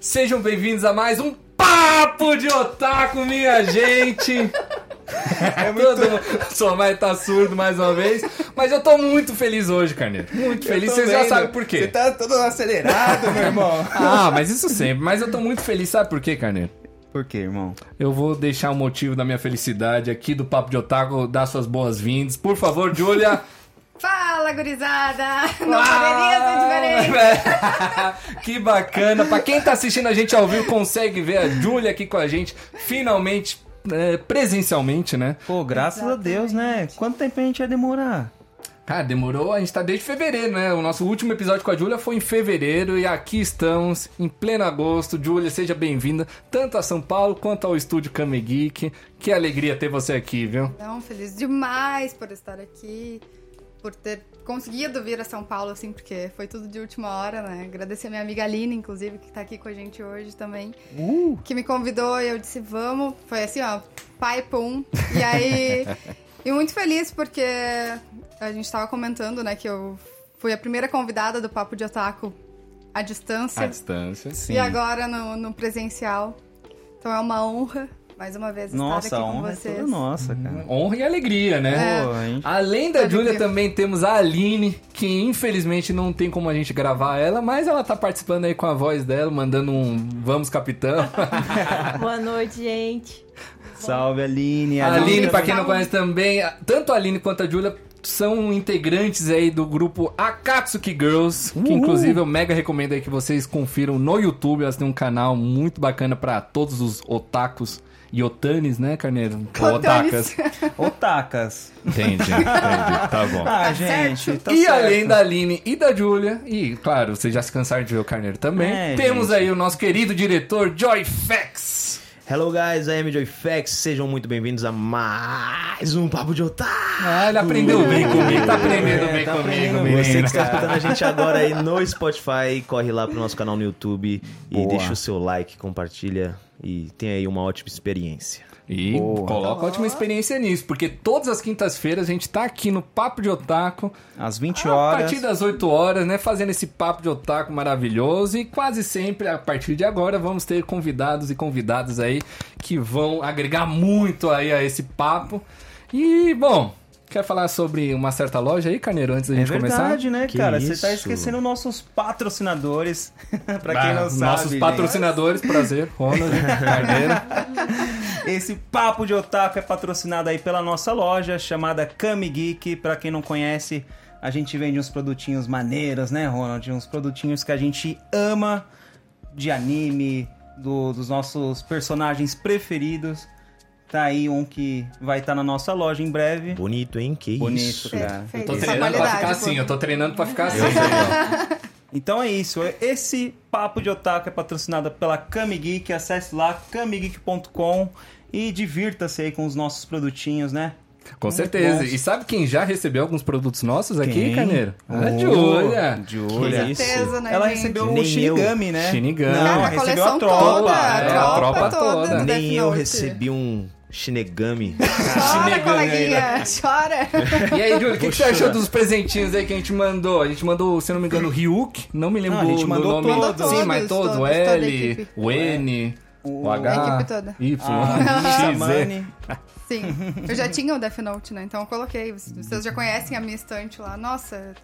Sejam bem-vindos a mais um Papo de Otaku, minha gente! É muito... Sou mais tá surdo mais uma vez, mas eu tô muito feliz hoje, Carneiro. Muito feliz, vocês já sabem por quê. Você tá todo acelerado, meu irmão. Ah, mas isso sempre. Mas eu tô muito feliz, sabe por quê, Carneiro? Por quê, irmão? Eu vou deixar o motivo da minha felicidade aqui do Papo de Otaku, dar suas boas-vindas. Por favor, Julia. Fala, gurizada! Não poderia ser diferente! que bacana! Pra quem tá assistindo a gente ao vivo, consegue ver a Julia aqui com a gente, finalmente, é, presencialmente, né? Pô, graças Exatamente. a Deus, né? Quanto tempo a gente ia demorar? Cara, demorou, a gente tá desde fevereiro, né? O nosso último episódio com a Júlia foi em fevereiro e aqui estamos, em pleno agosto. Júlia, seja bem-vinda, tanto a São Paulo quanto ao estúdio Kame Geek. Que alegria ter você aqui, viu? Não, feliz demais por estar aqui por ter conseguido vir a São Paulo, assim, porque foi tudo de última hora, né? Agradecer a minha amiga Aline, inclusive, que tá aqui com a gente hoje também, uh. que me convidou e eu disse, vamos. Foi assim, ó, pai pum. E aí. e muito feliz porque a gente tava comentando, né, que eu fui a primeira convidada do Papo de Otaku à distância. À distância, sim. E agora no, no presencial. Então é uma honra mais uma vez nossa, estar aqui com vocês. É nossa, cara. Honra e alegria, né? É. Além da Júlia, também temos a Aline, que infelizmente não tem como a gente gravar ela, mas ela tá participando aí com a voz dela, mandando um Vamos Capitão. Boa noite, gente. Salve, Aline. A Aline, pra quem não conhece também, tanto a Aline quanto a Júlia são integrantes aí do grupo Akatsuki Girls, que inclusive eu mega recomendo aí que vocês confiram no YouTube, elas têm um canal muito bacana para todos os otakus e Otanis, né, Carneiro? Otakas. Otakas. Entendi, entendi. Tá bom. Ah, tá gente. Tá e certo. além da Aline e da Julia, e claro, vocês já se cansaram de ver o Carneiro também, é, temos gente. aí o nosso querido diretor Joy Fax. Hello guys, I am Joy Fax, sejam muito bem-vindos a mais um Papo de Otaku. Ah, ele aprendeu bem comigo, tá aprendendo é, bem tá comigo. Aprendendo Você que está escutando a gente agora aí no Spotify, corre lá pro nosso canal no YouTube Boa. e deixa o seu like, compartilha e tenha aí uma ótima experiência. E Boa. coloca ótima experiência nisso, porque todas as quintas-feiras a gente tá aqui no Papo de Otaku. Às 20 horas. A partir das 8 horas, né? Fazendo esse Papo de Otaku maravilhoso. E quase sempre, a partir de agora, vamos ter convidados e convidadas aí que vão agregar muito aí a esse papo. E, bom, Quer falar sobre uma certa loja aí, Carneiro, antes da gente começar? É verdade, né, que cara? Você tá esquecendo nossos patrocinadores. pra quem não sabe. Nossos patrocinadores, prazer, Ronald, Carneiro. Esse papo de otaku é patrocinado aí pela nossa loja chamada Kami Geek. Pra quem não conhece, a gente vende uns produtinhos maneiros, né, Ronald? Uns produtinhos que a gente ama de anime, do, dos nossos personagens preferidos. Tá aí um que vai estar tá na nossa loja em breve. Bonito, hein? Que Bonito, isso. cara. Eu tô treinando pra ficar assim, eu tô treinando pra ficar assim. Então é isso. Esse Papo de Otaku é patrocinado pela Kami Geek. Acesse lá, kamigeek.com e divirta-se aí com os nossos produtinhos, né? Com Muito certeza. Bons. E sabe quem já recebeu alguns produtos nossos aqui, quem? Carneiro? A Julia. Julia. Com certeza, né, Ela gente? recebeu o Shinigami, né? Shinigami. Não, a recebeu a tropa. Toda, é, a tropa toda. Nem eu recebi um Shinigami. Chora, coleguinha, chora. E aí, Júlio, o que, que, você achou dos presentinhos aí que a gente mandou? A gente mandou, se não me engano, o Ryuk, não me lembro não, a gente mandou do nome. Todos, Sim, mas todos, todos o L, o N, o, o H, a equipe toda. Y, ah, X, Z. Sim, eu já tinha o Death Note, né? Então eu coloquei. Vocês já conhecem a minha estante lá. Nossa,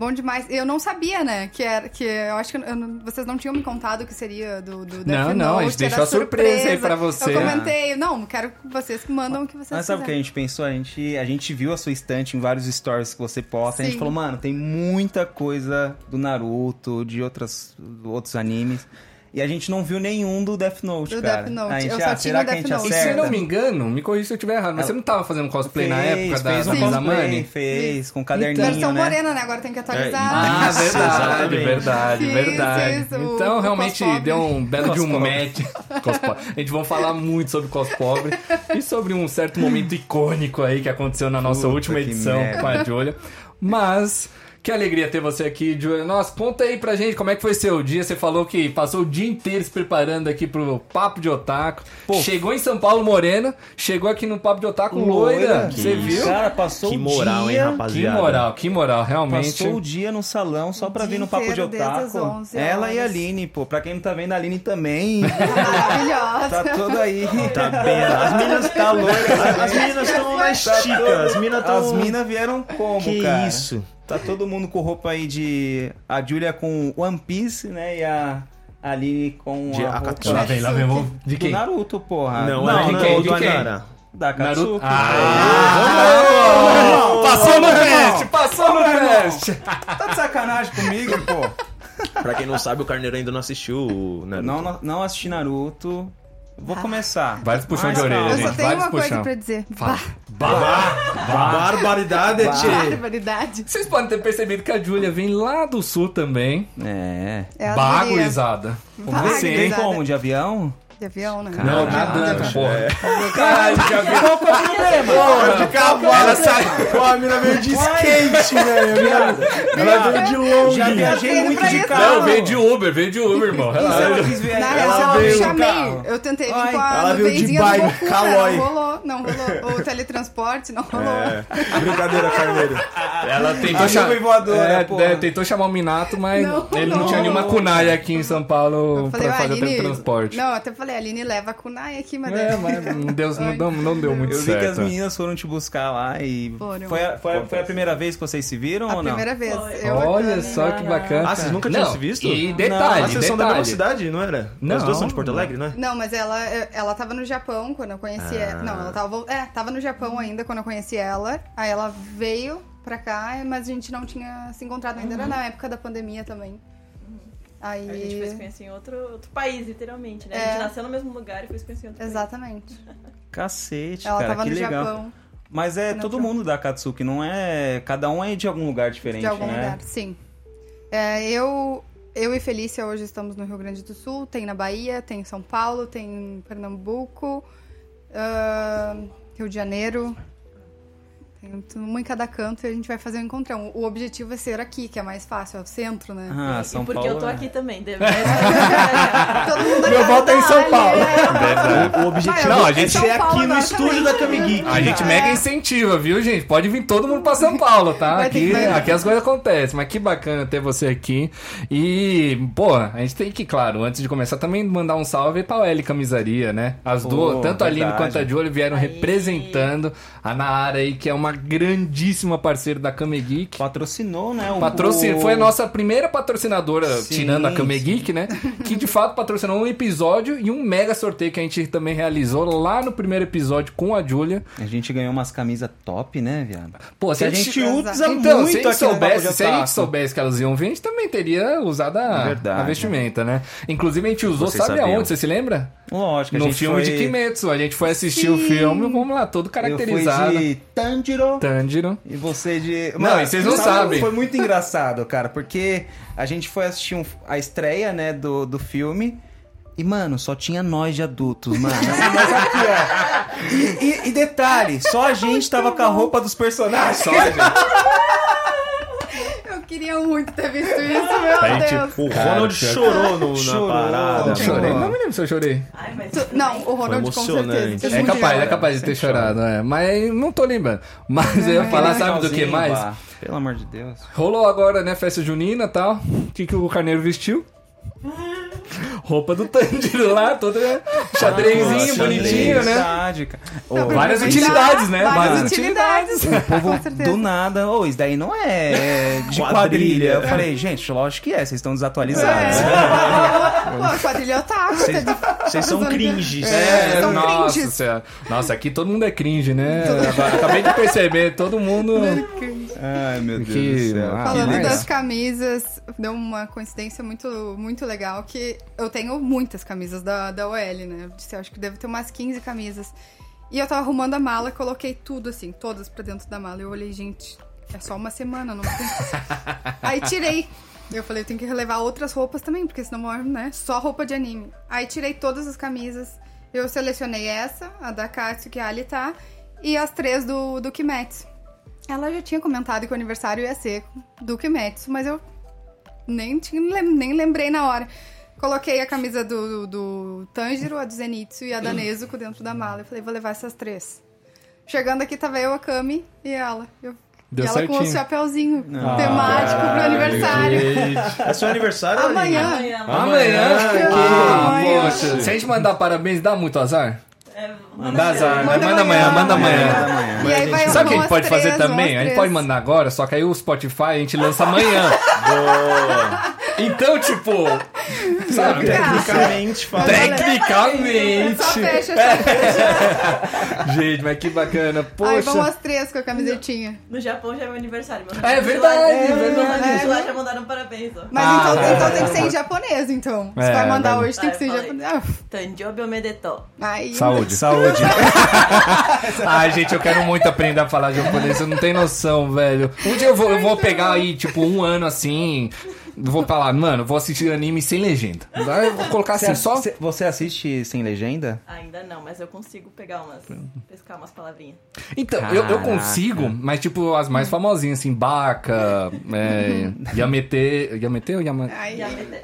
Bom demais. Eu não sabia, né? Que era. Que eu acho que eu não, vocês não tinham me contado que seria do, do Death Não, não, a gente deixou a surpresa, surpresa aí pra você. Eu comentei, não, quero que vocês que mandam o que vocês Mas sabe o que a gente pensou? A gente, a gente viu a sua estante em vários stories que você posta. Sim. A gente falou, mano, tem muita coisa do Naruto, de outras, outros animes. E a gente não viu nenhum do Death Note, do cara. Death Note. A gente, eu só ah, tinha será o que a gente Note. acerta? E se eu não me engano, me corrija se eu estiver errado, mas você não tava fazendo cosplay fez, na época da, fez um da cosplay, Mani? Fez, com um caderninho, Versão né? morena, né? Agora tem que atualizar. Ah, Isso, verdade, verdade, Isso, verdade. isso, o- então, o realmente, cospobre. deu um belo de um match. A gente vai falar muito sobre cospobre e sobre um certo momento icônico aí que aconteceu na nossa Puta última edição merda. com a Julia. Mas, Que alegria ter você aqui, Julia. Nossa, conta aí pra gente como é que foi seu dia. Você falou que passou o dia inteiro se preparando aqui pro Papo de Otaku. Pô. Chegou em São Paulo morena, chegou aqui no Papo de Otaku loira. Que Você isso. viu? Cara, passou Que moral, dia... hein, Que rapaziada? moral, que moral, realmente. Passou o dia no salão só pra vir no Papo de Otaku. 11 Ela e a. Aline, pô. Pra quem não tá vendo, a Aline também Maravilhosa. tá toda aí. Tá bem, as meninas tá louca. As meninas estão Tá estica, todo- as meninas estão... As minas vieram como, Que cara? isso? Tá todo mundo com roupa aí de... A Julia com One Piece, né? E a Aline com De a Akatsuki. Lá vem, lá vem. vamos- De do quem? Naruto, porra. Não, Não, é de não, quem? do De quem? Anara. Da Naruto. Katsuki. Ah, passou no teste, passou no teste. Tá de sacanagem comigo, pô. Pra quem não sabe, o Carneiro ainda não assistiu o Naruto. Não, não, não assisti Naruto. Vou começar. Vários puxão de orelha. Eu gente. só tenho vários uma coisa puxão. pra dizer. Fala. Barbaridade, tchê. Barbaridade. Vocês podem ter percebido que a Júlia vem lá do sul também. É. É a guria. Bagurizada. Você vem Bagurizada. como? De avião? De avião, né? Não, De nadando, avião. porra. Caralho, já vi. Qual que é o problema? Porra, de cavalo. Ela sai. Pô, a mina veio de skate, velho. Ela veio de long. Já viajei muito de carro. Não, veio de Uber, veio de Uber, irmão. Ela Relaxa. quis ver- Na real, eu chamei. carro. Eu tentei vir com a ela veio de nuvenzinha do Goku, né? Calói. Não rolou, não rolou. O teletransporte não rolou. É, brincadeira, Carneiro. Ela tentou, A cha- nuvem voadora, é, é, tentou chamar o Minato, mas ele não, tinha nenhuma kunai aqui em São Paulo pra "Ué, fazer o teletransporte. Não, até falei, Aline, leva a kunai aqui, mas... É, mas não deu, não, deu- não deu muito Eu vi certo. que as meninas foram te buscar lá e. Foram. Foi a, foi, a, foi a primeira vez que vocês se viram A ou não? primeira vez. Foi. Eu a Olha só que bacana. Ah, vocês nunca tinham Não, se visto? E Não, detalhe, Ah, vocês são da mesma cidade, não era? Não. As duas são de Porto Alegre, não é? Não, mas ela, ela tava no Japão quando eu conheci Ah. ela. Não, ela tava, vol- é, tava no Japão ainda quando eu conheci ela. Aí ela veio pra cá, mas a gente não tinha se encontrado ainda. Era na época da pandemia também. Aí. A gente foi se conhecer em outro, outro país, literalmente, né? A É. gente nasceu no mesmo lugar e foi se conhecer em outro Exatamente. Cacete, Ela cara, tava que no legal. Japão, Mas é todo Japão. mundo da Katsuki, não é. Cada um é de algum lugar diferente, de algum né? lugar, sim. É, eu, eu e Felícia hoje estamos no Rio Grande do Sul, tem na Bahia, tem em São Paulo, tem em Pernambuco, ahn, Rio de Janeiro. Tem um em cada canto e a gente vai fazer um encontrão. O objetivo é ser aqui, que é mais fácil, é o centro, né? Ah, E São porque Paulo. eu tô é- aqui também, deve. Todo mundo Meu voto é em São Paulo. O objetivo Não, a é gente- Paulo aqui no estúdio da Geek. A gente mega incentiva, viu, gente? Pode vir todo mundo pra São Paulo, tá? Aqui, aqui as coisas acontecem, mas que bacana ter você aqui. E, pô, a gente tem que, claro, antes de começar, também mandar um salve pra L Camisaria, né? As duas, tanto a Aline quanto a Jolie vieram Aí. representando a Naara aí, que é uma grandíssima parceira da Kame Geek. Patrocinou, né? O, Patrocin... o- Foi a nossa primeira patrocinadora, Sim, tirando a Kame sim. Geek, né? Que de fato patrocinou um episódio e um mega sorteio que a gente também realizou lá no primeiro episódio com a Julia. A gente ganhou umas camisas top, né, viado? Pô, Que a se gente usa Então, muito se a gente, soubesse, se a gente soubesse que elas iam vir, a gente também teria usado a, Verdade, a vestimenta, né? Inclusive a gente usou, Vocês sabe sabiam. aonde? Você se lembra? Lógico, a no gente filme foi... de Kimetsu. A gente foi assistir o Sim. filme, vamos lá, todo Eu caracterizado. fui de Tanjiro Tanjiro. e você de... Não, e vocês não sabe, sabem. Foi muito engraçado, cara, porque a gente foi assistir um- a estreia, né, do, do filme... E, mano, só tinha nós de adultos, mano. Mas aqui, ó. E, e- e detalhe, só a gente tava com a roupa dos personagens. Só a gente. Eu queria muito ter visto isso, meu Deus. O Ronald chorou no- na Chorou. parada. Eu mano. chorei. Não me lembro se eu chorei. Ai, mas. Tu- Não, o Ronald com certeza. É capaz, legal. é capaz de ter chorado, é. Mas não tô lembrando. Mas eu ia falar, sabe do que mais? Pelo amor de Deus. Rolou agora, né, festa junina e tal. O que, que o Carneiro vestiu? Roupa do Tanjiro lá, toda xadrezinho, Nossa, bonitinho, né? Verdade, Não, várias utilidades, né? Várias Várias utilidades. povo Com certeza. do nada, ô, isso daí não é de Quadrilha. quadrilha. Eu falei, gente, lógico que é, vocês estão desatualizados. É. Pô, quadrilha otaku. Vocês- tá Vocês são cringes. É, são nossa cringes. Nossa, aqui todo mundo é cringe, né? Acabei de perceber, todo mundo. Ai, meu Deus Que- do céu. ah, Falando das camisas, deu uma coincidência muito, muito legal que eu tenho muitas camisas da, da OL, né? Eu disse, eu acho que deve ter umas 15 camisas. E eu tava arrumando a mala, coloquei tudo assim, todas pra dentro da mala. Eu olhei, gente, é só uma semana, não tem. Aí tirei. Eu falei, eu tenho que relevar outras roupas também, porque senão, né? Só roupa de anime. Aí tirei todas as camisas. Eu selecionei essa, a da Katsu, que a Ali tá, e as três do, do Kimetsu. Ela já tinha comentado que o aniversário ia ser do Kimetsu, mas eu nem, tinha, nem lembrei na hora. Coloquei a camisa do, do, do Tanjiro, a do Zenitsu e a da Nezuko dentro da mala. Eu falei, vou levar essas três. Chegando aqui, tava eu, a Kami e ela. Eu- Deu e ela com o certinho. chapéuzinho temático pro aniversário. É seu aniversário? Amanhã. Amanhã, Amanhã? Ah, Ah, amanhã. poxa. Se a gente mandar parabéns, dá muito azar? É, Dá azar, mas Manda manda amanhã, amanhã. manda amanhã. Manda amanhã. E aí vai Sabe o que a gente pode três, fazer também? A gente três. pode mandar agora, só que aí o Spotify a gente lança amanhã. Então, tipo, sabe? Tecnicamente falando. Tecnicamente. Só fecha, só fecha. Gente, mas que bacana. Aí vão Poxa. as três com a camisetinha. No Japão já é meu aniversário. Meu É verdade, é verdade. Eles lá já mandaram parabéns, ó. Mas Ah, então, é. então tem que ser em japonês, então. Se É, vai mandar verdade. hoje, tem que ser em japonês. Ah, Tanjobi Omedetou. Aí, Saúde. Saúde. Ai, gente, eu quero muito aprender a falar japonês. Você não tem noção, velho. Um dia eu vou, eu vou pegar aí, tipo, um ano assim. Vou falar, mano, vou assistir anime sem legenda. Eu vou colocar assim, só. Você- assiste sem legenda? Ainda não, mas eu consigo pegar umas. pescar umas palavrinhas. Então, eu, eu consigo, mas tipo, as mais famosinhas, assim, Baka, é, Yamete. Yamete ou Yama... aí,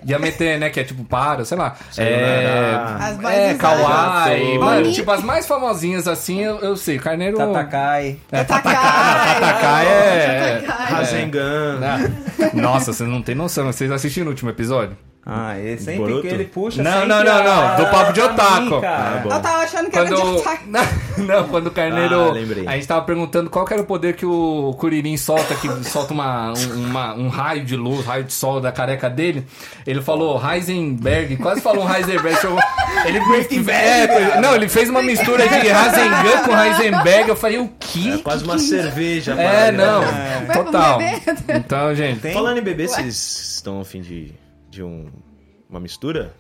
Yamete, né? Que é tipo para, sei lá. Sayonara. As mais É. Kawaii. Mano, tipo, as mais famosinhas assim, eu, eu sei. Carneiro. Tatakai. É, Takai. Tatakai é. Takai. Rasengan. Ah, Nossa, você não tem noção. Vocês assistiram o último episódio? Ah, esse sempre Boruto? que ele puxa. Não, não, não, não. a- Do papo de otaku. Ah. Eu tava achando que era de Quando. ataque. Não, quando o Carneiro. Ah, lembrei. a gente tava perguntando qual que era o poder que o Kuririn solta, que solta uma, um, uma- um raio de luz, raio de sol da careca dele. Ele falou Heisenberg, quase falou um Heisenberg. chegou- Ele é, Não, ele fez uma mistura de Rasengan com Heisenberg. Eu falei, o quê? É quase uma cerveja. É, mano. não. Vai Total. Então, gente. Tem? Falando em bebê, vocês estão a fim de, de um, uma mistura?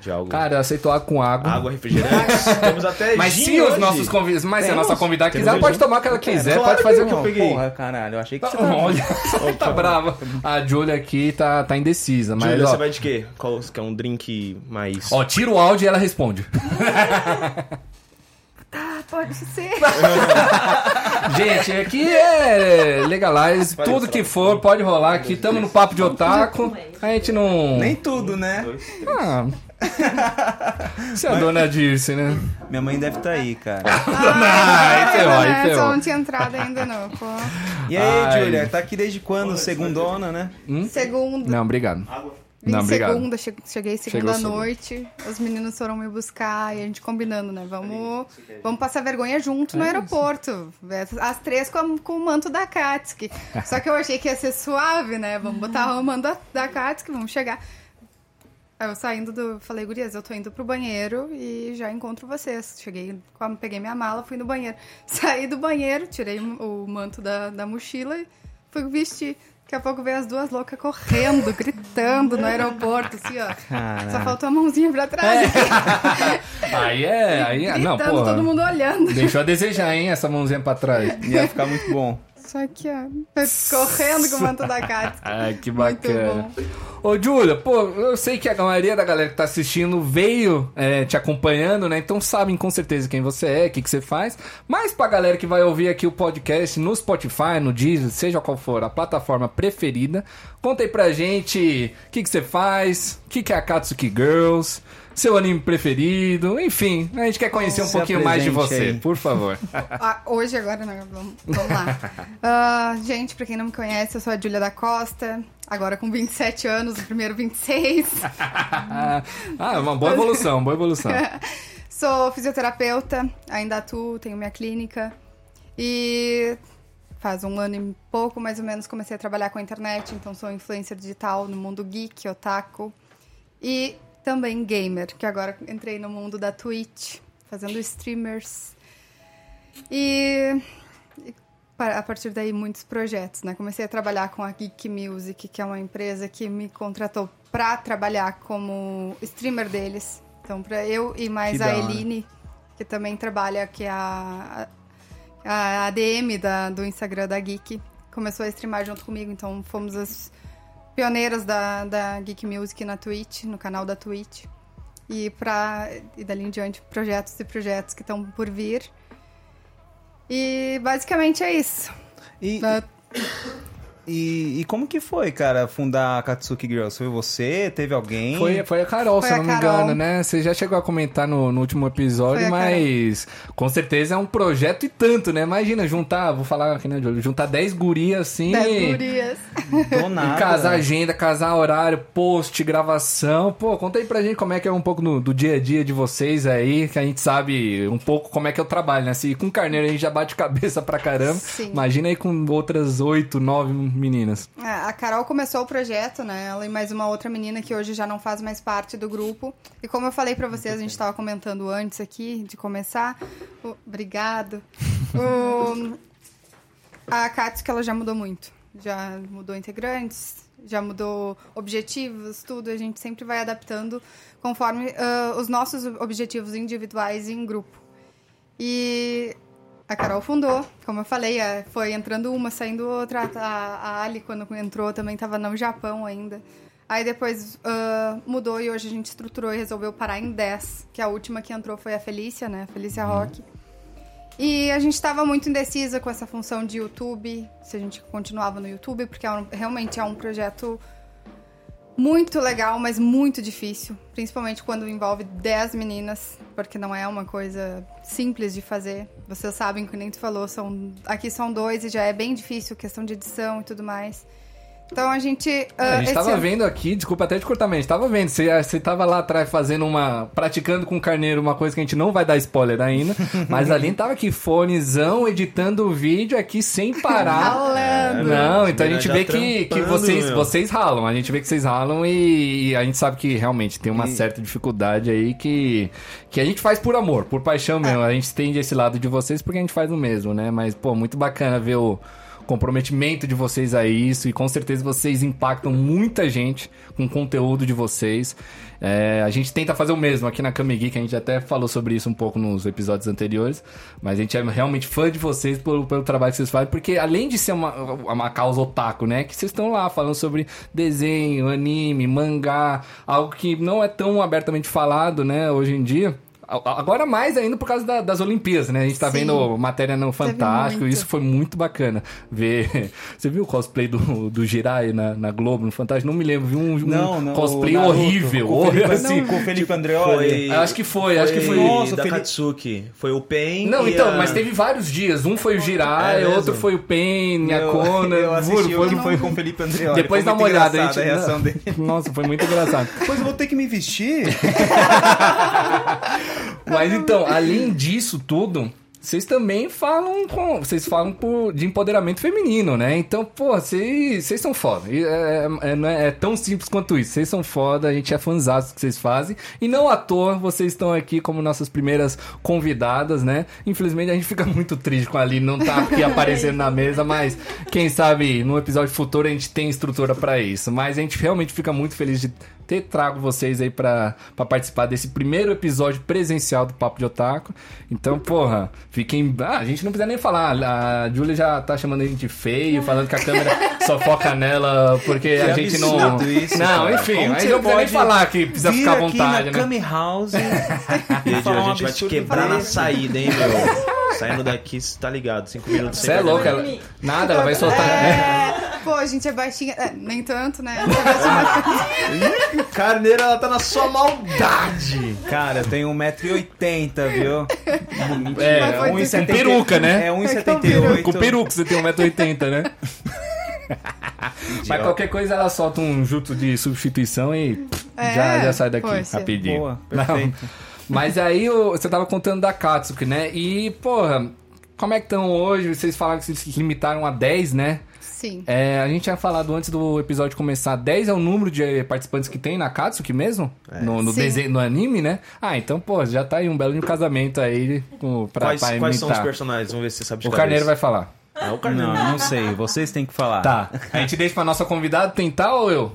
De algo? Cara, aceitou água com água. Água, refrigerante. Temos até Mas se os hoje. nossos convidados. Mas se a nossa convidada Temos quiser, pode tomar o que ela quiser, Claro pode fazer que o eu que peguei. Porra, caralho, eu achei que você tava... Olha, tá brava. A Julia aqui tá, tá indecisa, mas. Júlia, ó, você vai de quê? Qual que é um drink mais... Ó, tira o áudio e ela responde. Ah, pode ser. Gente, aqui é legalize, tudo que for pode rolar aqui. Tamo no papo de otaku. A gente não. Nem tudo, né? Ah. Você é a dona Dirce, né? Minha mãe deve estar aí, cara. Ah, aí ferrou, aí né? ferrou. Só não tinha entrado ainda, não. Pô. E aí, Ai. Julia, tá aqui desde quando? Segundona, né? Segunda. Não, obrigado. Vim Não, obrigado. segunda, che- cheguei segunda Chegou noite, os meninos foram me buscar e a gente combinando, né? Vamos, vamos passar vergonha junto no aeroporto. As três com, com o manto da Katsuki. Só que eu achei que ia ser suave, né? Vamos botar o manto da, da Katsuki, vamos chegar. Aí eu saindo do. Falei, Gurias, eu tô indo pro banheiro e já encontro vocês. Cheguei, peguei minha mala, fui no banheiro. Saí do banheiro, tirei o manto da, da mochila e fui vestir. Daqui a pouco veio as duas loucas correndo, gritando no aeroporto, assim, ó. Caraca. Só faltou a mãozinha pra trás. Aí é. Aí é. Não, gritando, porra. todo mundo olhando. Deixou a desejar, hein, essa mãozinha pra trás. Ia ficar muito bom. Só que, ó, correndo com o manto da Katsuki. Ai, que bacana. Ô, Júlia, pô, eu sei que a maioria da galera que tá assistindo veio é, te acompanhando, né? Então sabem com certeza quem você é, o que, que você faz. Mas pra galera que vai ouvir aqui o podcast no Spotify, no Deezer, seja qual for a plataforma preferida, conta aí pra gente o que, que você faz, o que, que é a Katsuki Girls, seu anime preferido, enfim, a gente quer conhecer um Se pouquinho mais de você, aí. por favor. Ah, hoje, agora, né? Vamos, vamos lá. Ah, gente, pra quem não me conhece, eu sou a Júlia da Costa. Agora com 27 anos, o primeiro 26. ah, uma boa evolução, boa evolução. Sou fisioterapeuta, ainda atuo, tenho minha clínica. E faz um ano e pouco, mais ou menos, comecei a trabalhar com a internet. Então sou influencer digital no mundo geek, otaku. E também gamer, que agora entrei no mundo da Twitch, fazendo streamers. E a partir daí muitos projetos, né? Comecei a trabalhar com a Geek Music, que é uma empresa que me contratou para trabalhar como streamer deles. Então, para eu e mais Que a. Eline, que também trabalha, que é a, a ADM da, do Instagram da Geek, começou a streamar junto comigo. Então, fomos as pioneiras da, da Geek Music na Twitch, no canal da Twitch. E, pra, e dali em diante, projetos e projetos que estão por vir. E basicamente é isso. E? E, e como que foi, cara, fundar a Katsuki Girls? Foi você? Teve alguém? Foi, foi a Carol, Foi se eu a não me Carol. engano, né? Você já chegou a comentar no, no último episódio, mas com certeza é um projeto e tanto, né? Imagina juntar, vou falar aqui, né, Júlio? Juntar 10 gurias assim. Dez gurias. Do E nada. casar agenda, casar horário, post, gravação. Pô, conta aí pra gente como é que é um pouco no- do dia a dia de vocês aí, que a gente sabe um pouco como é que é o trabalho, né? Se com carneiro a gente já bate cabeça pra caramba, Sim. imagina aí com outras oito, nove meninas. É, a Carol começou o projeto, né? Ela e mais uma outra menina que hoje já não faz mais parte do grupo. E como eu falei pra vocês, a gente tava comentando antes aqui de começar. o- Obrigado. O- a Katsuki, ela já mudou muito. Já mudou integrantes, já mudou objetivos, tudo. A gente sempre vai adaptando conforme ah, os nossos objetivos individuais e em grupo. E a Carol fundou, como eu falei, é, foi entrando uma, saindo outra. A, a Ali, quando entrou, também estava no Japão ainda. Aí depois ah, mudou e hoje a gente estruturou e resolveu parar em 10, que a última que entrou foi a Felícia, né? Felícia Rock. E a gente estava muito indecisa com essa função de YouTube, se a gente continuava no YouTube, porque é um- realmente é um projeto muito legal, mas muito difícil. Principalmente quando envolve 10 meninas, porque não é uma coisa simples de fazer. Vocês sabem que nem tu falou, são, aqui são dois e já é bem difícil, questão de edição e tudo mais. Então a gente. ah, A gente esse tava ano- vendo aqui, desculpa até de cortar, mas a gente tava vendo. Você, você tava lá atrás fazendo uma. praticando com o carneiro uma coisa que a gente não vai dar spoiler ainda. mas a Aline tava aqui, fonezão, editando o vídeo aqui sem parar. Ralando. Não, então a gente vê que, que trampando, vocês, meu. vocês ralam. A gente vê que vocês ralam e, e a gente sabe que realmente tem uma E- certa dificuldade aí que, que a gente faz por amor, por paixão mesmo. A gente entende esse lado de vocês porque a gente faz o mesmo, né? Mas, pô, muito bacana ver o comprometimento de vocês a isso e com certeza vocês impactam muita gente com o conteúdo de vocês. É, a gente tenta fazer o mesmo aqui na Kami Geek, a gente até falou sobre isso um pouco nos episódios anteriores, mas a gente é realmente fã de vocês pelo, pelo trabalho que vocês fazem, porque além de ser uma, uma causa otaku, né, que vocês estão lá falando sobre desenho, anime, mangá, algo que não é tão abertamente falado, né, hoje em dia. Agora mais ainda por causa da- das Olimpíadas, né? A gente tá Sim. vendo matéria no Fantástico, isso foi muito bacana. Ver. Você viu o cosplay do, do Jirai na, na Globo, no Fantástico? Não me lembro, vi um, um Não, não. cosplay Naruto, horrível. Com o Felipe, horrível, assim. com o Felipe Andreoli. Eu acho que foi, acho que foi. Nossa, da Felipe- Katsuki. Foi o Pen Não, e então, a- mas teve vários dias. Um foi o Jirai, É outro foi o Pen, a Kona. Eu assisti foi- foi com o Felipe Andreoli. Depois Foi dá uma olhada. A, engraçada gente... a reação dele. Nossa, foi muito engraçado. Depois eu vou ter que me vestir. Mas então, além disso tudo, vocês também falam com. Vocês falam por, de empoderamento feminino, né? Então, pô, vocês vocês são foda. É, é- não é, é tão simples quanto isso. Vocês são foda, a gente é fãzado do que vocês fazem. E não à toa vocês estão aqui como nossas primeiras convidadas, né? Infelizmente a gente fica muito triste com a Aline não tá aqui aparecendo na mesa, mas quem sabe no episódio futuro a gente tem estrutura pra isso. Mas a gente realmente fica muito feliz de ter trago vocês aí pra, pra participar desse primeiro episódio presencial do Papo de Otaku. Então, porra, fiquem. Ah, a gente não precisa nem falar. A Julia já tá chamando a gente de feio, falando que a câmera só foca nela porque a gente não. isso, não, cara. enfim, Como a gente você não precisa nem falar que precisa Vir ficar à aqui vontade, na né? House. E a um gente vai te quebrar na saída, hein, meu? Saindo daqui, você tá ligado? Cinco minutos Você é sem louca, perder. ela... nada, ela vai soltar. É, pô, a gente é baixinha. é, nem tanto, né? Carneiro, ela tá na sua maldade. Cara, eu tenho 1,80m, viu? É, Mas foi um tudo com peruca, né? É É com 1,78m. Com peruca você tem 1,80m, né? Mas qualquer coisa ela solta um jutsu de substituição e pff, É, já, já sai daqui poxa. rapidinho. Boa, Não. perfeito. Mas aí você tava contando da Katsuki, né? E, porra, como é que estão hoje? Vocês falaram que vocês se limitaram a 10, né? Sim. É, a gente tinha falado antes do episódio começar, 10 é o número de participantes que tem na Katsuki mesmo? No, no Sim. desenho, no anime, né? Ah, então, pô, já tá aí um belo de um casamento aí com, pra, Quais, pra quais são os personagens? Vamos ver se você sabe de O Carneiro vai falar. Ah, o Carneiro. Não, não sei. Vocês têm que falar. Tá. A gente deixa pra nossa convidada tentar ou eu?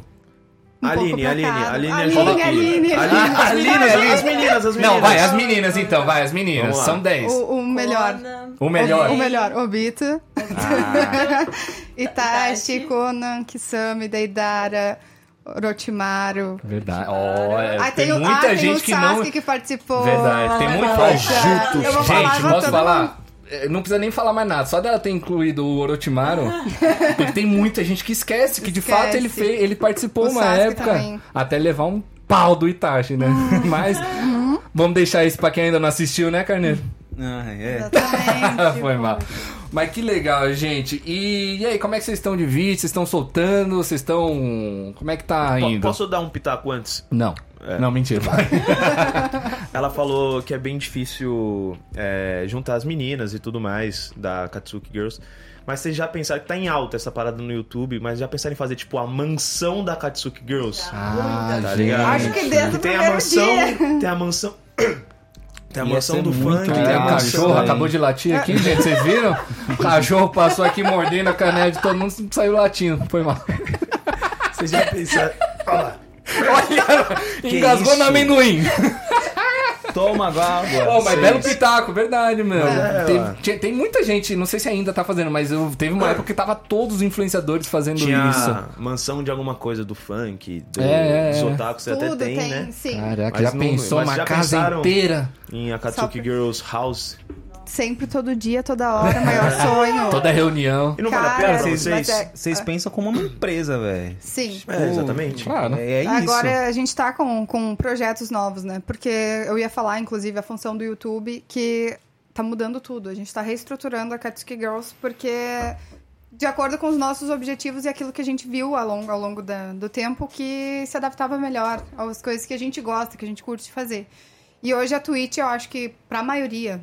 Um pouco Aline, Aline, cada. Aline, Aline, ajuda aqui. Aline, Aline, as meninas, as meninas, as meninas. Não, vai, as meninas então, vai, as meninas. São 10. O, o melhor. O melhor. O, o melhor. Obito. Ah, Itachi. Conan, Kisame, Deidara, Orochimaru. verdade. É, Ah, tem, o- muita ah, tem gente o que Sasuke não. que participou. Verdade, tem muito vou Gente, posso falar? Eh, não precisa nem falar mais nada, só dela ter incluído o Orochimaru, porque tem muita gente que esquece que de Esquece. fato ele fez, ele participou O uma Sasuke época também. até levar um pau do Itachi, né? Mas vamos deixar isso pra quem ainda não assistiu, né, Carneiro? Ah, é. Exatamente. Foi mal. Mas que legal, gente. E, e aí, como é que vocês estão de vídeo? Vocês estão soltando? Vocês estão. Como é que tá indo? Posso dar um pitaco antes? Não. É. Não, mentira. vai. Ela falou que é bem difícil é, juntar as meninas e tudo mais da Katsuki Girls. Mas vocês já pensaram que tá em alta essa parada no YouTube, mas já pensaram em fazer tipo a mansão da Katsuki Girls? Ah, Tá gente. ligado? Acho que desde Que o tem a mansão, dia. tem a mansão, tem a mansão do funk, É, tem a cachorro acabou de latir aqui, gente. Vocês viram? O cachorro passou aqui mordendo a canela de todo mundo e saiu latindo. Foi mal. Vocês já pensaram? Olha lá. Olha, engasgou isso? no amendoim. Toma água. Oh, mas Seis. belo pitaco, verdade, meu. É, tinha- tem muita gente, não sei se ainda tá fazendo, mas eu, teve uma época que tava todos os influenciadores fazendo Tinha isso. mansão de alguma coisa do funk, do, É, é, dos é. otakus, você até Tudo tem, tem, né? sim. Caraca, Mas já não- pensou mas uma já casa inteira? Em Akatsuki Girls House. Sempre, todo dia, toda hora, maior sonho. Toda reunião. E não vale a Cara, pena pra Vocês, vocês? mas é- vocês pensam como uma empresa, velho. Sim. É, exatamente. Claro. É, é isso. Agora a gente tá com, com projetos novos, né? Porque eu ia falar, inclusive, a função do YouTube, que tá mudando tudo. A gente tá reestruturando a Katsuki Girls, porque de acordo com os nossos objetivos e aquilo que a gente viu ao longo, ao longo da- do tempo, que se adaptava melhor às coisas que a gente gosta, que a gente curte fazer. E hoje a Twitch, eu acho que pra maioria,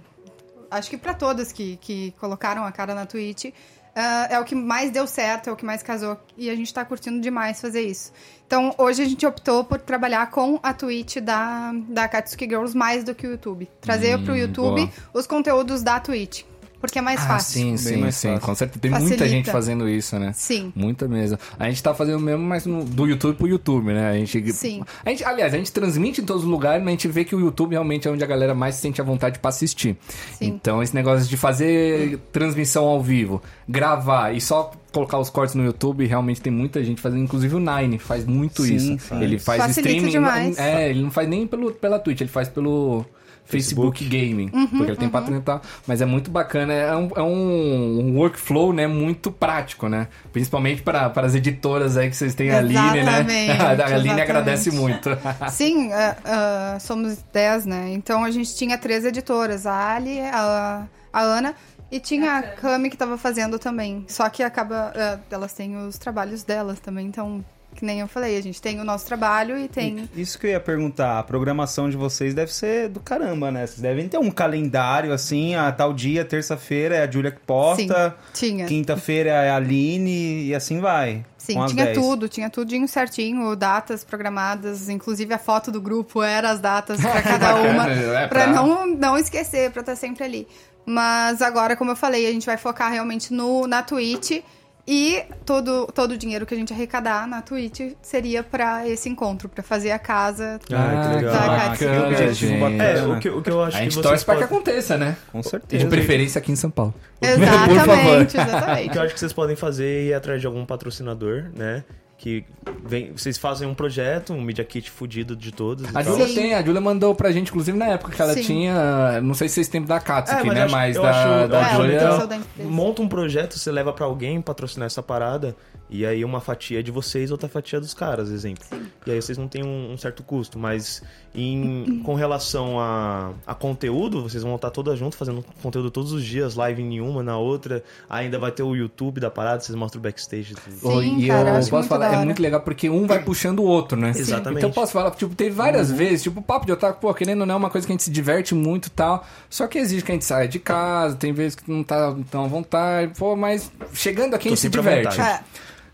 acho que pra todas que, que colocaram a cara na Twitch, ah, é o que mais deu certo, é o que mais casou. E a gente tá curtindo demais fazer isso. Então, hoje a gente optou por trabalhar com a Twitch da, da Katsuki Girls mais do que o YouTube. Trazer pro YouTube boa. os conteúdos da Twitch. Porque é mais Ah, fácil. sim, sim, mais sim. fácil. Com certeza. Tem muita Facilita. gente fazendo isso, né? Sim. Muita mesmo. A gente tá fazendo mesmo, mas no- do YouTube pro YouTube, né? A gente, Sim. A gente, aliás, a gente transmite em todos os lugares, mas a gente vê que o YouTube realmente é onde a galera mais sente a vontade pra assistir. Sim. Então, esse negócio de fazer transmissão ao vivo, gravar e só colocar os cortes no YouTube, realmente tem muita gente fazendo. Inclusive o Nine faz muito Sim, isso. faz. Ele faz Facilita streaming. demais. É, ele não faz nem pelo, pela Twitch, ele faz pelo. Facebook, Gaming, Uhum, porque ele tem patrocínio e tal, mas é muito bacana, é um, é um- um workflow, né, muito prático, né, principalmente para as editoras aí que vocês têm a Aline, né, Exatamente, a Aline exatamente. agradece muito. Sim, ah, ah, somos 10, né? Então a gente tinha três editoras, a Ali, a, a Ana e tinha a Cami que tava fazendo também. Só que acaba. ah, elas têm os trabalhos delas também, então. Que nem eu falei, a gente tem o nosso trabalho e tem. Isso que eu ia perguntar, a programação de vocês deve ser do caramba, né? Vocês devem ter um calendário assim, a tal dia, terça-feira é a Júlia que posta, Tinha. quinta-feira é a Aline e assim vai. Sim, tinha 10. tudo, tinha tudinho certinho, datas programadas, inclusive a foto do grupo era as datas pra cada uma, é, pra pra- não, não esquecer, pra estar sempre ali. Mas agora, como eu falei, a gente vai focar realmente no, na Twitch e todo, todo o dinheiro que a gente arrecadar na Twitch seria pra esse encontro, pra fazer a casa. Ah, que legal. Bacana, gente. bacana. É, o que, o que eu acho A que gente vocês torce pra que podem... aconteça, né? Com certeza. de preferência aqui em São Paulo. Exatamente, Por favor. O que eu exatamente. acho que vocês podem fazer é ir atrás de algum patrocinador, né? Que vem, vocês fazem um projeto, um Media Kit fudido de todos. A. Júlia tem, a Júlia mandou pra gente, inclusive na época que ela Sim. tinha, não sei se vocês têm da Katsuki, É, mas né, acho- mas da, acho- da eu acho Júlia... da. Monta um projeto, você leva pra alguém patrocinar essa parada, e aí uma fatia de vocês, outra fatia dos caras, exemplo. E aí vocês não têm um, um certo custo, mas em, com relação a, a conteúdo, vocês vão estar todas juntas fazendo conteúdo todos os dias, live em uma, na outra, ainda vai ter o YouTube da parada, vocês mostram o backstage. e tudo. Sim, e cara, eu eu posso falar, é muito legal porque um vai puxando o outro, né? Exatamente. Então eu posso falar, tipo, teve várias vezes, tipo, o papo de otaku, pô, querendo ou não, é uma coisa que a gente se diverte muito e tal. Só que exige que a gente saia de casa, tem vezes que não tá tão à vontade, pô, mas chegando aqui a Tô gente se diverte. É,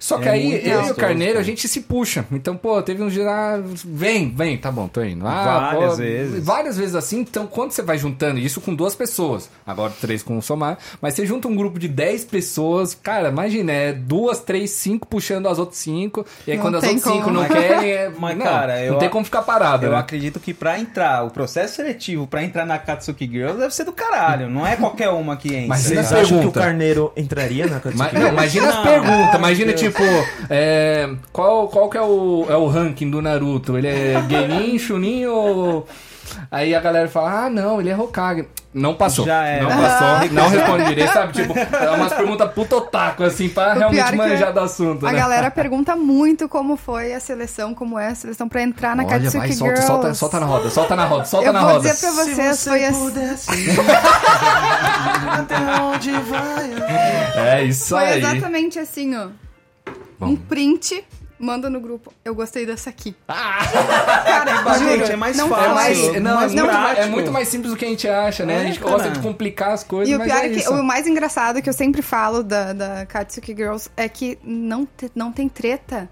Só que É aí, eu e o gostoso, Carneiro, cara. a gente se puxa. Então, pô, teve um ah, vem, vem, tá bom, tô indo. Ah, Várias pô, vezes. Várias vezes assim. Então, quando você vai juntando isso com duas pessoas, agora três com o Somar, mas você junta um grupo de dez pessoas, cara, imagina, é duas, três, cinco puxando as outras cinco, e aí Não quando as outras cinco não querem, é, Mas, não, cara, eu não tem como ficar parado, Eu né? acredito que pra entrar, o processo seletivo pra entrar na Katsuki Girls deve ser do caralho. Não é qualquer uma que entra. Mas Vocês acham que o. Carneiro entraria na Katsuki? não, imagina as perguntas. Imagina, Deus. Tipo, é, qual, qual que é o, é o ranking do Naruto? Ele é Genin, Chunin ou, Aí a galera fala, ah, não, ele é Hokage. Não passou. Já era. Não passou, não responde direito, sabe? Tipo, é umas perguntas puto otaku, assim, pra O realmente é manjar do assunto, A né? galera pergunta muito como foi a seleção, como é a seleção pra entrar na Olha, Katsuki vai, solta, Girls. solta, solta na roda, solta na roda, solta Eu na vou roda. dizer pra vocês, foi assim. até onde vai? É isso Foi aí. exatamente assim, ó. Um print, manda no grupo. Eu gostei dessa aqui. Cara, Gente, é mais não fácil. É, mais, não, mais muito, prático. é muito mais simples do que a gente acha, né? É, a gente cara. gosta de complicar as coisas, E o mas pior é é, que isso. o mais engraçado que eu sempre falo da, da Katsuki Girls é que não, te- não tem treta.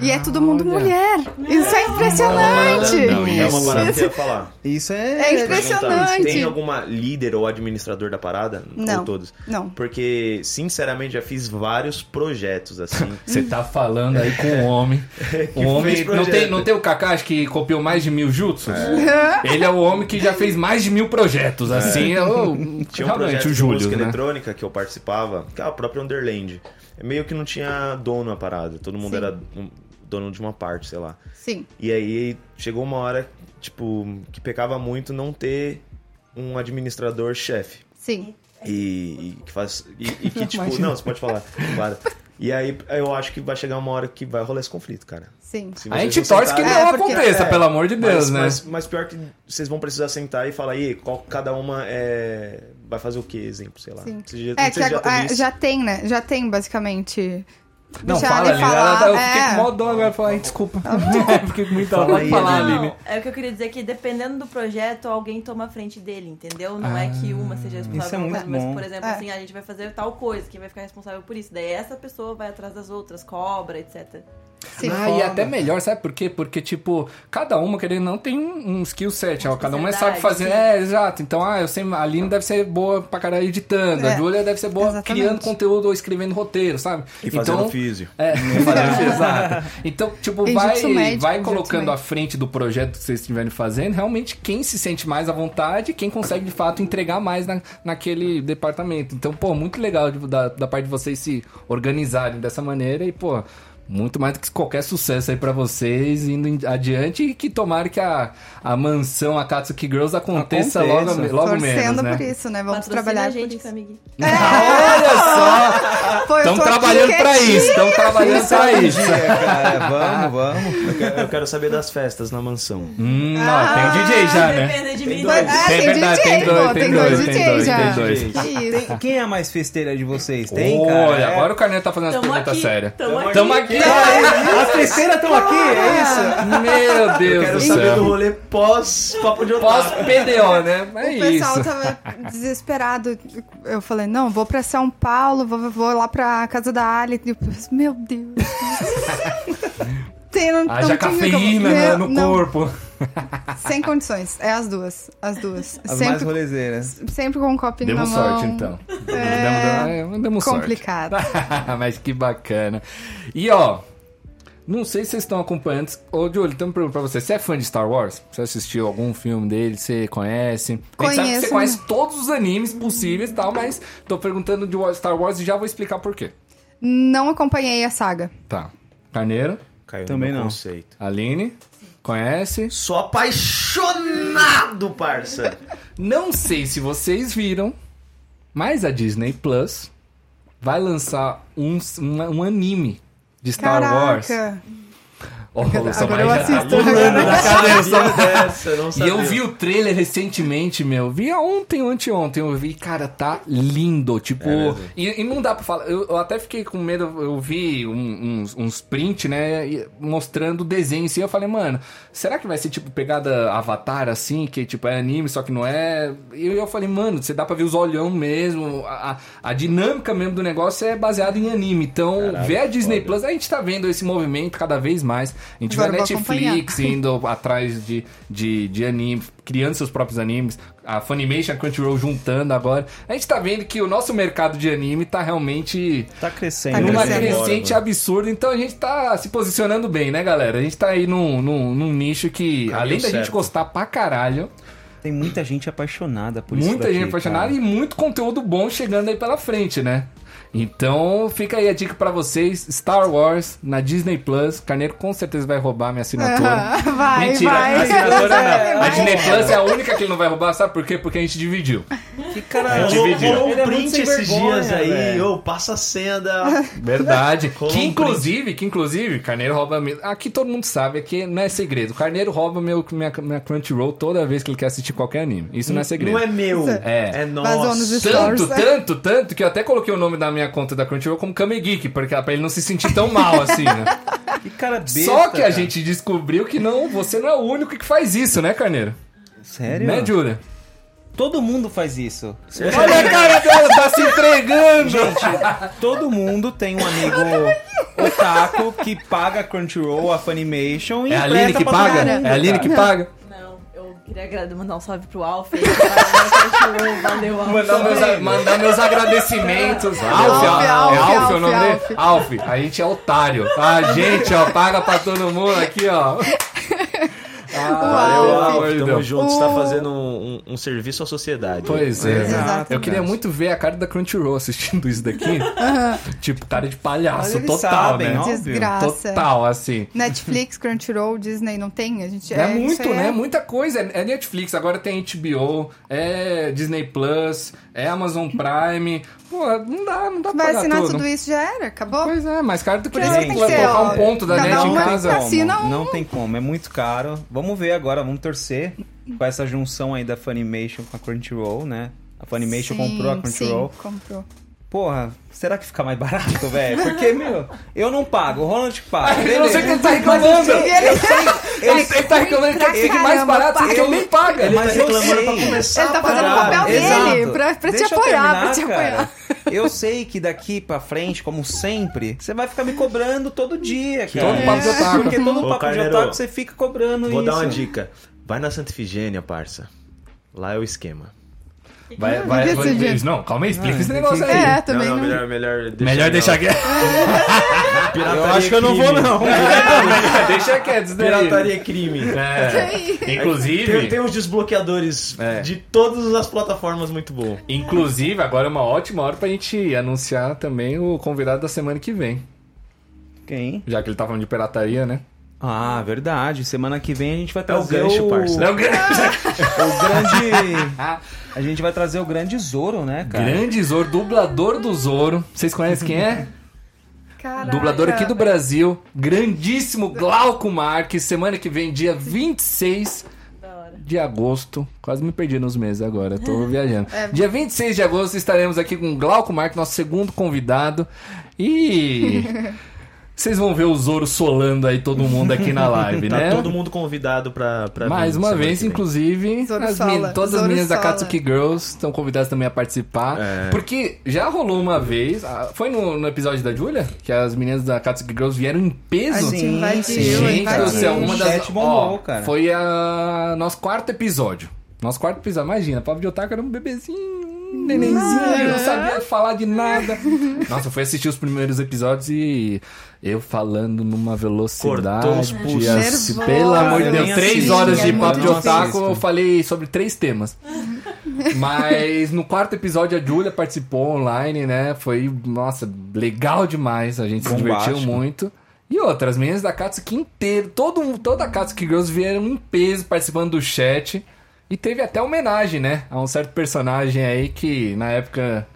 E é todo mundo Olha. mulher. Isso é impressionante. Não, É uma Isso. parada que eu ia falar. Isso é. É impressionante. Tem alguma líder ou administrador da parada? Não. Ou todos? Não. Porque, sinceramente, já fiz vários projetos assim. Você tá falando aí com um homem. Um homem. Não tem, não tem o Kakashi que copiou mais de mil jutsus? Ele é o homem que já fez mais de mil projetos. Assim, é o, Tinha um realmente projeto o de Júlio. música Né? eletrônica que eu participava, que é a própria Underland. Meio que não tinha dono a parada. Todo mundo Sim. era dono de uma parte, sei lá. Sim. E aí chegou uma hora, tipo, que pecava muito não ter um administrador chefe. Sim. E, e que faz. E, e que, tipo, Imagina. não, você pode falar, claro. E aí eu acho que vai chegar uma hora que vai rolar esse conflito, cara. Sim. A gente torce que não É, aconteça, É, pelo amor de Deus, mas, né? Mas, mas pior que vocês vão precisar sentar e falar, e aí, qual, cada uma é, vai fazer o que, exemplo, sei lá. Sim. Você já, É se já isso. já tem, né? Já tem, basicamente. Não, Deixa fala, Aline. falar, Ela, eu fiquei é. com mó dó agora. Falei, ai, desculpa. fiquei com muita dó. Fala Pode aí, falar, Aline. Não, é o que eu queria dizer que dependendo do projeto, alguém toma a frente dele, entendeu? Não é que uma seja responsável Isso é por uma muito coisa, mas, bom. por exemplo, É. assim, a gente vai fazer tal coisa, quem vai ficar responsável por isso? Daí essa pessoa vai atrás das outras, cobra, etc. Sim. Ah, e até melhor, sabe por quê? Porque, tipo, cada uma, querendo não, tem um, um skill set. Ó, cada uma sabe fazer. especialidade, É, exato. Então, ah, eu sei, a Aline deve ser boa pra caralho editando. A É, Júlia deve ser boa exatamente. criando conteúdo ou escrevendo roteiro, sabe? E fazendo então, físio. É, fazendo, exato. Então, tipo, Tem vai, médico, vai colocando à frente do projeto que vocês estiverem fazendo, realmente quem se sente mais à vontade, quem consegue de fato entregar mais na, naquele departamento. Então, pô, muito legal de- da, da parte de vocês se organizarem dessa maneira e, pô. Muito mais do que qualquer sucesso aí pra vocês indo adiante e que tomara que a, a mansão Akatsuki Girls aconteça, Aconteça. logo, logo Torcendo menos, né? por isso, né? Vamos Patrocina trabalhar a gente, por isso. Camigui. Olha só! Pô, eu Estamos tô aqui trabalhando pra quietinha. isso, estamos trabalhando pra isso. cara, vamos, vamos. Eu quero, eu quero saber das festas na mansão. Hum, ó, tem um DJ já, né? Depende de mim. dois. Ah, Tem tem, verdade, tem dois, tem tem dois, tem DJ dois, já. tem dois. Tem- quem é a mais festeira de vocês? Tem, cara? Olha, É. agora o Carneiro tá fazendo as perguntas sérias. tamo aqui. Tamo aqui. As festeiras estão aqui, é isso? Meu Deus Quero do saber do rolê pós Papo de Pós Otaku. PDO, né? É O pessoal isso. tava desesperado. Eu falei, não, vou pra São Paulo, vou, vou lá pra casa da Ali. E eu Meu Deus. Tem, não, Haja não cafeína como- no não, corpo. Sem condições. É as duas. As duas. As mais sempre, rolezeiras. sempre com um copinho Demos na mão. sorte, então. É Demos, demos sorte. complicado. Mas que bacana. E ó, não sei se vocês estão acompanhando. Ô, Júlio, tem uma pergunta pra você. Você é fã de Star Wars? Você assistiu algum filme dele? Você conhece? Gente sabe que Conheço. você conhece todos os animes possíveis e tal, mas tô perguntando de Star Wars e já vou explicar por quê. Não acompanhei a saga. Tá. Carneiro, Caiu Também no meu não. conceito. Aline, conhece? Sou apaixonado, parça. Não sei se vocês viram, mas a Disney Plus vai lançar um, um, um anime de Star Wars. Oh, o Agora Samai eu já tá assisto. dessa, não E eu vi o trailer recentemente, meu. Vi ontem anteontem. Eu vi, cara, tá lindo. Tipo. e, e não dá pra falar. Eu, eu até fiquei com medo. Eu vi um- uns, uns print, né? e- Mostrando o desenho assim. Eu falei, mano, será que vai ser tipo pegada Avatar assim? Que tipo é anime, só que não é. E eu falei, mano, você dá pra ver os olhão mesmo. A, a- dinâmica mesmo do negócio é baseada em anime. Então, Caralho, ver a Disney. Plus, a gente tá vendo esse movimento cada vez mais. A gente Agora vê a eu vou Netflix indo atrás de, de, de anime, criando seus próprios animes. A Funimation, a Crunchyroll juntando agora. A gente tá vendo que o nosso mercado de anime tá realmente Tá crescendo. Tá numa crescendo. crescente Agora, absurda. Então a gente tá se posicionando bem, né, galera? A gente tá aí num, num, num nicho que, Caminho além da gente certo. gostar pra caralho, Tem muita gente apaixonada por isso Muita gente apaixonada cara. e muito conteúdo bom chegando aí pela frente, né? Então, fica aí a dica pra vocês: Star Wars na Disney Plus. Carneiro com certeza vai roubar minha assinatura. vai, Mentira, vai. a assinatura Vai. não. A Disney Plus é a única que ele não vai roubar, sabe por quê? Porque a gente dividiu. Que cara... Rolou, dividiu. rolou Ele um é print sem esses dias aí, velho. ô, passa a senda. Verdade. Que inclusive, que inclusive, Carneiro rouba. Aqui todo mundo sabe, aqui não é segredo. Carneiro rouba meu, minha, minha Crunchyroll toda vez que ele quer assistir qualquer anime. Isso não é segredo. Não é meu, É. é nosso. Tanto, tanto, tanto que eu até coloquei o nome da minha conta da Crunchyroll como Kame Geek, porque pra ele não se sentir tão mal assim, né? Que cara besta, Só que a cara. gente descobriu que não, você não é o único que faz isso, né, Carneiro? Sério? Né, Julia? Todo mundo faz isso. Olha a cara dela, tá se entregando! Todo mundo tem um amigo otaku que paga Crunchyroll, a Funimation e É a Aline que paga? É a Aline que paga? Não, eu queria mandar um salve pro Alf. Valeu, Alf. Mandar meus, mandar meus agradecimentos. Alf, Alf, é o nome dele? Alf. Alf, a gente é otário. A gente, ó, paga pra todo mundo aqui, ó. Ah, Uau. pelo Alf, tamo Deus. junto, você tá fazendo um, um- um serviço à sociedade. Pois é. Exatamente. Eu queria muito ver a cara da Crunchyroll assistindo isso daqui. Tipo, cara de palhaço, total, sabem, né? Desgraça. Total, assim. Netflix, Crunchyroll, Disney não tem? A gente É, isso muito, né? Muita coisa. É Netflix, agora tem HBO, é Disney Plus, é Amazon Prime. Pô, não dá, não dá pra Vai pagar assinar tudo. tudo isso já era, acabou? Pois é, mais caro do que isso que tem que ser, colocar ó, um ponto da cada net um em casa. ficar assina um. Não tem como, é muito caro. Vamos ver agora, vamos torcer com essa junção aí da Funimation com a Crunchyroll, né? A Funimation Sim, comprou a Crunchyroll. Sim, comprou. Porra, será que fica mais barato, velho? Porque, meu, eu não pago, o Ronald paga. Eu não sei o que ele tá reclamando. Ele- Ele, ele tá reclamando que fique mais barato porque ele nem paga. Ele Mas tá eu reclamando sei. pra começar Ele tá fazendo o papel Exato. dele, pra- pra te apoiar, terminar, pra te cara. apoiar. Eu sei que daqui pra frente, como sempre, você vai ficar me cobrando todo dia, cara. Todo papo de otaku. Porque todo Ô, papo Carneiro, de otaku você fica cobrando Vou isso. dar uma dica. Vai na Santa Ifigênia, parça. Lá é o esquema. Vai, vai, vai, esse não, calma aí, explica Não, esse negócio aí. É, também não, não. não, melhor, melhor deixar. Melhor deixar quieto. Eu acho que eu não vou, não. Deixa quieto. Pirataria é crime. É. Inclusive, Tem, tem uns desbloqueadores É. de todas as plataformas muito bom. inclusive, agora é uma ótima hora pra gente anunciar também o convidado da semana que vem. Quem? Já que ele tá falando de pirataria, né? Ah, verdade. Semana que vem a gente vai É o trazer gancho, o, parça. Não, o grande... A gente vai trazer o grande Zoro, né, cara? Grande Zoro, dublador do Zoro. Vocês conhecem quem é? Caraca. Dublador aqui do Brasil. Grandíssimo Glauco Marques. Semana que vem, dia 26 Da hora. de agosto. Quase me perdi nos meses agora, tô viajando. Dia 26 de agosto estaremos aqui com o Glauco Marques, nosso segundo convidado. E. Vocês vão ver o Zoro solando aí todo mundo aqui na live, Tá né? todo mundo convidado pra, pra Mais vir uma vez, inclusive, as todas as Zoro meninas da. Katsuki Girls estão convidadas também a participar. É. Porque já rolou uma vez, ah, foi no, no episódio da Julia, que as meninas da Katsuki Girls vieram em peso. A gente invadiu, Gente invadiu. do céu, uma O das. bombou, ó, cara. Foi a nosso quarto episódio. Nosso quarto episódio, imagina, Pablo de Otaku era um bebezinho, nenenzinho, não sabia falar de nada. Nossa, eu fui assistir os primeiros episódios e eu falando numa velocidade. Cortou os pulsos. assim, pelo amor de Eu Deus, três horas de é papo de otaku, eu falei sobre três temas. Mas no quarto episódio a Julia participou online, né? Foi, nossa, legal demais. A gente se Bombástico. divertiu muito. E outras, as meninas da Katsuki inteiro, todo, toda a Katsuki Girls vieram em peso participando do chat. E teve até homenagem, né? A um certo personagem aí que na época.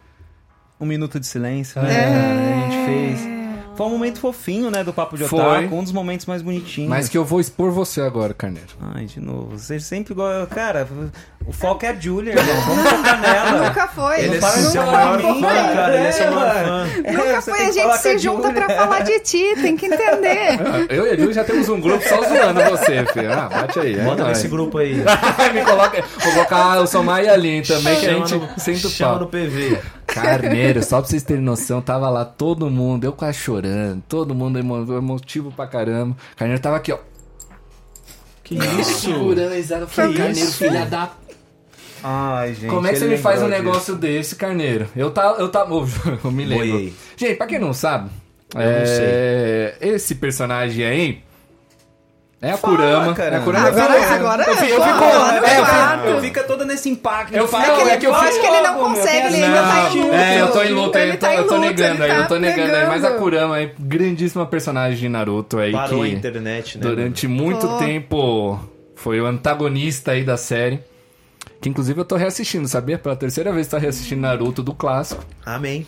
Um minuto de silêncio, É. né? A gente fez. Foi um momento fofinho, né, do Papo de Foi. Otaku, um dos momentos mais bonitinhos. Mas que eu vou expor você agora, Carneiro. Ai, de novo. Você sempre igual. Cara, o foco é a Julia, irmão. Vamos focar nela. Nunca foi. Ele é Nunca seu foi. maior fã, cara. Ele é seu maior fã. Nunca foi. tem A gente se junta Julia. pra falar de ti, tem que entender. Eu e a Julia já temos um grupo só zoando você, filho. Ah, bate aí. é Bota nesse grupo aí. Me coloca, vou colocar o Somar e a Aline também, que a Chama gente senta o Chama pau. no PV. Carneiro, só pra vocês terem noção, tava lá todo mundo, eu quase chorando, todo mundo emo- emotivo pra caramba. Carneiro tava aqui, ó. Que isso? Segurando a risada. Eu falei, Que Carneiro, isso? filha da. Ai, gente. Como é que você me faz um negócio desse, Carneiro? Eu tá, eu tá, oh, eu me lembro. Boiei. Gente, pra quem não sabe, Eu é, não sei. esse personagem aí, É a Fala, Kurama. cara. É a Kurama. Agora- Eu fico- agora eu fico- é, agora é, eu é, fico- todo nesse impacto. Eu fico- é que eu Eu acho que ele não consegue, ele ainda tá em luto. É, eu tô em luta aí, Ele eu tô, tá eu tô negando aí, eu tá tô negando aí. Mas a. Kurama é grandíssima personagem de Naruto aí Parou a que internet, né? durante muito tempo foi o antagonista aí da série. Que inclusive eu tô reassistindo, sabia? Pela terceira vez tô reassistindo Naruto do clássico. Amém.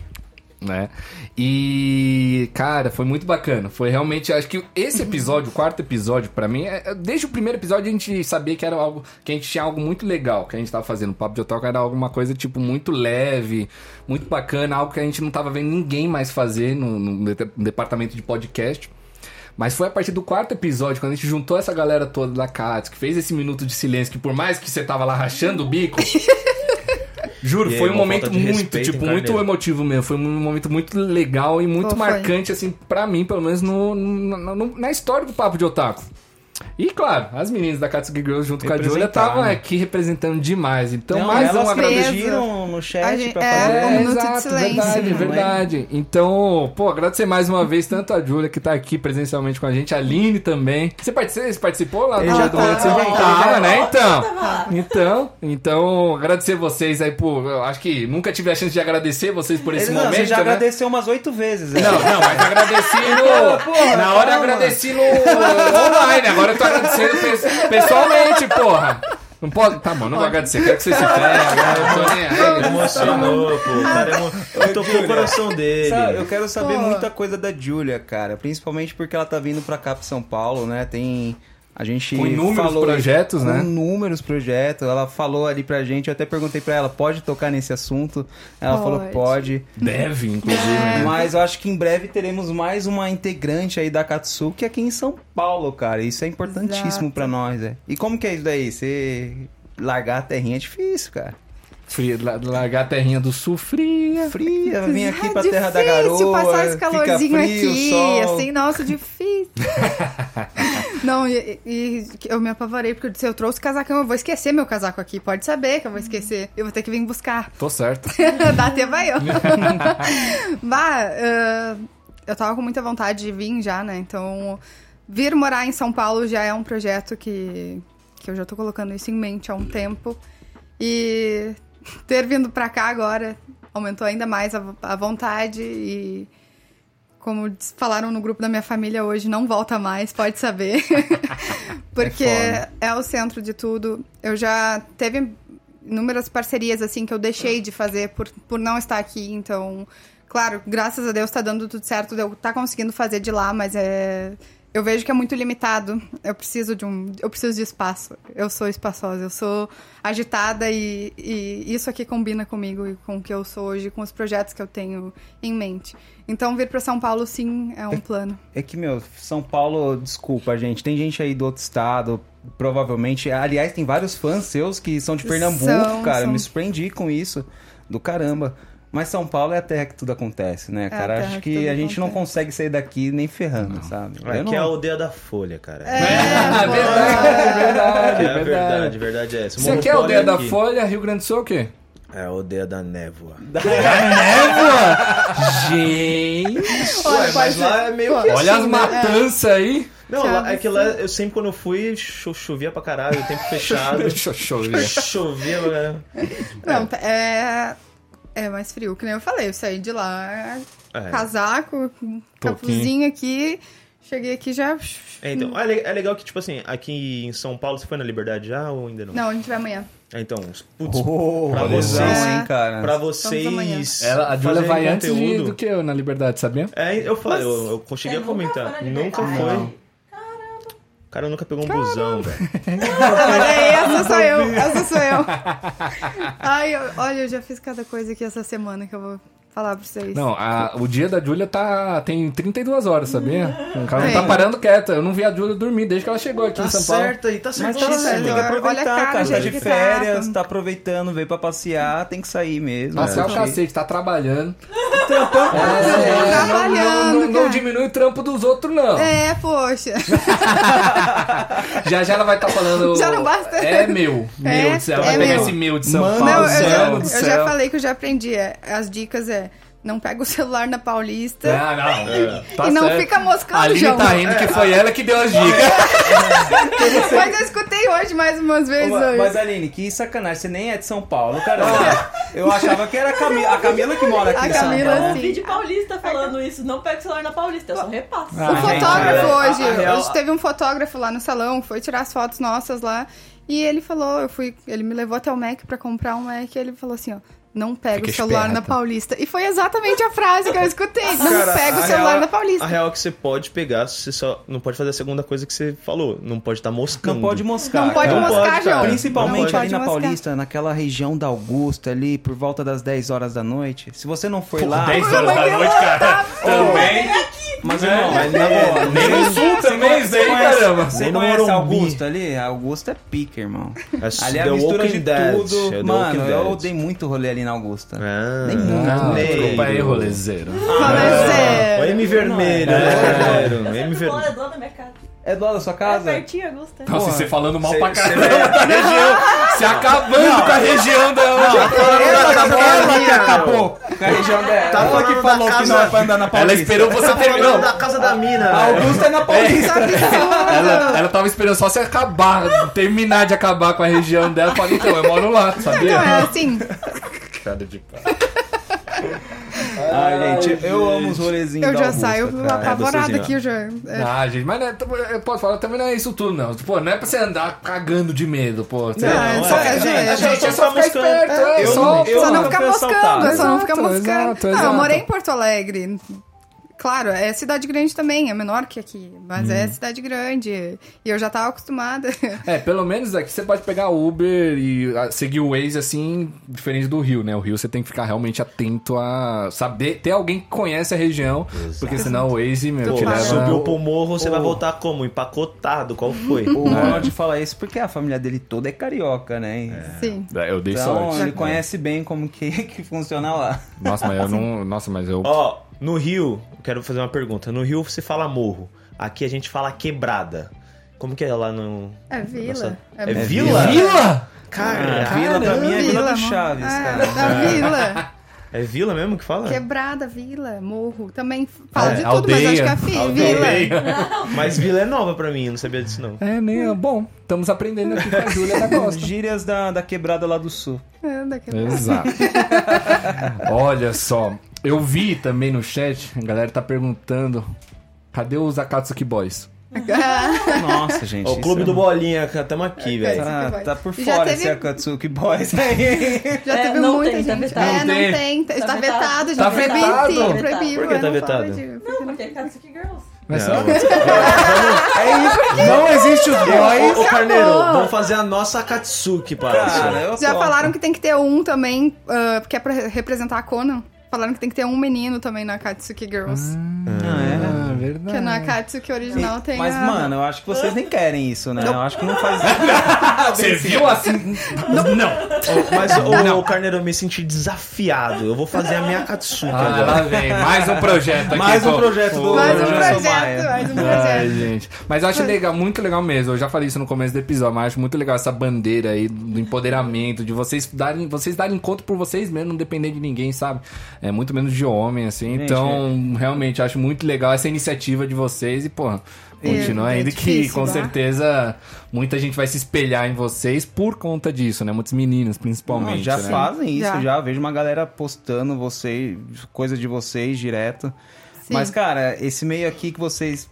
Né? E, cara, foi muito bacana. Foi realmente, acho que esse episódio, o quarto episódio, pra mim, é- é- desde o primeiro episódio a gente sabia que era algo, que a gente tinha algo muito legal, que a gente tava fazendo. O Papo de Otaku era alguma coisa, tipo, muito leve, muito bacana, algo que a gente não tava vendo ninguém mais fazer no, no departamento de podcast. Mas foi a partir do quarto episódio, quando a gente juntou essa galera toda da Katz, que fez esse minuto de silêncio, que por mais que você tava lá rachando o bico, Juro, E aí, foi um momento muito, tipo, muito emotivo mesmo. Foi um momento muito legal e muito Pô, foi. marcante, assim, pra mim, pelo menos no, no- no- na história do Papo de Otaku. E, claro, as meninas da Katsuki Girls junto com a Julia estavam né? aqui representando demais. Então, Não, mais elas um agradecimento. pediram no chat gente- pra é, fazer um É, minuto de exato, silêncio. verdade, Não é? verdade. Então, pô, agradecer mais uma vez tanto a Júlia que tá aqui presencialmente com a gente, a Aline também. Você participou, você participou lá dia já do tá- Minuto? Já já- tava, né? Então, então, então, agradecer vocês aí por. Eu acho que nunca tive a chance de agradecer vocês por esse Ele, não, momento. você já né? agradeceu umas oito vezes. né? Não, não, mas agradeci no. Porra, na hora eu calma. agradeci no online, agora eu tô agradecendo pe- pessoalmente, porra. Não pode. Tá bom, não vou agradecer, quero que você se ferre, agora eu tô nem aí. Emocionou, pô. O cara emo... tocou o coração dele. Sabe, eu quero saber muita coisa da Julia, cara. Principalmente porque ela tá vindo pra cá, pra São Paulo, né? Tem. A gente. Com inúmeros falou projetos, com né? Inúmeros projetos. Ela falou ali pra gente, eu até perguntei pra ela, pode tocar nesse assunto? Ela falou que Pode. pode. Deve, inclusive, né? Mas eu acho que em breve teremos mais uma integrante aí da Katsuki aqui em São Paulo, cara. Isso é importantíssimo Exato. pra nós, é. E como que é isso daí? Você largar a terrinha é difícil, cara. Fria, la- largar a terrinha do sul fria. Fria, vim aqui pra É terra da difícil garoa. passar esse fica calorzinho frio, aqui, sol. assim, nossa, difícil. Não, e, e eu me apavorei, porque eu disse, eu trouxe casacão, eu vou esquecer meu casaco aqui, pode saber que eu vou esquecer, eu vou ter que vir buscar. Tô certo. Dá até vai eu. bah, eh, eu tava com muita vontade de vir já, né, então vir morar em São Paulo já é um projeto que, que eu já tô colocando isso em mente há um tempo, e ter vindo pra cá agora aumentou ainda mais a, a vontade e como falaram no grupo da minha família hoje, não volta mais, pode saber. Porque É é, o centro de tudo. Eu já teve inúmeras parcerias assim que eu deixei de fazer por, por não estar aqui, então, claro, graças a Deus tá dando tudo certo, eu tá conseguindo fazer de lá, mas é eu vejo que é muito limitado. Eu preciso de um, eu preciso de espaço. Eu sou espaçosa, eu sou agitada e, e isso aqui combina comigo e com o que eu sou hoje, com os projetos que eu tenho em mente. Então vir para São Paulo sim é um plano. É que, meu, São Paulo, desculpa, gente. Tem gente aí do outro estado, provavelmente. Aliás, tem vários fãs seus que são de Pernambuco, São, cara. Eu são. me surpreendi com isso. Do caramba. Mas São Paulo é a terra que tudo acontece, né, É cara? terra Acho que que, a gente não acontece. consegue sair daqui nem ferrando, sabe? Eu Aqui não- é a aldeia da Folha, cara. É, verdade, É verdade, a verdade, verdade. verdade é essa. Você quer a aldeia da Monopólio Folha, Rio Grande do Sul é o quê? É a aldeia da névoa. Gente! Olha, Ué, mas lá é meio que Olha as assim, né? matanças aí. Não, Que lá, é que lá, eu sempre quando eu fui, cho- chovia pra caralho, o tempo fechado. Chover. chovia, cara. Não, é é mais frio, que nem eu falei, eu saí de lá É. casaco, capuzinho aqui, cheguei aqui já É, então, é, é legal que, tipo assim, aqui em São Paulo, você foi na Liberdade já ou ainda não? Não, a gente vai amanhã. É, então, putz, Oh, pra vocês, hein, cara? pra vocês Ela, a Julia fazerem vai antes de- conteúdo... do que eu na Liberdade, sabia? É, eu falei, eu, eu cheguei a comentar. Nunca foi. O cara nunca pegou um busão, velho. Olha aí, essa sou eu, essa sou eu. Ai, eu- olha, eu já fiz cada coisa aqui essa semana que eu vou falar pra vocês. Não, a- o dia da Júlia tá, tem 32 horas, sabia? O cara não É. tá parando quieta. Eu não vi a Júlia dormir desde que ela chegou aqui Tá em São Paulo. certo aí, tá Mas certo. tá Olha, certo, tem que olha a aproveitar, cara, cara. Tá de que férias, tá. tá aproveitando, veio pra passear, tem que sair mesmo. Nossa, é o cacete, tá trabalhando. Trampando. É, trabalhando, não, não, não cara. diminui o trampo dos outros, não. É, poxa. Já já ela vai estar falando. Já não basta? É meu. Meu. É, ela vai é pegar meu. esse meu de São Manda Paulo. Não, eu, céu já, Mano eu já céu. falei que eu já aprendi. é, As dicas é não pega o celular na Paulista Ah, não. Tá e não certo. fica moscando, A Aline João. tá rindo que foi ela que deu as dicas. Mas eu escutei hoje mais umas vezes. Ô, hoje. Mas Aline, que sacanagem, você nem é de São Paulo, caramba. Eu achava que era a Camila, a Camila que mora aqui A em São Camila, Paulo. Eu ouvi de Paulista falando isso. Não pega o celular na Paulista, eu só repasso. O Ah, gente, fotógrafo a- hoje, a real- hoje teve um fotógrafo lá no salão, foi tirar as fotos nossas lá, e ele falou, eu fui, ele me levou até o Mac pra comprar um Mac, e ele falou assim, ó, não pega Fica o celular esperto. na Paulista. E foi exatamente a frase que eu escutei, não Cara, pega o celular real- na Paulista. A real é que você pode pegar, você só não pode fazer a segunda coisa que você falou. Não pode estar moscando. Não pode moscar. Não pode. Não moscar, pode, João. Principalmente Não ali pode na moscar. Paulista, naquela região da Augusta, ali por volta das 10 horas da noite. Se você não for lá. 10 horas da noite, cara. Também. Mas, irmão, mas na nem- boa, Nem no sul também, isso aí, conhece- caramba. Você conhece. Augusta ali? Augusta é pica, irmão. É Ali é a mistura de Dead, tudo. é Mano, eu dei muito rolê ali na Augusta. Ah, Nem muito. Desculpa aí, rolezeiro. Rolezeiro. O M vermelho, É. né? M M vermelho. É do lado da minha casa. É da sua É casa? pertinho, Augusta. Nossa, Porra. você falando mal Cê- pra cê caramba da região. Se acabando com a região dela. Ela, ela que Não. acabou com a região dela. Tá ela que falou da que casa- não é pra andar na Paulista. Ela esperou você Tá terminar. da casa da mina, A. Augusta é na Paulista. Ela, ela tava esperando só se acabar, terminar de acabar com a região dela. Eu falei, então, eu moro lá, sabia? Não, é assim, Cara de pau. Ai, gente, eu amo os rolezinhos eu da já Augusta, saio cara. apavorada gostosinho, aqui, eu já... é. Ah, gente, mas não é- eu posso falar, também não é isso tudo, não. Pô, não é pra você andar cagando de medo, pô. Você- Não, é não, só, é, é, gente, é, a Gente, é só ficar moscando. esperto, é, Eu só, não- eu só não nunca fica fui moscando, assaltado. só não fica Exato, moscando. exato, Não, eu morei em Porto Alegre. Claro, é cidade grande também, é menor que aqui, mas Hum. é cidade grande. E eu já tava acostumada. É, pelo menos aqui você pode pegar Uber e ah, seguir o Waze assim, diferente do Rio, né? O Rio você tem que ficar realmente atento a saber, ter alguém que conhece a região, porque senão o Waze, meu, Pô, te leva... subiu pro morro, você Ô. vai voltar como? Empacotado, qual foi? O Ronald fala isso porque a família dele toda é carioca, né? Sim. É, Eu dei Então sorte. ele conhece bem como que, que funciona lá. Nossa, mas eu não... Nossa, mas eu... Ó, no Rio, quero fazer uma pergunta. No Rio você fala morro, aqui a gente fala quebrada. Como que é lá no... É vila. Nossa, É é vila. vila? Vila? Cara, Ah, vila pra mim é Vila do amor. Chaves, É, cara. Da vila. é vila mesmo que fala? Quebrada, vila, morro. Também fala É, de tudo, mas acho que é Aldeia. vila. Mas vila é nova pra mim, eu não sabia disso não. É, nem... Bom, estamos aprendendo aqui com a Júlia da Costa. Gírias da, da quebrada lá do sul. É, da quebrada. Exato. Olha só, eu vi também no chat, a galera tá perguntando, cadê os Akatsuki Boys? Nossa, gente. O Clube é- do Bolinha, tamo aqui, velho. Tá, tá por Já fora teve- esse Akatsuki Boys aí. Já É, teve não muita tem, tá gente. vetado. É, não tem. tem. Está Tá vetado. vetado, gente. Tá Proibido, vetado? sim, Por proibido. que tá vetado? Não, porque é Katsuki Girls. Mas Não. só... É isso. Não existe os boys. Ô, ô, Carneiro, vamos fazer a nossa Akatsuki, Cara, parça. Já falaram que tem que ter um também, ah, porque é pra representar a Conan. Falaram que tem que ter um menino também na Katsuki Girls. Ah, Que verdade. na Katsuki original tem Mas, a... mano, eu acho que vocês nem querem isso, né? Eu acho que não faz. Você viu assim? Não. Ô, Mas, ô, Carneiro, eu me senti desafiado. Eu vou fazer a minha Akatsuki Ah, agora. lá vem, mais um projeto aqui. Mais um pô. projeto do Mais um projeto, mais um Ai, projeto. gente. Mas eu acho legal, muito legal mesmo. Eu já falei isso no começo do episódio, mas acho muito legal essa bandeira aí do empoderamento, de vocês darem, vocês darem conta por vocês mesmos, não depender de ninguém, sabe? É muito menos de homem, assim. Gente, então, realmente, acho muito legal essa iniciativa de vocês e, pô, continua É, é ainda que difícil, com tá? certeza muita gente vai se espelhar em vocês por conta disso, né? Muitos meninos, principalmente. Não, já né? fazem isso, Já. já. Vejo uma galera postando vocês, coisa de vocês direto. Sim. Mas, cara, esse meio aqui que vocês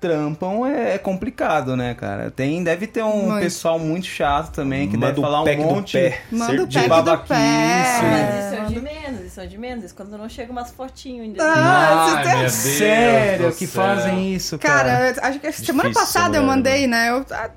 trampam é, é complicado, né, cara? Tem, deve ter um Muito. pessoal muito chato também, que Manda deve falar um monte. Manda de babaquice. Mas isso é de menos, isso é de menos. Isso quando não chega umas fotinhos ainda. Ah, Ai, Deus Sério, que céu. fazem isso, cara. Cara, acho que semana Difícil, passada eu mandei, né? Eu ah,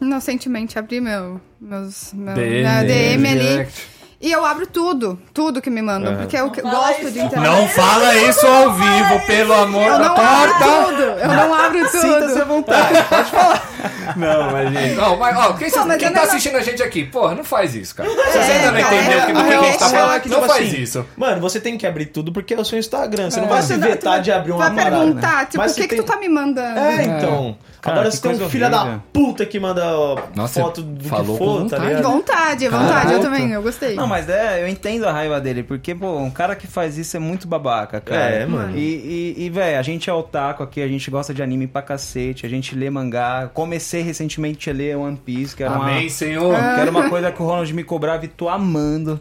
inocentemente abri meu, meus, meu, DM, minha DM ali. direct. E eu abro tudo, tudo que me mandam, porque eu que- Não fala gosto isso. de interagir. Não fala isso ao vivo, pelo amor Eu da não abro tudo, eu não abro Sinta-se à tudo. vontade, pode falar. Não, mas gente. Não, mas, ó, quem, Pô, mas quem eu tá não- assistindo a gente aqui, porra, não faz isso, cara. Se você É, ainda não cara, entendeu é, que a do que a gente tá falando, é que, não tipo faz assim, isso. Mano, você tem que abrir tudo porque é o seu Instagram. Você não É. vai se vetar de abrir uma Vai parada. perguntar, tipo, Mas o que que tem- tu tá me mandando? É, então. Cara, Agora você tem um filho da puta que manda Nossa, foto do falou que com for, tá vontade. ligado? Vontade, vontade, eu também, eu gostei. Não, mas é, eu entendo a raiva dele, porque, pô, um cara que faz isso é muito babaca, cara. É, mano. E, e, e velho, a gente é otaku aqui, a gente gosta de anime pra cacete, a gente lê mangá. Comecei recentemente a ler One Piece, que era uma... Amém, Senhor. Que era uma coisa que o Ronald me cobrava e tô amando.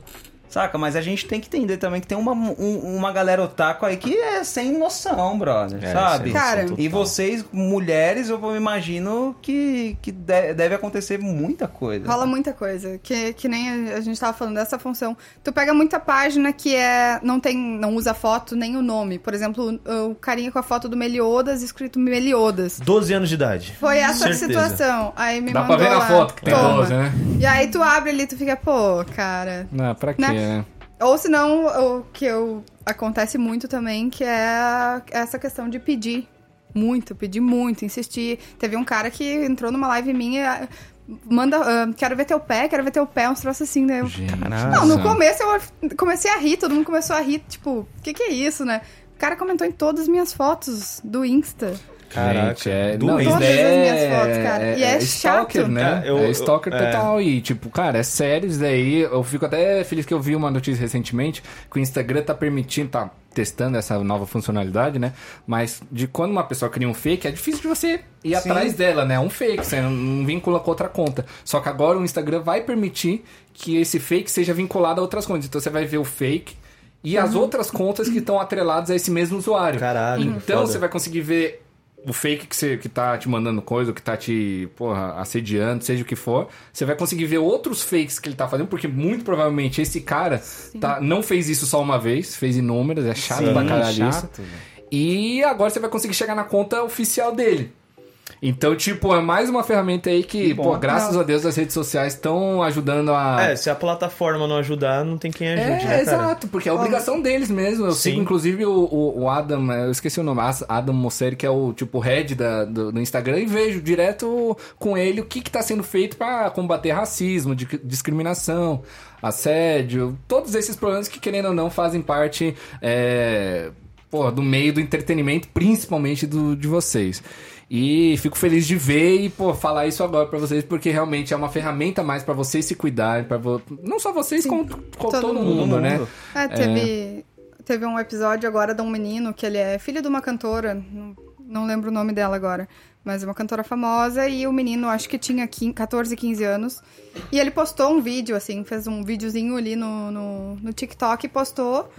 Saca? Mas a gente tem que entender também que tem uma, um- uma galera otaku aí que é sem noção, brother. É, sabe? Cara, E vocês, mulheres, eu imagino que, que de- deve acontecer muita coisa. Rola muita coisa, que, que nem a, a gente tava falando dessa função. Tu pega muita página que é não tem, não usa foto nem o nome. Por exemplo, o, o carinha com a foto do Meliodas escrito Meliodas. 12 anos de idade. Foi essa Certeza. situação. Aí me Dá pra mandou ver na lá, foto que tem toma. 12, né? E aí tu abre ali, tu fica, pô, cara. Não, pra quê, Né? Né? Ou senão, o que eu, acontece muito também, que é essa questão de pedir muito, pedir muito, insistir. Teve um cara que entrou numa live minha, manda, ah, quero ver teu pé, quero ver teu pé, uns troços assim, né? Não, no começo eu comecei a rir, todo mundo começou a rir, tipo, o que que é isso, né? O cara comentou em todas as minhas fotos do Insta. Caraca, Gente, é... doente. Não, Todas daí as é... minhas fotos, cara. E é stalker, chato. né? Cara, eu- é stalker eu- é. total. E, tipo, cara, é sério isso daí. Eu fico até feliz que eu vi uma notícia recentemente que o Instagram tá permitindo, tá testando essa nova funcionalidade, né? Mas de quando uma pessoa cria um fake, é difícil de você ir Sim. atrás dela, né? Um fake, você não- vincula com outra conta. Só que agora o Instagram vai permitir que esse fake seja vinculado a outras contas. Então você vai ver o fake e as outras contas que estão atreladas a esse mesmo usuário. Que Então foda. você vai conseguir ver o fake que, você, que tá te mandando coisa, ou que tá te, porra, assediando, seja o que for. Você vai conseguir ver outros fakes que ele tá fazendo, porque muito provavelmente esse cara tá, não fez isso só uma vez, fez inúmeras, é chato Sim, pra caralho isso. chato, velho. E agora você vai conseguir chegar na conta oficial dele. Então, tipo, é mais uma ferramenta aí que, Que bom. pô, graças a Deus as redes sociais estão ajudando a. É, se a plataforma não ajudar, não tem quem ajude, É, né, cara? exato, porque é obrigação deles mesmo. Eu Sim. sigo, inclusive, o, o, o Adam, eu esqueci o nome, Adam Mosseri, que é o tipo head da, do, do Instagram, e vejo direto com ele o que, que tá sendo feito pra combater racismo, di- discriminação, assédio, todos esses problemas que, querendo ou não, fazem parte é, pô, do meio do entretenimento, principalmente do, de vocês. E fico feliz de ver e, pô, falar isso agora pra vocês, porque realmente é uma ferramenta mais pra vocês se cuidarem, para não só vocês, Sim, como, como todo todo, mundo. mundo, né? É, teve, teve um episódio agora de um menino que ele é filho de uma cantora, não, não lembro o nome dela agora, mas é uma cantora famosa e o menino acho que tinha 15, 14, 15 anos. E ele postou um vídeo, assim, fez um videozinho ali no, no, no TikTok e postou.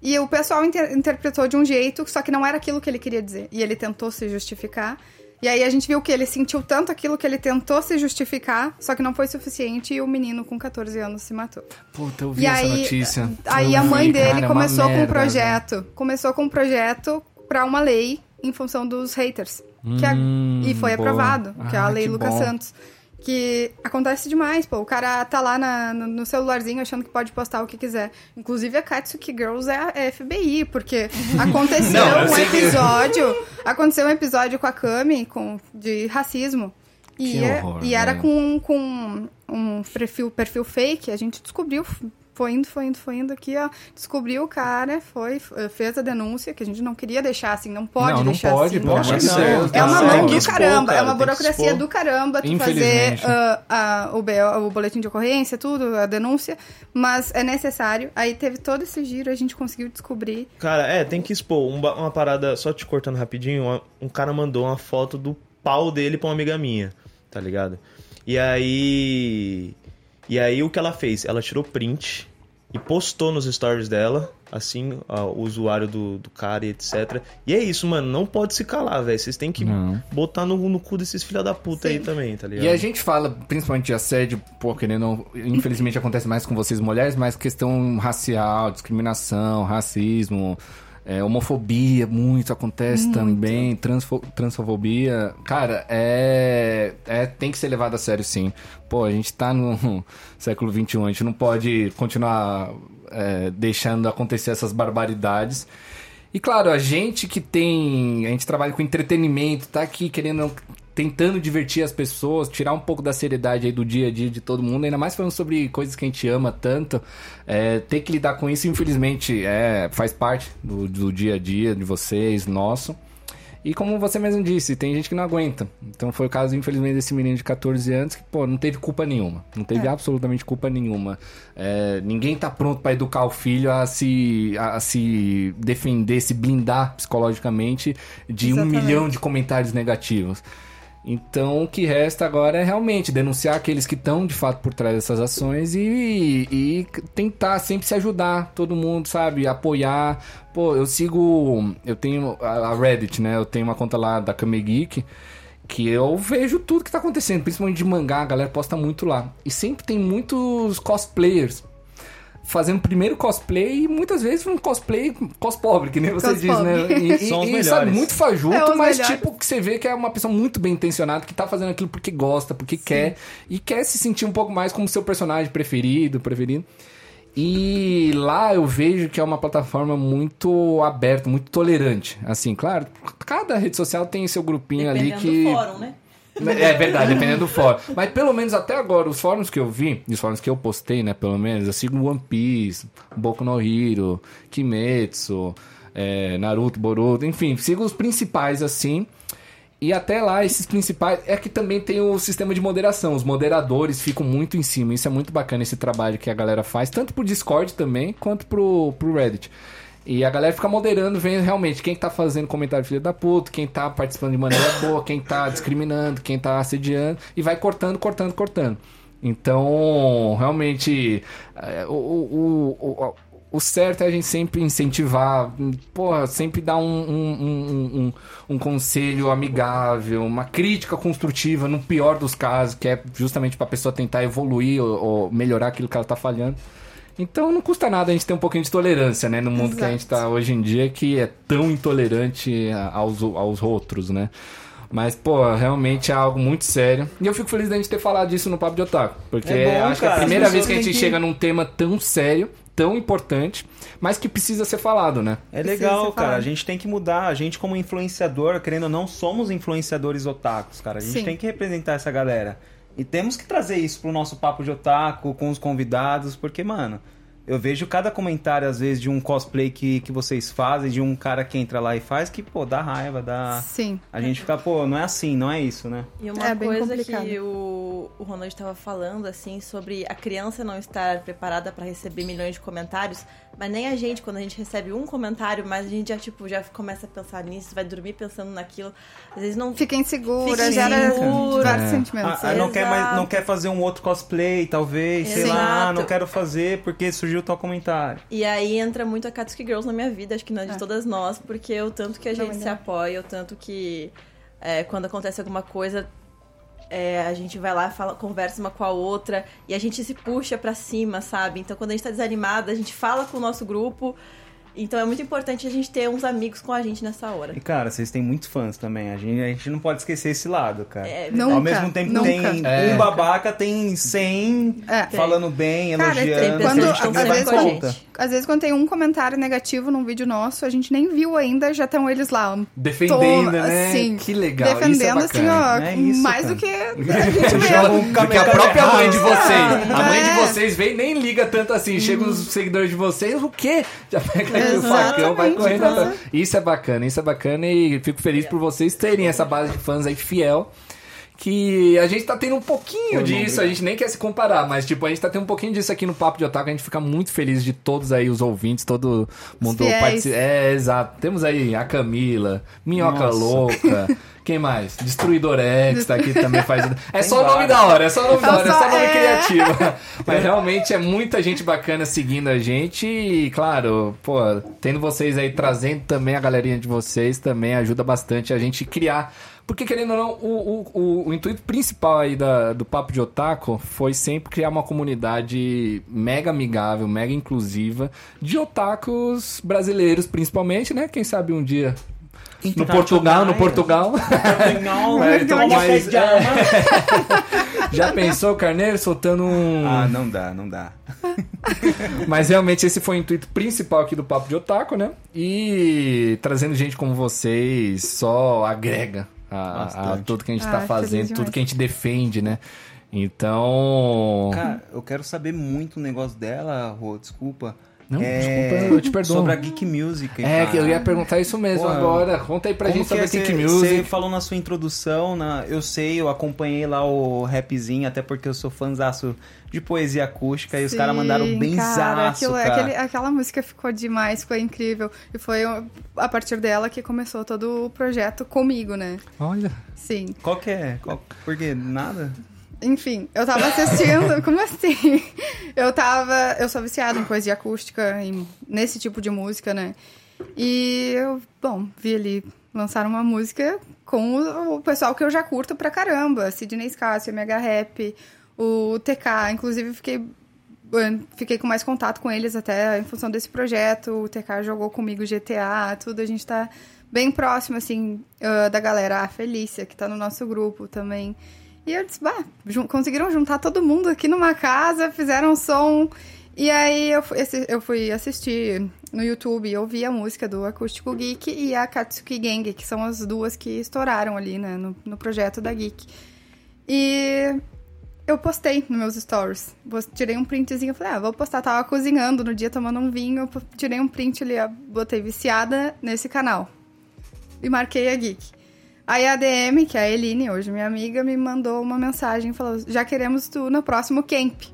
E o pessoal inter- interpretou de um jeito, só que não era aquilo que ele queria dizer. E ele tentou se justificar. E aí a gente viu que ele sentiu tanto aquilo que ele tentou se justificar, só que não foi suficiente e o menino com 14 anos se matou. Puta, eu vi E essa aí, notícia. aí Eu a mãe vi, dele cara, é começou com um merda, projeto. Começou com um projeto pra uma lei em função dos haters. Que a- Hum, e foi boa. aprovado, que é a Ah, lei Lucas bom. Santos. Que acontece demais, pô. O cara tá lá na- no, celularzinho achando que pode postar o que quiser. Inclusive a Katsuki Girls é a é FBI, porque aconteceu Não, um sei que- episódio. Aconteceu um episódio com a Kami com, de racismo. E, é- horror, e era com, com um perfil, perfil fake, a gente descobriu. Foi indo, foi indo, foi indo aqui, ó. Descobriu o cara, foi, f- fez a denúncia, que a gente não queria deixar assim, não pode não, não deixar pode, assim. de Não, Deus. É uma não. Mão do expor, caramba, cara, é uma burocracia do caramba tu fazer ah, ah, o, BO, o boletim de ocorrência, tudo, a denúncia, mas é necessário. Aí teve todo esse giro, a gente conseguiu descobrir. Cara, é, tem que expor. Um ba- uma parada, só te cortando rapidinho, uma- um cara mandou uma foto do pau dele pra uma amiga minha, tá ligado? E aí. E aí o que ela fez? Ela tirou print e postou nos stories dela, assim, ó, o usuário do, do cara e etc. E é isso, mano, não pode se calar, velho. Vocês têm que Não. botar no, no cu desses filha da puta aí também, tá ligado? E a gente fala, principalmente de assédio, pô, querendo, infelizmente acontece mais com vocês mulheres, mas questão racial, discriminação, racismo, é, homofobia, muito acontece também, transfo, transfobia. Cara, é, é. Tem que ser levado a sério sim. Pô, a gente tá no século XXI, a gente não pode continuar é, deixando acontecer essas barbaridades. E claro, a gente que tem. A gente trabalha com entretenimento, tá aqui querendo tentando divertir as pessoas, tirar um pouco da seriedade aí do dia a dia de todo mundo, ainda mais falando sobre coisas que a gente ama tanto. É, ter que lidar com isso, infelizmente, é, faz parte do, do dia a dia de vocês, nosso. E como você mesmo disse, tem gente que não aguenta. Então foi o caso, infelizmente, desse menino de 14 anos que, pô, não teve culpa nenhuma. Não teve É. absolutamente culpa nenhuma. É, ninguém tá pronto pra educar o filho a se, a, se defender, se blindar psicologicamente de um Exatamente. milhão de comentários negativos. Então, o que resta agora é realmente denunciar aqueles que estão de fato por trás dessas ações e, e tentar sempre se ajudar, todo mundo, sabe? Apoiar. Pô, eu sigo. Eu tenho a Reddit, né? Eu tenho uma conta lá da Kame Geek que eu vejo tudo que tá acontecendo, principalmente de mangá, a galera posta muito lá. E sempre tem muitos cosplayers fazendo primeiro cosplay e muitas vezes um cosplay cos pobre, que nem você Cos diz, né? pobre. E, e- São os e, melhores. sabe, muito fajuto, É, mas melhores. tipo que você vê que é uma pessoa muito bem intencionada, que tá fazendo aquilo porque gosta, porque quer e quer se sentir um pouco mais como seu personagem preferido, preferido. E lá eu vejo que é uma plataforma muito aberta, muito tolerante. Assim, claro, cada rede social tem seu grupinho ali Dependendo que do fórum, né? É verdade, dependendo do fórum. Mas pelo menos até agora, os fóruns que eu vi, os fóruns que eu postei, né, pelo menos, eu sigo One Piece, Boku no Hero, Kimetsu, é, Naruto, Boruto, enfim, sigo os principais assim. E até lá, esses principais. É que também tem o sistema de moderação. Os moderadores ficam muito em cima. Isso é muito bacana, esse trabalho que a galera faz, tanto pro Discord também, quanto pro, pro Reddit. E a galera fica moderando, vendo realmente quem tá fazendo comentário filho da puta, quem tá participando de maneira boa, quem tá discriminando, quem tá assediando, e vai cortando, cortando, cortando. Então, realmente, é, o, o, o, o, certo é a gente sempre incentivar, porra, sempre dar um, um, um, um, conselho amigável, uma crítica construtiva, no pior dos casos, que é justamente pra pessoa tentar evoluir ou, ou melhorar aquilo que ela tá falhando. Então não custa nada a gente ter um pouquinho de tolerância, né? No mundo que a gente tá hoje em dia, que é tão intolerante aos, aos outros, né? Mas, pô, realmente é algo muito sério. E eu fico feliz da gente ter falado disso no Papo de Otaku. Porque É bom, acho que é a cara, primeira vez que a gente que- chega num tema tão sério, tão importante, mas que precisa ser falado, né? É legal, cara. A gente tem que mudar. A gente, como influenciador, querendo ou não, somos influenciadores otakus, cara. A gente Sim. tem que representar essa galera. E temos que trazer isso pro nosso papo de otaku, com os convidados, porque, mano, eu vejo cada comentário, às vezes, de um cosplay que, que vocês fazem, de um cara que entra lá e faz, que, pô, dá raiva, dá. Sim. A gente fica, pô, não é assim, não é isso, né? E uma É bem coisa complicado. que o, o Ronald estava falando, assim, sobre a criança não estar preparada para receber milhões de comentários, mas nem a gente, quando a gente recebe um comentário, mas a gente já, tipo, já começa a pensar nisso, vai dormir pensando naquilo. Às vezes não. Fica insegura, Fica gera insegura. vários É. sentimentos. Ah, ah, não, quer mais, Exato. não quer fazer um outro cosplay, talvez, sei lá, Exato. não quero fazer porque surgiu tal comentário. E aí entra muito a Katsuki Girls na minha vida, acho que não é de É. todas nós, porque o tanto que a Não, gente se não. apoia, o tanto que é, quando acontece alguma coisa, é, a gente vai lá, fala, conversa uma com a outra e a gente se puxa pra cima, sabe? Então quando a gente tá desanimada, a gente fala com o nosso grupo. Então é muito importante a gente ter uns amigos com a gente nessa hora. E, cara, vocês têm muitos fãs também. A gente, a gente não pode esquecer esse lado, cara. É, Nunca, Ao mesmo tempo que nunca. tem É. um babaca, tem 100 É. falando bem, Cara, elogiando. a quando- gente tem que às vezes, a gente. Às vezes, quando tem um comentário negativo num vídeo nosso, a gente nem viu ainda, já estão eles lá. Defendendo, Tô, né? assim, que legal. defendendo, isso é assim, ó, É isso, mais cara. do que a gente Do mesmo. que a própria mãe de vocês. A mãe de É. vocês vem e nem liga tanto assim. Chega os seguidores de vocês, o quê? Já pega o facão, vai correndo atrás. Isso é bacana, isso é bacana e fico feliz por vocês terem essa base de fãs aí fiel. Que a gente tá tendo um pouquinho Pô, disso, a gente nem quer se comparar, mas tipo, a gente tá tendo um pouquinho disso aqui no Papo de Otaku, a gente fica muito feliz de todos aí os ouvintes, todo mundo participa. É, exato. Temos aí a Camila, Minhoca Nossa. Louca, quem mais? Destruidor X tá aqui também faz. É Tem só o nome da hora, é só o nome da hora, é só- só nome é. criativo. Mas realmente é muita gente bacana seguindo a gente e, claro, pô, tendo vocês aí trazendo também a galerinha de vocês também ajuda bastante a gente criar. Porque, querendo ou não, o, o, o, o intuito principal aí da, do Papo de Otaku foi sempre criar uma comunidade mega amigável, mega inclusiva, de otakus brasileiros, principalmente, né? Quem sabe um dia no Portugal, no Portugal. É, então, toma mas- fé de alma. Já pensou, Carneiro, soltando um. Ah, não dá, não dá. Mas realmente esse foi o intuito principal aqui do Papo de Otaku, né? E trazendo gente como vocês só agrega. A, a tudo que a gente Ah, tá feliz fazendo, tudo que a gente defende, né? Então. Cara, eu quero saber muito o negócio dela, Rô, desculpa. Não, É, desculpa, eu te perdoo. Sobre a Geek Music. É, cara. que eu ia perguntar isso mesmo Pô, agora. Conta aí pra gente sobre a é? Geek Cê- Music. Você falou na sua introdução, na, eu sei, eu acompanhei lá o rapzinho, até porque eu sou fãzaço de poesia acústica, e os caras mandaram Sim, bem cara, aquilo- cara. aquele- aquela música ficou demais, ficou incrível. E foi a partir dela que começou todo o projeto comigo, né? Olha. Sim. Qual que é? Qual... Por quê? Nada? Enfim, eu tava assistindo. como assim? Eu tava. Eu sou viciada em poesia acústica, em- nesse tipo de música, né? E eu, bom, vi ali lançar uma música com o, o pessoal que eu já curto pra caramba. Sidney Scácio, MH Rap, o TK. Inclusive, fiquei. Fiquei com mais contato com eles até em função desse projeto. O TK jogou comigo GTA, tudo. A gente tá bem próximo, assim, ah, da galera. A Felícia, que tá no nosso grupo também. E eu disse, bah, jun- conseguiram juntar todo mundo aqui numa casa, fizeram som. E aí eu fui, eu fui assistir no YouTube e ouvi a música do Acústico Geek e a Katsuki Gang, que são as duas que estouraram ali, né, no, no projeto da Geek. E eu postei nos meus stories. Tirei um printzinho, falei, ah, vou postar. Tava cozinhando no dia, tomando um vinho, tirei um print ali, botei viciada nesse canal. E marquei a Geek. Aí a DM, que é a Eline, hoje minha amiga, me mandou uma mensagem, falou, já queremos tu no próximo camp.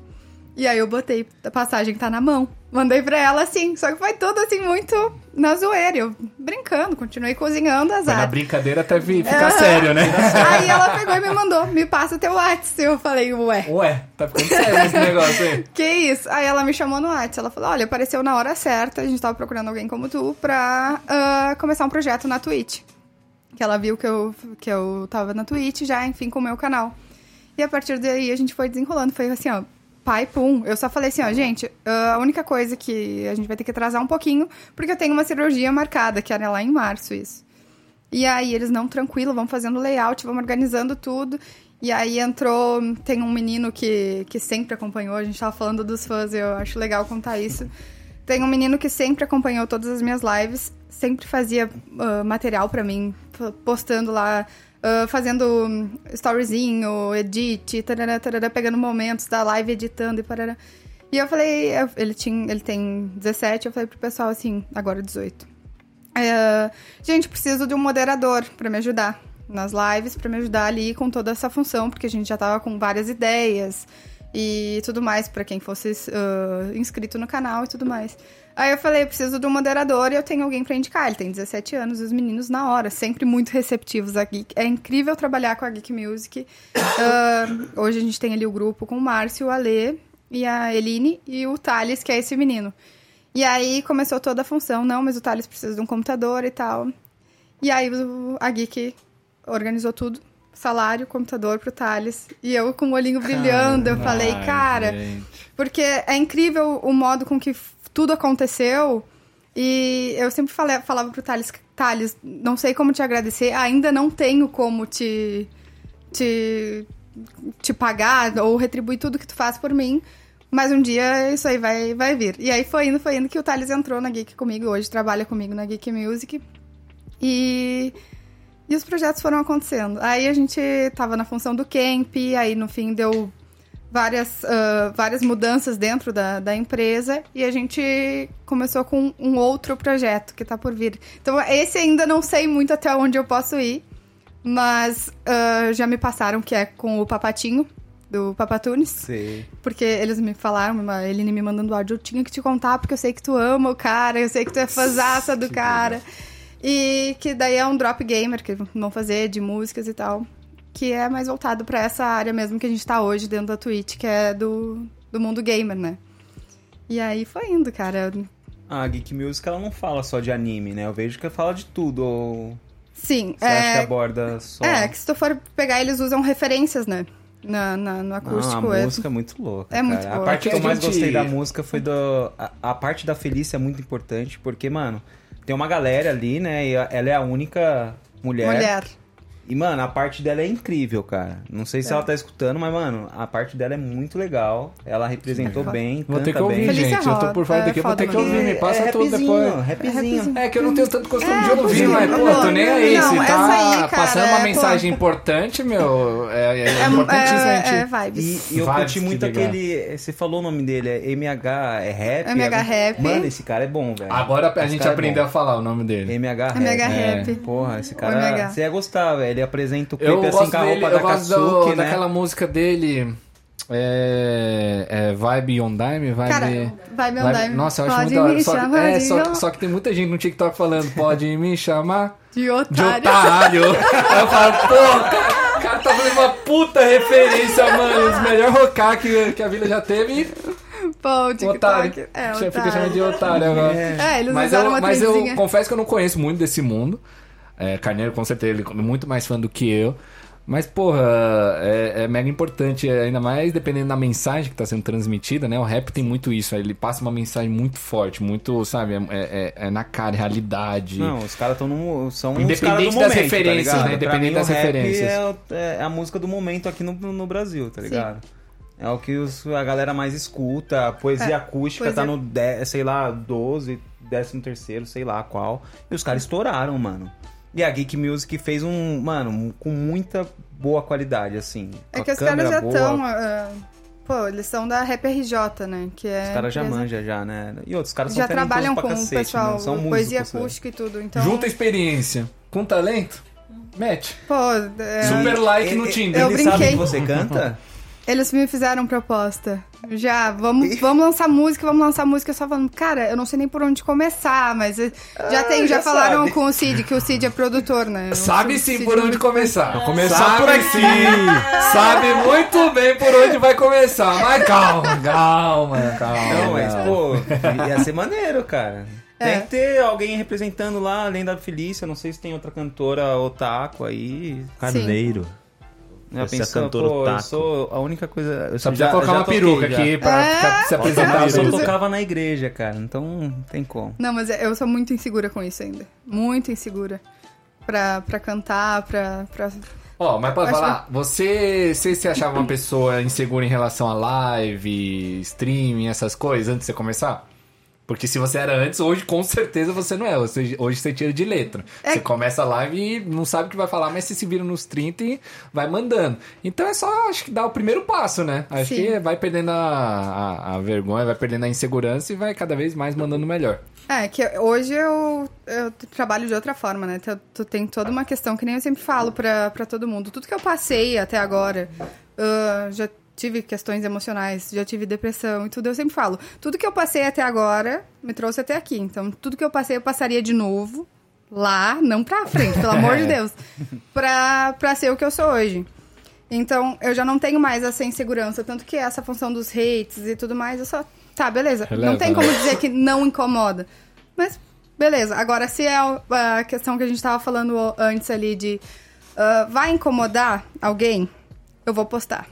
E aí eu botei a passagem que tá na mão. Mandei pra ela assim, só que foi tudo assim, muito na zoeira. Eu brincando, continuei cozinhando as na brincadeira até ficar sério, né? Aí ela pegou e me mandou, me passa teu WhatsApp. Eu falei, ué, Ué, tá ficando sério esse negócio aí. que isso? Aí ela me chamou no WhatsApp. Ela falou: olha, apareceu na hora certa. A gente tava procurando alguém como tu pra ah, começar um projeto na Twitch. Que ela viu que eu, que eu tava na Twitch já, enfim, com o meu canal. E a partir daí a gente foi desenrolando. Foi assim, ó. Pai, pum. Eu só falei assim, ó, gente, ah, a única coisa que a gente vai ter que atrasar um pouquinho, porque eu tenho uma cirurgia marcada, que era lá em março, isso. E aí eles, não, tranquilo, vamos fazendo layout, vamos organizando tudo. E aí entrou, tem um menino que, que sempre acompanhou, a gente tava falando dos fãs, eu acho legal contar isso. Tem um menino que sempre acompanhou todas as minhas lives, sempre fazia ah, material pra mim, postando lá, ah, fazendo storyzinho, edit, tarará, tarará, pegando momentos da live, editando e parará. E eu falei, ele, tinha, ele tem 17, eu falei pro pessoal assim, agora 18. É, gente, preciso de um moderador pra me ajudar nas lives, pra me ajudar ali com toda essa função, porque a gente já tava com várias ideias e tudo mais pra quem fosse ah, inscrito no canal e tudo mais. Aí eu falei, preciso de um moderador e eu tenho alguém pra indicar. Ele tem 17 anos, os meninos na hora, sempre muito receptivos a Geek. É incrível trabalhar com a Geek Music. Ah, hoje a gente tem ali o grupo com o Márcio, o Alê e a Eline e o Thales, que é esse menino. E aí começou toda a função, não, mas o Thales precisa de um computador e tal. E aí a Geek organizou tudo. Salário, computador pro Thales. E eu com o olhinho brilhando, eu falei, cara, gente. porque é incrível o modo com que tudo aconteceu. E eu sempre falei, falava pro Thales, Thales, não sei como te agradecer, ainda não tenho como te, te, te pagar ou retribuir tudo que tu faz por mim. Mas um dia isso aí vai, vai vir. E aí foi indo, foi indo que o Thales entrou na Geek comigo, hoje trabalha comigo na Geek Music. E, e os projetos foram acontecendo. Aí a gente tava na função do camp, aí no fim deu várias, ah, várias mudanças dentro da, da empresa e a gente começou com um outro projeto que tá por vir. Então, esse ainda não sei muito até onde eu posso ir, mas ah, já me passaram que é com o Papatinho, do Papatunes. Sei. Porque eles me falaram, ele me mandando áudio, eu tinha que te contar porque eu sei que tu ama o cara, eu sei que tu é fãzaça do cara. E que daí é um drop gamer que vão fazer de músicas e tal. Que é mais voltado pra essa área mesmo que a gente tá hoje dentro da Twitch, que é do, do mundo gamer, né? E aí foi indo, cara. A Geek Music, ela não fala só de anime, né? Eu vejo que fala de tudo. Ou Sim, você acha que é, aborda só... é que se tu for pegar, eles usam referências, né? Na, na- no acústico. a é- música é muito louca. É muito cara. boa. A parte que eu mais gostei da música foi do. A, a parte da Felícia é muito importante, porque, mano, tem uma galera ali, né? E ela é a única mulher. Mulher. E, mano, a parte dela é incrível, cara. Não sei se ela tá escutando, mas, mano, a parte dela é muito legal. Ela representou bem, Vou ter que canta ouvir, bem. Gente. Eu tô por fora é daqui, eu vou ter que ouvir. Me passa é tudo rapzinho, depois. rapzinho. É que eu não tenho tanto costume de É, ouvir, mas, pô, tô nem aí. não, Se tá aí, cara, passando uma é, mensagem pô. importante, meu, é, é, É, importantíssimo é, gente... é vibes. E, e eu Vibes, curti muito legal. aquele. Você falou o nome dele, é MH, é rap? MH é- Rap. Mano, esse cara é bom, velho. Agora a gente é aprendeu a falar o nome dele. MH Rap. MH É. Rap. Porra, esse cara. Você ia gostar, velho. Ele apresenta o Eu clipe assim gosto com a dele, roupa eu da do- Katsuki, né? daquela música dele... É, é Vibe on Dime? Vibe... Cara, Vibe on Dime. Nossa, eu acho Pode muito da hora. Só, que- chamar é, só, só que tem muita gente no TikTok falando, pode me chamar De de otário. otário. Aí eu falo, pô, cara, o cara tá fazendo uma puta referência, mano. Os melhores rocar que, que a vila já teve Pô, o TikTok. otário. É, Você fica otário. chamando de otário agora. É, eles Mas, usaram eu, uma mas eu confesso que eu não conheço muito desse mundo. É, Carneiro, com certeza, ele é muito mais fã do que eu. Mas, porra, é, é mega importante, é, ainda mais dependendo da mensagem que tá sendo transmitida, né? O rap tem muito isso, ele passa uma mensagem muito forte, muito, sabe, é, é- é na cara, realidade. Não, os caras estão no. São Independente das momento, referências, tá né? Pra Independente mim, das o rap referências. É, é a música do momento aqui no, no Brasil, tá ligado? É o que os- a galera mais escuta. A poesia É, acústica poesia- tá no, 10, sei lá, 12, 13 terceiro, sei lá qual. E os caras estouraram, mano. E a Geek Music fez um, mano, um- com muita boa qualidade, assim. É que a os caras já estão. pô, eles são da Rap RJ, né? Que é Os caras já manjam já, né? E outros caras são Já trabalham pra com o cacete, pessoal, mano. São poesia músicos, acústica e tudo. Então, Junta experiência com talento, mete. pô, é, Super like no Ele- Tinder. Eu Eles brinquei. sabem que você canta? eles me fizeram proposta. Já, vamos, vamos lançar música, vamos lançar música. Eu só falando, cara, eu não sei nem por onde começar, mas eh, já tem, já, já falaram sabe. com o Cid, que o Cid é produtor, né? Eu Sabe sim por onde começar. começar Sabe por aqui. sim. Sabe muito bem por onde vai começar. Mas calma, calma, calma. Não, mas, pô, ia ser maneiro, cara. Tem É. que ter alguém representando lá, além da Felícia. Não sei se tem outra cantora otaku aí. Carneiro. Já Você é pensou, cantora pô, eu sou a única coisa... Eu Só já- precisa colocar já uma toquei peruca já. aqui pra É, se apresentar. Eu só tocava na igreja, cara. Então, não tem como. Não, mas eu sou muito insegura com isso ainda. Muito insegura. Pra, pra cantar, pra, pra... Ó, mas pode Acho falar, você, você se achava uma pessoa insegura em relação a live, streaming, essas coisas, antes de você começar? Porque se você era antes, hoje com certeza você não é. Você, hoje você tira de letra. É- Você começa a live e não sabe o que vai falar, mas você se vira nos 30 e vai mandando. Então é só, acho que dar o primeiro passo, né? Acho Sim. que vai perdendo a, a, a vergonha, vai perdendo a insegurança e vai cada vez mais mandando melhor. É, que hoje eu, eu trabalho de outra forma, né? Tu, tu tem toda uma questão que nem eu sempre falo pra, pra todo mundo. Tudo que eu passei até agora, ah, já tive questões emocionais, já tive depressão e tudo, eu sempre falo. Tudo que eu passei até agora me trouxe até aqui. Então, tudo que eu passei, eu passaria de novo lá, não pra frente, pelo amor de Deus, pra, pra ser o que eu sou hoje. Então, eu já não tenho mais essa insegurança. Tanto que essa função dos hates e tudo mais, eu só. Tá, beleza. Releva, não tem né? como dizer que não incomoda. Mas, beleza. Agora, se é a questão que a gente tava falando antes ali de. ah, vai incomodar alguém? Eu vou postar.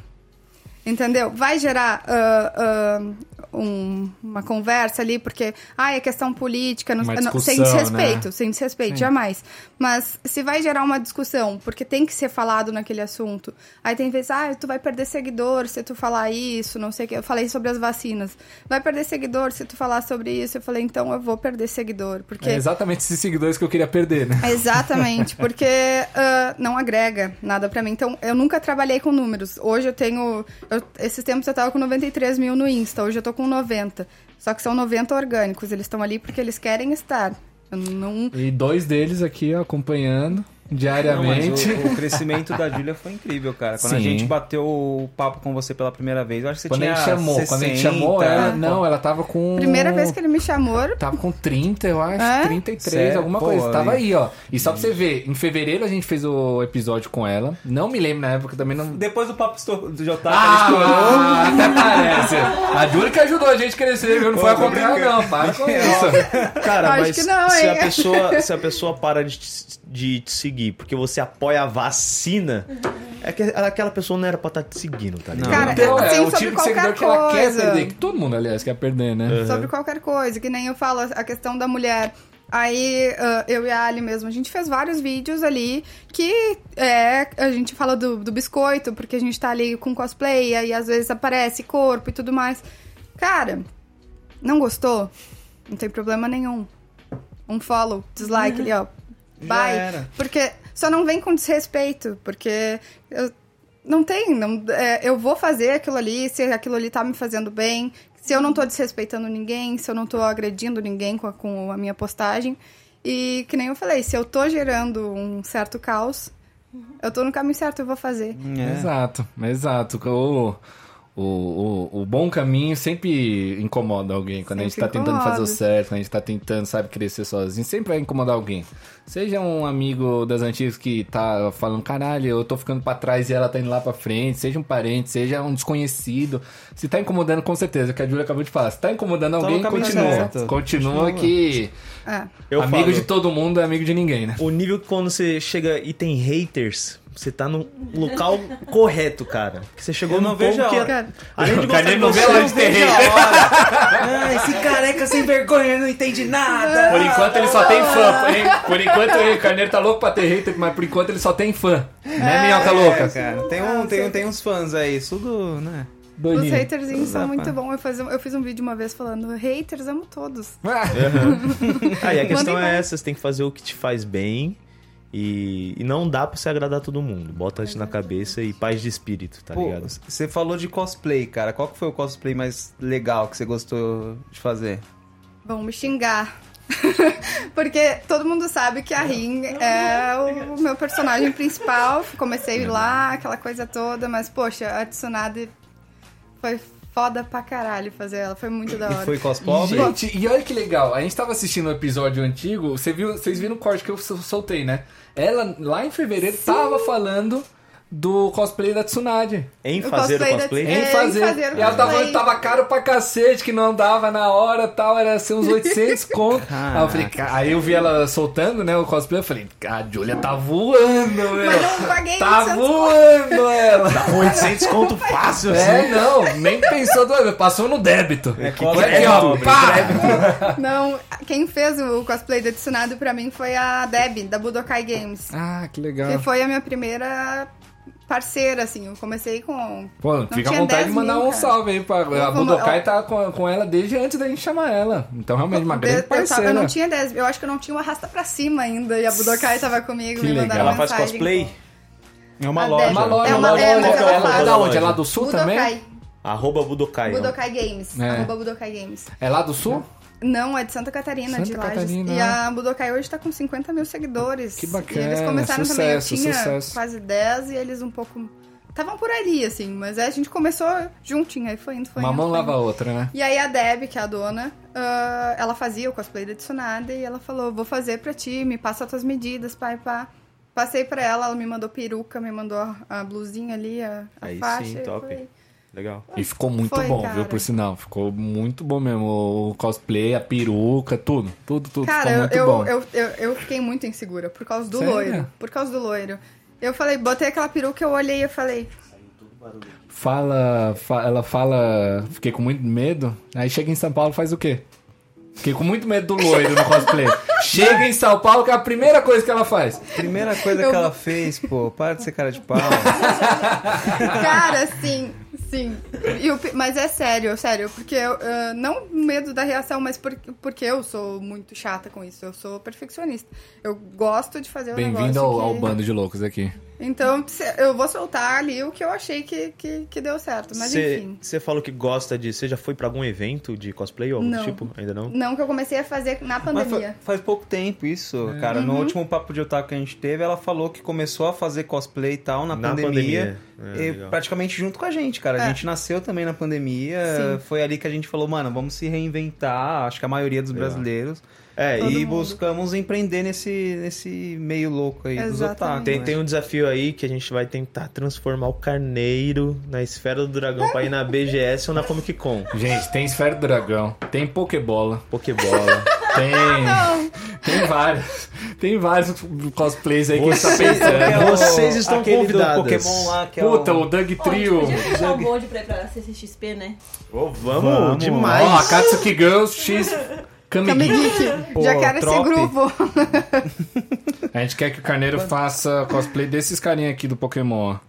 Entendeu? Vai gerar ah, ah, um- uma conversa ali, porque. Ah, é questão política, não, não- sem desrespeito, né? sem desrespeito, jamais. Mas se vai gerar uma discussão, porque tem que ser falado naquele assunto, aí tem vezes, ah, tu vai perder seguidor se tu falar isso, não sei o que. Eu falei sobre as vacinas. Vai perder seguidor se tu falar sobre isso. Eu falei, então eu vou perder seguidor, porque. É exatamente esses seguidores que eu queria perder, né? Exatamente, porque ah, não agrega nada pra mim. Então, eu nunca trabalhei com números. Hoje eu tenho. eu- esses tempos eu tava com 93 mil no Insta, hoje eu tô com 90. Só que são 90 orgânicos, eles estão ali porque eles querem estar. Eu não. E dois deles aqui ó, acompanhando Não, mas diariamente. o, o crescimento da Júlia foi incrível, cara. Quando a Sim. gente bateu o papo com você pela primeira vez, eu acho que você Quando a tinha gente chamou, 60, quando a gente chamou, ela, não, ela tava com. Primeira vez que ele me chamou, Tava com 30, eu acho, É? 33, Sério? alguma Pô, coisa. Tava aí. aí, ó. E só pra você ver, em fevereiro a gente fez o episódio com ela. Não me lembro na época também não. Depois do papo estou- do Jotaka, ele estourou. Ah, até parece. A Júlia que ajudou a gente a crescer, viu? Não foi a brincando. não. Para com isso. Cara, Acho mas que não, se, a pessoa, se a pessoa para de te, de te seguir porque você apoia a vacina, é que aquela pessoa não era pra estar te seguindo, tá ligado? Cara, Então, assim, é o tipo de seguidor que ela quer perder. Que todo mundo, aliás, quer perder, né? sobre qualquer coisa, que nem eu falo, a questão da mulher. Aí ah, eu e a Ali mesmo, a gente fez vários vídeos ali que é, a gente fala do, do biscoito, porque a gente tá ali com cosplay, e aí às vezes aparece corpo e tudo mais. Cara, não gostou? Não tem problema nenhum. Um follow, dislike ali, ó. Vai. era. Porque só não vem com desrespeito, porque eu, não tem, não, é, eu vou fazer aquilo ali, se aquilo ali tá me fazendo bem, se eu não tô desrespeitando ninguém, se eu não tô agredindo ninguém com a, com a minha postagem. E que nem eu falei, se eu tô gerando um certo caos, eu tô no caminho certo, eu vou fazer. É. Exato, exato. O, o, o, o bom caminho sempre incomoda alguém. Quando a gente tá Sempre tentando fazer o incomoda. certo, quando a gente tá tentando, sabe, crescer sozinho, sempre vai incomodar alguém. Seja um amigo das antigas que tá falando, caralho, eu tô ficando pra trás e ela tá indo lá pra frente, seja um parente, seja um desconhecido. Se tá incomodando, com certeza, que a Júlia acabou de falar. Se tá incomodando alguém, continua. Continua Continua. que É. Eu amigo falo, de todo mundo é amigo de ninguém, né? O nível que quando você chega e tem haters, você tá no local correto, cara. Porque você chegou Eu não vejo ponto a que... hora. Cara, Além de O gostar de Carneiro não vê você, hora eu de hora. Ah, esse careca sem vergonha não entende nada. Por enquanto ele só tem fã, hein? Por enquanto ele, o Carneiro tá louco pra ter hater, mas por enquanto ele só tem fã. Né, minhoca louca? É, cara, tem, um, tem, um- tem uns fãs aí, tudo, né? os Doidinho. haterzinhos são muito bons. Eu, faz- eu fiz um vídeo uma vez falando, haters, amo todos. Ah, Aí a questão é essa, você tem que fazer o que te faz bem e, e não dá pra você agradar todo mundo. Bota isso na cabeça e paz de espírito, tá Pô, ligado? você falou de cosplay, cara. Qual que foi o cosplay mais legal que você gostou de fazer? Vão me xingar. Porque todo mundo sabe que a Rin é o meu personagem principal. Comecei lá, aquela coisa toda, mas poxa, a Tsunade foi foda pra caralho fazer ela. Foi muito da E hora. foi cosplay? Gente, e olha que legal, a gente tava assistindo o episódio antigo, você viu, vocês viram o corte que eu sol- soltei, né? Ela, lá em fevereiro, tava falando do cosplay da Tsunade. Em O fazer o cosplay da- cosplay? É, Em em fazer. fazer e ela tava cosplay. falando que tava caro pra cacete, que não dava na hora tal, era ser uns 800 conto. Aí eu falei, aí eu vi ela soltando, né, o cosplay, eu falei, a Julia tá voando, meu. Mas não paguei Tá 800 voando ela. Dá 800 conto fácil, assim. É, não, nem pensou duas vezes, passou no débito. É, Aqui, crédito, ó, pá! Não, quem fez o cosplay da Tsunade pra mim foi a Deb, da Budokai Games. Ah, que legal. Que foi a minha primeira parceira, assim. Eu comecei com. Pô, Não fica à vontade 10 de mandar mil, um salve aí pra. A vou- Budokai eu- tá com, com ela desde antes da gente chamar ela. Então, realmente, uma Eu, grande eu, tava- parceira. eu não tinha 10, eu acho que eu não tinha o arrasta pra cima ainda. E a Budokai tava comigo, Que me legal. mandaram Ela faz mensagem. cosplay? É uma A loja. Deb. Uma loja, É uma- uma é, loja. mas ela Ela, faz. é da onde? É lá do sul Budokai. também? Arroba Budokai. Budokai Games. É. Arroba Budokai Games. É lá do sul? Não, é de Santa Catarina, Santa de Lages. Catarina, E né? a Budokai hoje tá com 50 mil seguidores. Que bacana, E eles começaram sucesso, também. Eu tinha sucesso. quase 10 e eles um pouco. Estavam por ali, assim, mas a gente começou juntinho, aí foi indo, foi Uma indo. mão foi lava a indo. outra, né? E aí a Deb, que é a dona, ah, ela fazia o cosplay da Tsunade e ela falou, vou fazer pra ti, me passa as tuas medidas, pai, pá. Passei pra ela, ela me mandou peruca, me mandou a, a blusinha ali, a, a Aí faixa. sim, e top. foi- Legal. E ficou muito Foi, bom, cara. viu? Por sinal. Ficou muito bom mesmo. O cosplay, a peruca, tudo. Tudo, tudo. Cara, ficou eu, muito eu, bom. eu, eu, eu fiquei muito insegura por causa do Sério? loiro. Por causa do loiro. Eu falei, botei aquela peruca, eu olhei e falei, Fala, fa- ela fala, fiquei com muito medo. Aí chega em São Paulo faz o quê? Fiquei com muito medo do loiro no cosplay. chega em São Paulo que é a primeira coisa que ela faz. Primeira coisa Eu- que ela fez, pô, para de ser cara de pau. Cara, sim, sim. E pi- mas é sério, sério, porque eu, ah, não medo da reação, mas por, porque eu sou muito chata com isso. Eu sou perfeccionista. Eu gosto de fazer o Bem-vindo negócio ao, que... ao bando de loucos aqui. Então, eu vou soltar ali o que eu achei que, que, que deu certo. Mas enfim. Você falou que gosta de. Você já foi pra algum evento de cosplay ou algo do Não. tipo? Ainda não? Não que eu comecei a fazer na fa- pandemia. faz pouco tempo isso, cara. Uhum. No último papo de otaku que a gente teve, ela falou que começou a fazer cosplay e tal na, Na pandemia. pandemia. É, e praticamente junto com a gente, cara. A É. gente nasceu também na pandemia. Sim. Foi ali que a gente falou, mano, vamos se reinventar. Acho que a maioria dos brasileiros. É, Todo e mundo. buscamos empreender nesse, nesse meio louco aí dos Exatamente. otaku. tem, né? tem um desafio aí que a gente vai tentar transformar o carneiro na esfera do dragão pra ir na BGS ou na Comic Con. Gente, tem Esfera do Dragão, tem Pokébola, Pokébola. tem. tem vários. Tem vários cosplays aí que a gente tá Você- pensando. Vocês estão Aquele convidadas. do Pokémon lá, que é Puta, o... o Doug Pô, a gente Trio. podia fechar o bonde pra ir pra CCXP, né? Ô, vamos, Vamos. demais. Ó, a Katsuki Girls X. Pô, Já quero esse trope. grupo. A gente quer que o Carneiro faça cosplay desses carinha aqui do Pokémon, ó.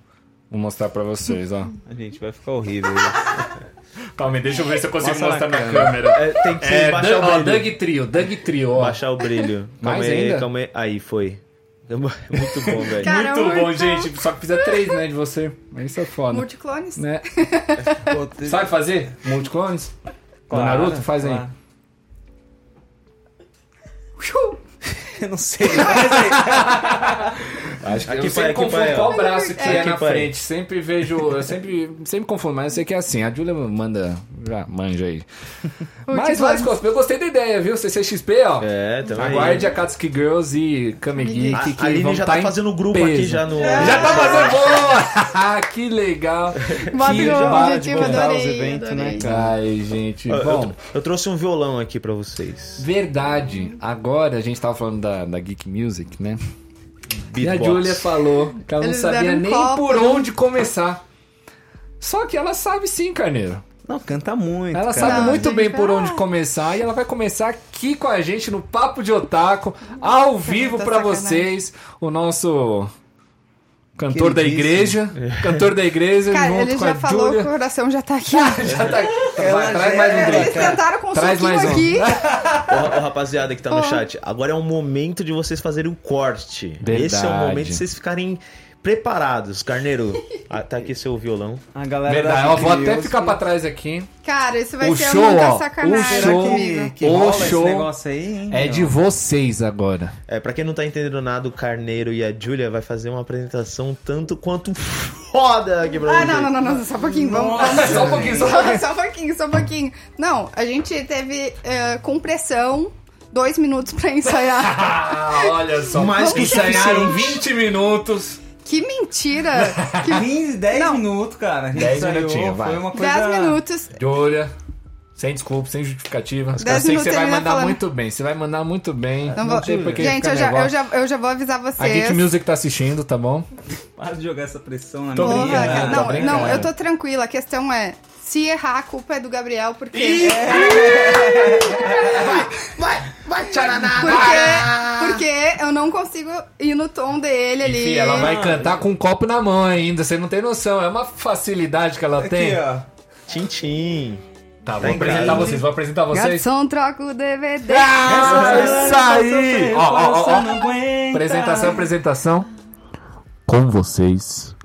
Vou mostrar pra vocês, ó. A gente vai ficar horrível. Calma aí, deixa eu ver se eu consigo Mostra mostrar na câmera. câmera. É, tem que É, baixar Doug, o ó, brilho. Doug Trio, Doug Trio, ó. Baixar o brilho. Calma Mais aí, ainda? calma aí. Aí, foi. Muito bom, velho. Cara, Muito bom, gente. Só que precisa três, né, de você. Mas Isso é foda. Multiclones. Né? Sabe fazer? Multiclones? Claro, Naruto? Faz aí. Eu não sei. Faz aí. Acho que Aqui, eu sempre confundo pai, ó. qual braço que é, Aqui, na pai. frente. Sempre vejo. Eu sempre, sempre confundo, mas eu sei que é assim. A Julia manda. Já manja aí. Mas vários cosplay. Eu gostei da ideia, viu? CCXP, ó. É, também. Aguarde a Katsuki Girls e Kame Geek. A, que a Aline vão já tá tá fazendo grupo peso. aqui já no. Já tá fazendo boa! que legal! Bota que já- objetivo, voltar adorei. aos eventos, né, adorei. Ai, gente. Eu, Bom, eu, eu trouxe um violão aqui pra vocês. verdade. Agora a gente tava falando da, da Geek Music, né? E a Beatbox. Julia falou que ela Eles não sabia nem copo, por né? onde começar. Só que ela sabe sim, Carneiro. Não, canta muito. Ela cara. sabe Não, muito bem por ah. onde começar e ela vai começar aqui com a gente no Papo de Otaku, ao vivo tá pra sacanagem. vocês, o nosso cantor da igreja, cantor da igreja Cara, junto ele com já a falou que o Julia. coração já tá aqui. Já tá. Vai, traz mais um Eles drink. tentaram com um Traz mais um. aqui. Ô, rapaziada que tá no Ó. chat, agora é o momento de vocês fazerem o corte. Verdade. Esse é o momento de vocês ficarem preparados. Carneiro, ah, tá aqui seu violão. A galera Verdade, da ó, vou até ficar pra trás aqui. Cara, isso vai O ser show, muita ó, sacanagem o show. Que, que O show esse negócio aí, hein? É meu? de vocês agora. É, pra quem não tá entendendo nada, o Carneiro e a Julia vai fazer uma apresentação tanto quanto foda aqui pra Ah, não, não, não, não, só um pouquinho. Vamos, Nossa, Só um pouquinho, só um pouquinho. só um pouquinho, só um pouquinho. Não, a gente teve eh, com pressão dois minutos pra ensaiar. Ah, olha só. Mais que ensaiaram suficiente. 20 minutos. Que mentira! Que 15, 10 Não. minutos, cara. A gente 10 ensaiou, minutinhos, vai. Foi uma coisa... 10 minutos. Julia, sem desculpa, sem justificativa. Eu sei que você vai vai mandar falando. muito bem. Você vai mandar muito bem. Não vou... sei por que Gente, eu já, eu, já, eu já vou avisar A vocês. Geek Music tá assistindo, tá bom? Para de jogar essa pressão na Tô minha. Porra, cara, não, brincando. não, eu tô tranquila. A questão é, se errar, a culpa é do Gabriel, porque... Vai, tcharaná! Porque, porque eu não consigo ir no tom dele ali. Enfim, ela vai cantar com um copo na mão ainda, você não tem noção. É uma facilidade que ela tem. Aqui, ó. Tchim-tchim. Tá, Tá vou em apresentar vocês, vou apresentar vocês. Garçom, troca o DVD. Ah, isso aí! Ó, ó, ó, ó. Apresentação, apresentação. Com vocês,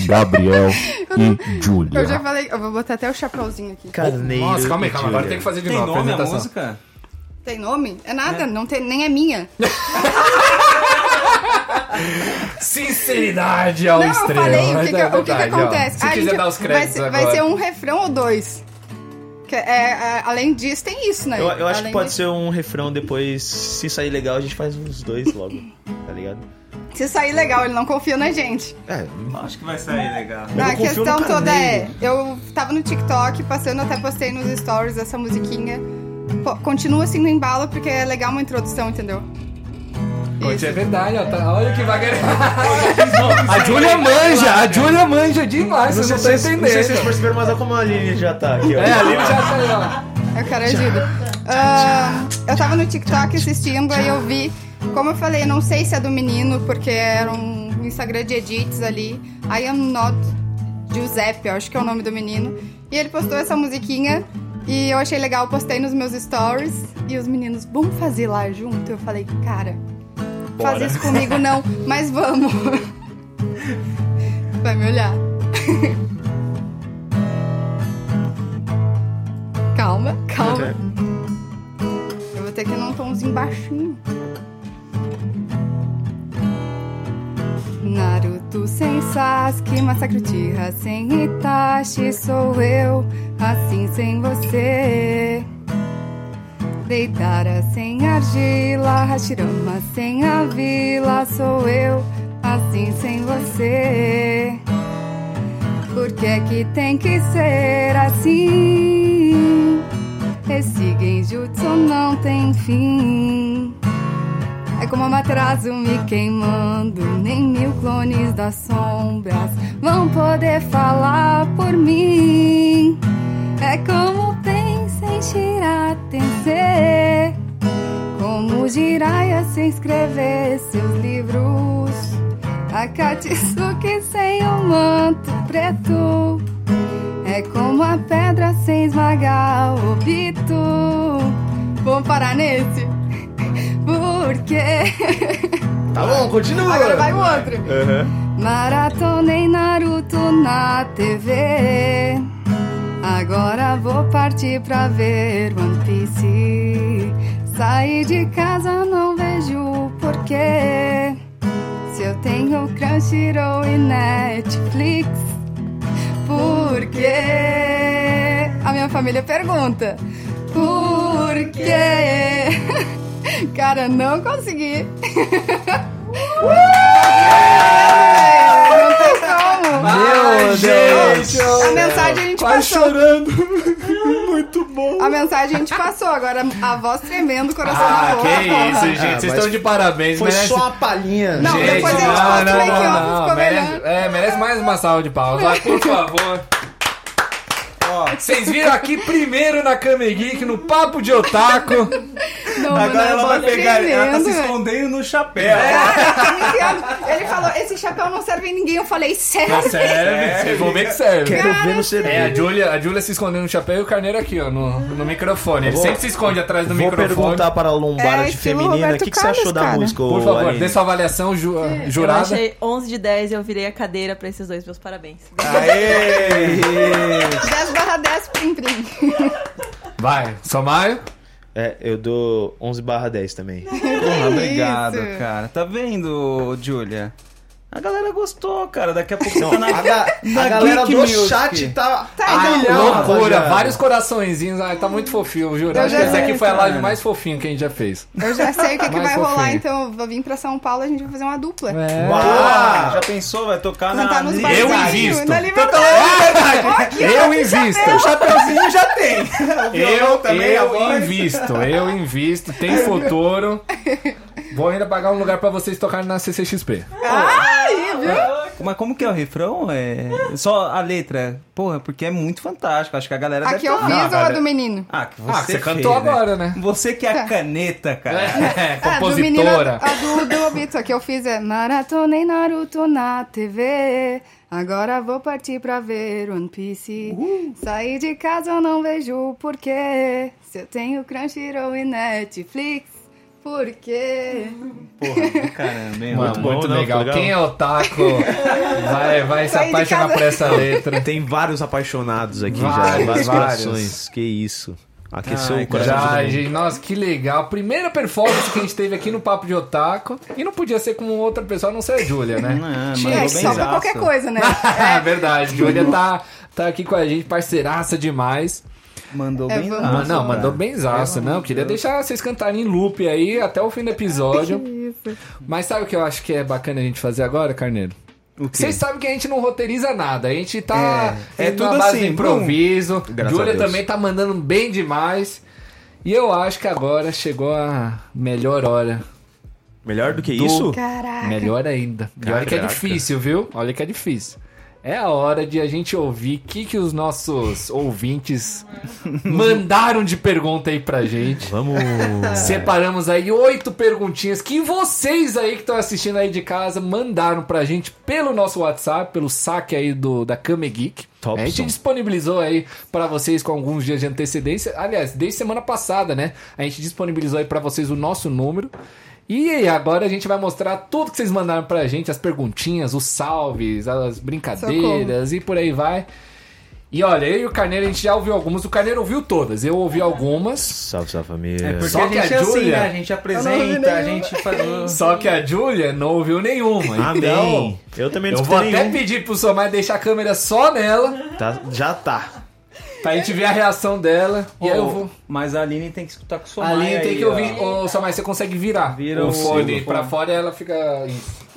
Gabriel e Júlia. Eu já falei, eu vou botar até o chapéuzinho aqui. Carneiro. Nossa, calma aí, e calma. Agora Julia. tem que fazer de Tem novo nome a apresentação. música? Tem nome? É nada, não tem, nem é minha. Sinceridade ao não, eu extremo. falei, o mas que, que, é o que, que acontece? Se Ah, quiser gente, dar os vai, créditos ser, agora. vai ser um refrão ou dois. Que é, é, além disso, tem isso, né? Eu, eu acho Além que pode disso- ser um refrão depois. Se sair legal, a gente faz uns dois logo. Tá ligado? Se sair legal, ele não confia na gente. É, Acho que vai sair legal. Eu a não confio questão toda é, eu tava no TikTok, passando, até postei nos stories essa musiquinha. Pô, continua assim no embalo, porque é legal uma introdução, entendeu? Pode ser verdade, ó. tá- olha que vai A Júlia manja, a Júlia manja demais, não vocês sei, não estão não sei se vocês entendendo. perceberam, mas olha como a Aline já tá aqui, ó. É, ali já tá Eu quero ajuda. Ah, eu tava no TikTok assistindo, aí eu vi. Como eu falei, não sei se é do menino, porque era um Instagram de edits ali. I am not Giuseppe, eu acho que é o nome do menino. E ele postou essa musiquinha e eu achei legal, postei nos meus stories. E os meninos, vamos fazer lá junto? Eu falei, cara, faz Bora. isso comigo não, mas vamos. Vai me olhar. calma, calma. Eu vou ter que ir num tomzinho baixinho. Naruto sem Sasuke, Massacre Uchiha sem Itachi Sou eu, assim sem você. Deitara sem argila, Hashirama sem a vila Sou eu, assim sem você. Por que é que tem que ser assim? Esse genjutsu não tem fim como um atraso me queimando, nem mil clones das sombras vão poder falar por mim. É como pensa em Shira Tensei. Jiraya sem escrever seus livros. A Katsuki sem o manto preto. É como a pedra sem esmagar o obito. Vamos parar nesse? Porque. Tá bom, continua. Agora vai o outro. Aham. Maratonei Naruto na TV. Agora vou partir pra ver One Piece. Saí de casa, não vejo porquê. Se eu tenho Crunchyroll e Netflix, por quê? A minha família pergunta: por quê? Cara, não consegui. Não tem como. Meu Deus! A mensagem a gente Quase passou. chorando. Muito bom. A mensagem a gente passou. Agora a voz tremendo, o coração Ah, na boca. que isso, gente. Ah, Vocês mas estão de parabéns. Foi merece... só uma palhinha. Não, gente, depois a gente não, não, o make-off, não, ficou merece, melhor. é, merece mais uma salva de palmas. Vai, por favor. Ó, Vocês viram aqui primeiro na Kame Geek, no Papo de Otaku. Não, agora ela vai pegar. Ela tá se escondendo no chapéu. É, tá. Ele falou, esse chapéu não serve em ninguém. Eu falei, sério? Não serve, vocês vão ver que serve. Quero ver no CD. É, a Julia, a Julia se escondendo no chapéu e o Carneiro aqui, ó, no, no microfone. Ele Vou- sempre se esconde atrás do Vou microfone. perguntar para a lombada É, de estilo feminina o que, que você achou Carlos, da cara. música, Por favor, Aline? dê sua avaliação ju- Eu jurada. achei 11 de 10 e eu virei a cadeira pra esses dois. Meus parabéns. Aê! 10 barra 10, prim, prim. Vai, Somaio. É, eu dou 11 barra 10 também. Porra, obrigado, Isso. cara. Tá vendo, Julia? A galera gostou, cara. Daqui a pouco Não, tá na... a, ga- na a galera Geek do Music. chat tá... Tá, então. Loucura, vários coraçõezinhos. Ai, tá muito fofinho, juro. Eu Acho que essa aqui foi a live mais fofinha que a gente já fez. Eu já sei o que, que vai rolar, fofinho. então eu vou vir pra São Paulo e a gente vai fazer uma dupla. É. Ah, já pensou? Vai tocar na... Nos barzinhos, invisto. Na liberdade. Eu invisto. O chapeuzinho já tem. Violão Eu, também, eu invisto, eu invisto, tem futuro. Vou ainda pagar um lugar pra vocês tocarem na CCXP. Aí, viu? Mas como que é o refrão? É... Só a letra. Porra, porque é muito fantástico. Acho que a galera Aqui deve eu fiz ou a do menino? Ah, que você, Ah, você cantou né? agora, né? Você que é a caneta, cara. É, Ah, do menino, compositora. a do, do Obito, que eu fiz é Maratonei Naruto na TV. Agora vou partir pra ver One Piece. Saí de casa, eu não vejo porquê. Se eu tenho Crunchyroll e Netflix, por quê? Porra, do caramba, hein? Mano, Muito bom, muito não, legal. legal. Quem é otaku vai, vai se Saí apaixonar por essa letra. Tem vários apaixonados aqui já, Vários, vários vários. corações. Que isso. Aqueceu Ai, o coração Já, gente, nossa, que legal. Primeira performance que a gente teve aqui no Papo de Otaku. E não podia ser com outra pessoa, a não ser a Júlia, né? Não, É, mandou só pra qualquer coisa, né? É verdade, Júlia tá, tá aqui com a gente, parceiraça demais. Mandou É, bem Mas não, mandou bem. benzaço, não. Queria deixar vocês cantarem em loop aí até o fim do episódio. Mas sabe o que eu acho que é bacana a gente fazer agora, Carneiro? Vocês sabem que a gente não roteiriza nada, a gente tá É, é tudo base assim, do improviso. Júlia Deus. também tá mandando bem demais. E eu acho que agora chegou a melhor hora. Melhor do que isso? Caraca. Melhor ainda. E olha que é difícil, viu? Olha que é difícil. É a hora de a gente ouvir o que, que os nossos ouvintes mandaram de pergunta aí pra gente. Vamos. Separamos aí oito perguntinhas que vocês aí que estão assistindo aí de casa mandaram pra gente pelo nosso WhatsApp, pelo saque aí do, da Kame Geek. Topson. A gente disponibilizou aí pra vocês com alguns dias de antecedência. Aliás, desde semana passada, né? A gente disponibilizou aí pra vocês o nosso número. E agora a gente vai mostrar tudo que vocês mandaram pra gente, as perguntinhas, os salves, as brincadeiras e por aí vai. E olha, eu e o Carneiro, a gente já ouviu algumas. O Carneiro ouviu todas, eu ouvi algumas. Salve, salve família. É porque Só a que a gente é assim, Júlia- né? A gente apresenta, a gente faz... Só que a Júlia não ouviu nenhuma. Amém. Então, eu também não eu vou até nenhum. pedir pro Somar deixar a câmera só nela, Tá, já tá. Pra gente ver a reação dela. E aí eu vou. Mas a Aline tem que escutar com o som Ali tem que ouvir. Ô, Somar, você consegue virar Vira o o- fone pra fora e ela fica.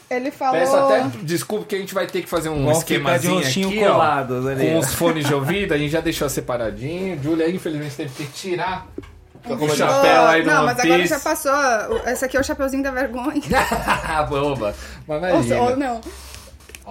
Ele falou... Peço até desculpa que a gente vai ter que fazer um Vamos ficar de esquemazinho rostinho aqui, colados ó, ali. com os fones de ouvido. A gente já deixou separadinho. Júlia, infelizmente, teve que tirar o chapéu aí do Não, One mas agora Piece. já passou. Esse aqui é o chapeuzinho da vergonha. Boba. Mas Ou, imagina. ou não.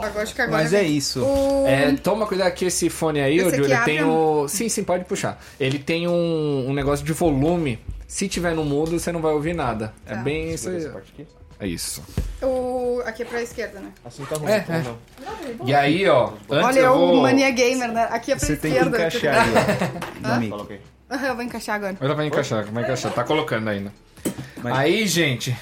Agora acho que agora Mas vem. é isso. O... É, toma cuidado que esse fone aí, Esse abre tem o. Sim, sim, pode puxar. Ele tem um, um negócio de volume Se tiver no mudo, você não vai ouvir nada. É Tá. bem isso. Aí. É isso. O... Aqui é pra esquerda, né? Assim tá ruim. É, então é. não. E aí, ó. Antes Olha eu vou... o Mania Gamer, né? Aqui é pra Você tem que esquerda. encaixar aí, ó. Coloquei. Aham, Eu vou encaixar agora. Ela vai encaixar, vai encaixar. Tá colocando ainda. Mas- Aí, gente.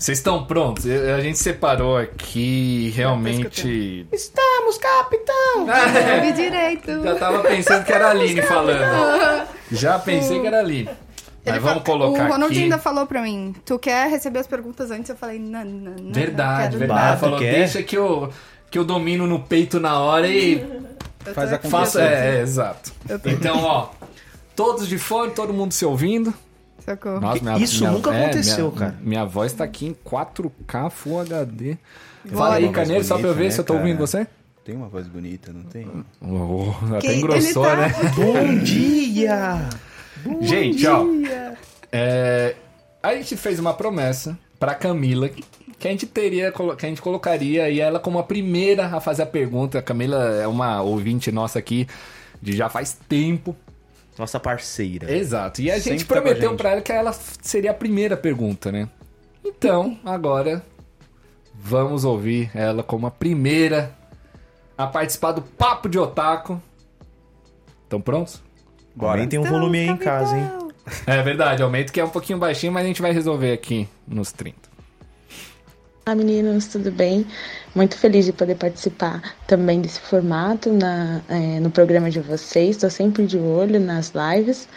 Vocês estão prontos? A gente separou aqui realmente. Estamos, capitão! Eu vi direito. Já tava pensando que era a Aline falando. Já pensei que era a Aline. Mas Ele vamos fa- colocar O Ronald aqui. ainda falou pra mim, tu quer receber as perguntas antes? Eu falei, não, não, não. Verdade, verdade. Falou, quer? deixa que eu, que eu domino no peito na hora e Faz a faço. É, é, exato. Então, ó. Todos de fone, todo mundo se ouvindo. Socorro. Nossa, minha- Isso minha- nunca é, aconteceu, minha- cara. Minha voz tá aqui em 4K Full HD. Fala aí. Carneiro, só pra eu ver bonita, se eu tô né, ouvindo cara? você. Tem uma voz bonita, não tem? Oh, até Quem- engrossou, tá- né? Bom dia! Gente, ó. é, a gente fez uma promessa pra Camila que a gente teria, que a gente colocaria aí ela como a primeira a fazer a pergunta. A Camila é uma ouvinte nossa aqui de já faz tempo. Nossa parceira. Exato. E a gente tá prometeu pra ela que ela seria a primeira pergunta, né? Então, agora vamos ouvir ela como a primeira a participar do Papo de Otaku. Estão prontos? Bora. Aumentem um volume aí em casa, hein? É verdade, aumento que é um pouquinho baixinho, mas a gente vai resolver aqui nos 30. Olá meninos, tudo bem? Muito feliz de poder participar também desse formato na, eh, no programa de vocês. Estou sempre de olho nas lives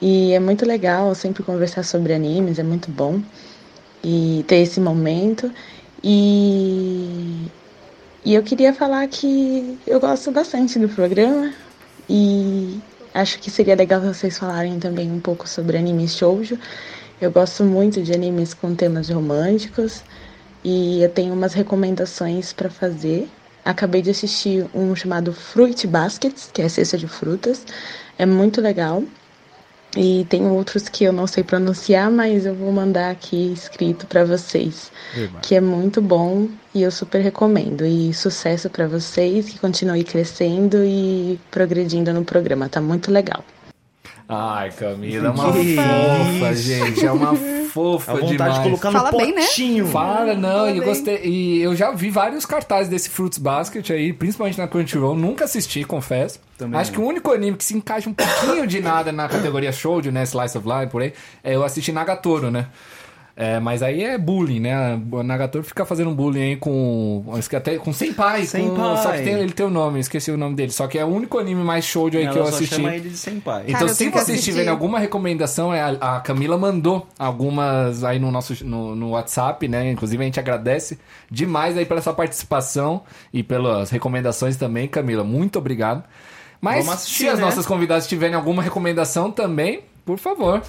e é muito legal sempre conversar sobre animes, é muito bom e ter esse momento. E, e eu queria falar que eu gosto bastante do programa e acho que seria legal vocês falarem também um pouco sobre animes shoujo. Eu gosto muito de animes com temas românticos e eu tenho umas recomendações para fazer. Acabei de assistir um chamado Fruit Baskets, que é cesta de frutas. É muito legal. E tem outros que eu não sei pronunciar, mas eu vou mandar aqui escrito para vocês, que é muito bom e eu super recomendo. E sucesso para vocês, que continue crescendo e progredindo no programa, tá muito legal. Ai, Camila, é uma Que fofa, isso. gente. É uma fofa A vontade demais. de colocar no Fala bem, né? potinho. Fala, não, Fala eu bem. gostei. E eu já vi vários cartazes desse Fruits Basket aí, principalmente na Crunchyroll. Nunca assisti, confesso. Também Acho que o único anime que se encaixa um pouquinho de nada na categoria shoujo, né? Slice of Life, por aí, é eu assisti Nagatoro, né? É, mas aí é bullying, né? O Nagatoro fica fazendo bullying aí com. acho que Até, com Senpai. Com, Senpai. só que tem, ele tem o nome, esqueci o nome dele. Só que é o único anime mais shoujo aí Ela que eu só assisti. chama ele de senpai. Então, Cara, se vocês assistir. tiverem alguma recomendação, é a, a Camila mandou algumas aí no nosso no, no WhatsApp, né? Inclusive, a gente agradece demais aí pela sua participação e pelas recomendações também, Camila. Muito obrigado. Mas assistir, se as né? nossas convidadas tiverem alguma recomendação também, por favor.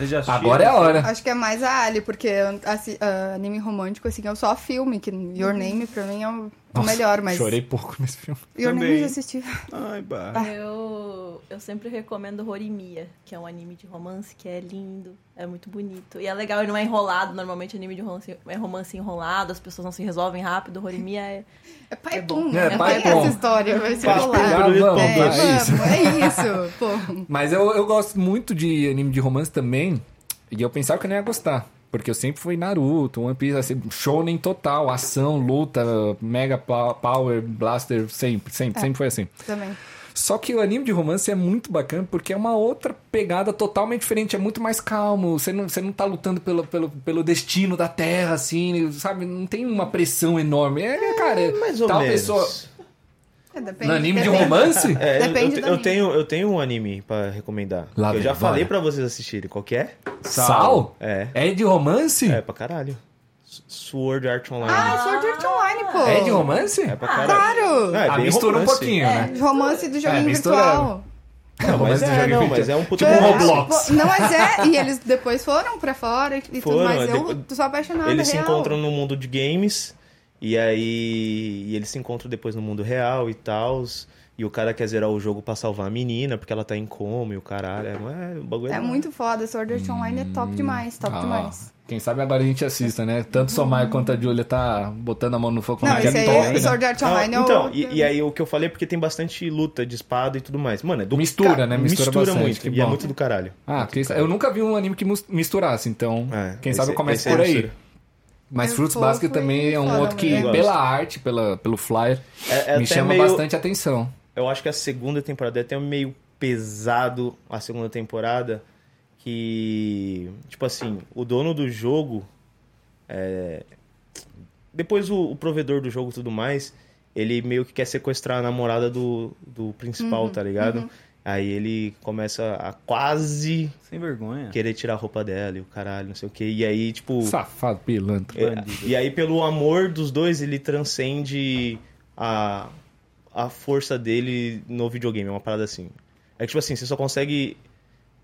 Agora é a hora. Acho que é mais a Ali, porque assi- ah, anime romântico, assim, é só filme, que Your Name pra mim é o, o melhor, mas. Chorei pouco nesse filme. Name eu Também. já assisti. Ai, bah. Eu, eu sempre recomendo Horimiya, que é um anime de romance que é lindo, é muito bonito. E é legal, ele não é enrolado. Normalmente anime de romance é romance enrolado, as pessoas não se resolvem rápido. Horimiya é. É pai É É, né? pai essa história, vai se Pai rolar. pum, Já vamos, É, é isso. é isso, pô. Mas eu, eu gosto muito de anime de romance também. E eu pensava que eu não ia gostar. Porque eu sempre fui Naruto, One Piece, assim, shonen total, ação, luta, mega power, blaster, sempre, sempre, sempre foi assim. Também. Só que o anime de romance é muito bacana porque é uma outra pegada totalmente diferente, é muito mais calmo. Você não, você não tá lutando pelo, pelo, pelo destino da Terra, assim, sabe? Não tem uma pressão enorme. É, cara, é Mais ou tal menos. pessoa. É, depende, No anime de romance? É, eu- Depende eu, do eu anime. tenho, eu tenho um anime pra recomendar. Lá eu já falei bora. pra vocês assistirem. Qual que é? Sal? É. É de romance? É pra caralho. Sword Art Online. Ah, Sword Art Online, pô. É de romance? É pra caralho. Claro! Ah, é ah, mistura um romance. pouquinho, né? Romance do joguinho mistura- virtual. Não, Mas romance do é, não, virtual. mas é um puta Tipo um Roblox. Pô, Não, mas é. E eles depois foram pra fora e, e tudo Foram, mais. é, Eu depois- sou apaixonada, Eles se real. encontram no mundo de games e aí e eles se encontram depois no mundo real e tal. E o cara quer zerar o jogo pra salvar a menina, porque ela tá em coma e o caralho. É, é, o bagulho É muito foda, Sword Art Online é top demais, top Ah, demais. Quem sabe agora a gente assista, né? Tanto Somaia quanto a Julia tá botando a mão no fogo. Não, mas esse é aí, top, é né? Sword Art Ah, Online é o... então, e, e aí o que eu falei é porque tem bastante luta de espada e tudo mais. Mano, é do Mistura, ca- né? Mistura bastante, muito. que E é muito do caralho. Ah, quem sabe- eu nunca vi um anime que misturasse, então É, quem esse- sabe eu começo por é aí. mistura. Mas É Fruits fofo Basket também é um outro que, pela arte, pela, pelo flyer, É, é me chama meio- bastante atenção. Eu acho que a segunda temporada é até meio pesado a segunda temporada. Que. Tipo assim, o dono do jogo. é, Depois o, o provedor do jogo e tudo mais. Ele meio que quer sequestrar a namorada do, do principal, tá ligado? Aí ele começa a quase Sem vergonha. querer tirar a roupa dela e o caralho, não sei o que. E aí, tipo. Safado, pilantra. É, e aí, pelo amor dos dois, ele transcende a, a força dele no videogame. É uma parada assim. É que, tipo assim, você só consegue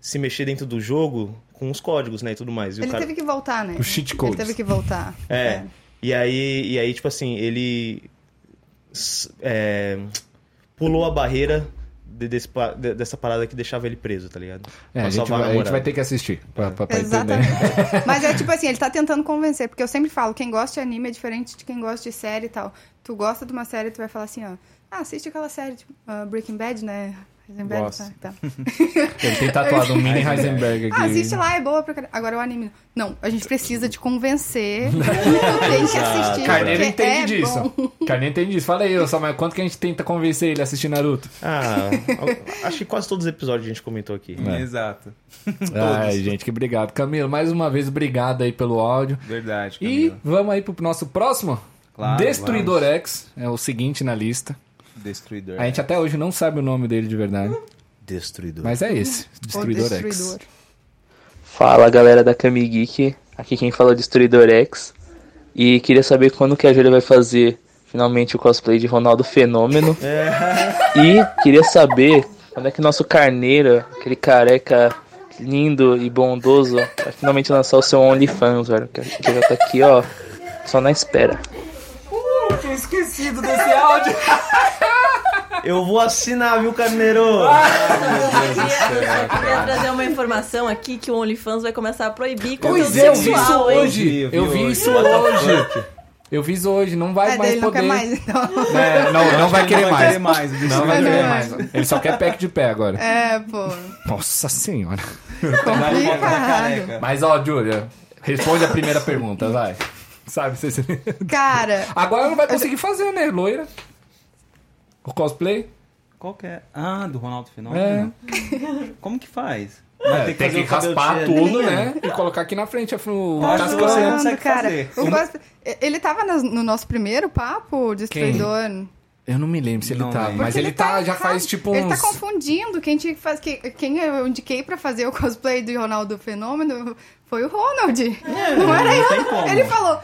se mexer dentro do jogo com os códigos, né, e tudo mais. E o Ele cara- teve que voltar, né? Os cheat Ele codes. teve que voltar. É. E aí, e aí, tipo assim, ele é, pulou a barreira de- desse de- dessa parada que deixava ele preso, tá ligado? É, a, gente vai, a gente vai ter que assistir pra, pra, pra Exatamente. entender. Mas é tipo assim, ele tá tentando convencer, porque eu sempre falo, quem gosta de anime é diferente de quem gosta de série e tal. Tu gosta de uma série, tu vai falar assim, ó, ah, assiste aquela série, tipo, ah, Breaking Bad, né? Heisenberg, Gosto. tá, tá. Ele tem tatuado um mini Heisenberg aqui. Ah, assiste lá, é boa pra caralho. Agora o anime. Não, a gente precisa te convencer. tu tem que assistir. Carneiro porque entende é disso. bom. Carneiro entende disso. Fala aí, ô Samuel, quanto que a gente tenta convencer ele a assistir Naruto? Ah, acho que quase todos os episódios a gente comentou aqui. É. Exato. Ai, gente, que obrigado. Camilo, mais uma vez, obrigado aí pelo áudio. Verdade, E Camila. vamos aí pro nosso próximo. Claro, Destruidor X é o seguinte na lista. Destruidor. A gente até hoje não sabe o nome dele de verdade, Destruidor. mas é esse, Destruidor, Destruidor. X. Fala galera da Kami Geek, aqui quem fala é Destruidor X. E queria saber quando que a Júlia vai fazer finalmente o cosplay de Ronaldo Fenômeno. E queria saber quando é que nosso carneiro, aquele careca lindo e bondoso, vai finalmente lançar o seu OnlyFans, velho. Que já tá aqui, ó, só na espera. Tinha esquecido desse áudio. Eu vou assinar, viu, Carneiro? Eu queria trazer uma informação aqui que o OnlyFans vai começar a proibir conteúdo Pois é, eu vi isso hoje. Eu vi isso hoje. Eu vi isso hoje, não vai É, mais dele não poder. quer mais, então. É, não, não vai Ele querer não mais. querer mais. o Não vai Não querer vai. mais. Ele só quer pack de pé agora. É, pô. Nossa senhora. Complicado. Mas ó, Júlia, responde a primeira pergunta, vai. Sabe, você... Cara, Agora não vai conseguir fazer, né, loira? O cosplay? Qual que é? Ah, do Ronaldo É. Fenômeno? Como que faz? É, tem que, o cabelo raspar de tudo, né? E colocar aqui na frente o Eu acho que você consegue cara, fazer. o cosplay- ele tava no, no nosso primeiro papo, o Destruidor. Eu não me lembro se ele Não tá, lembro. mas Porque ele, tá, já errado. faz tipo Ele tá uns... confundindo. Quem, tinha que faz, que- quem eu indiquei pra fazer o cosplay do Ronaldo Fenômeno foi o Ronald. não era não tem eu. como. Ele falou.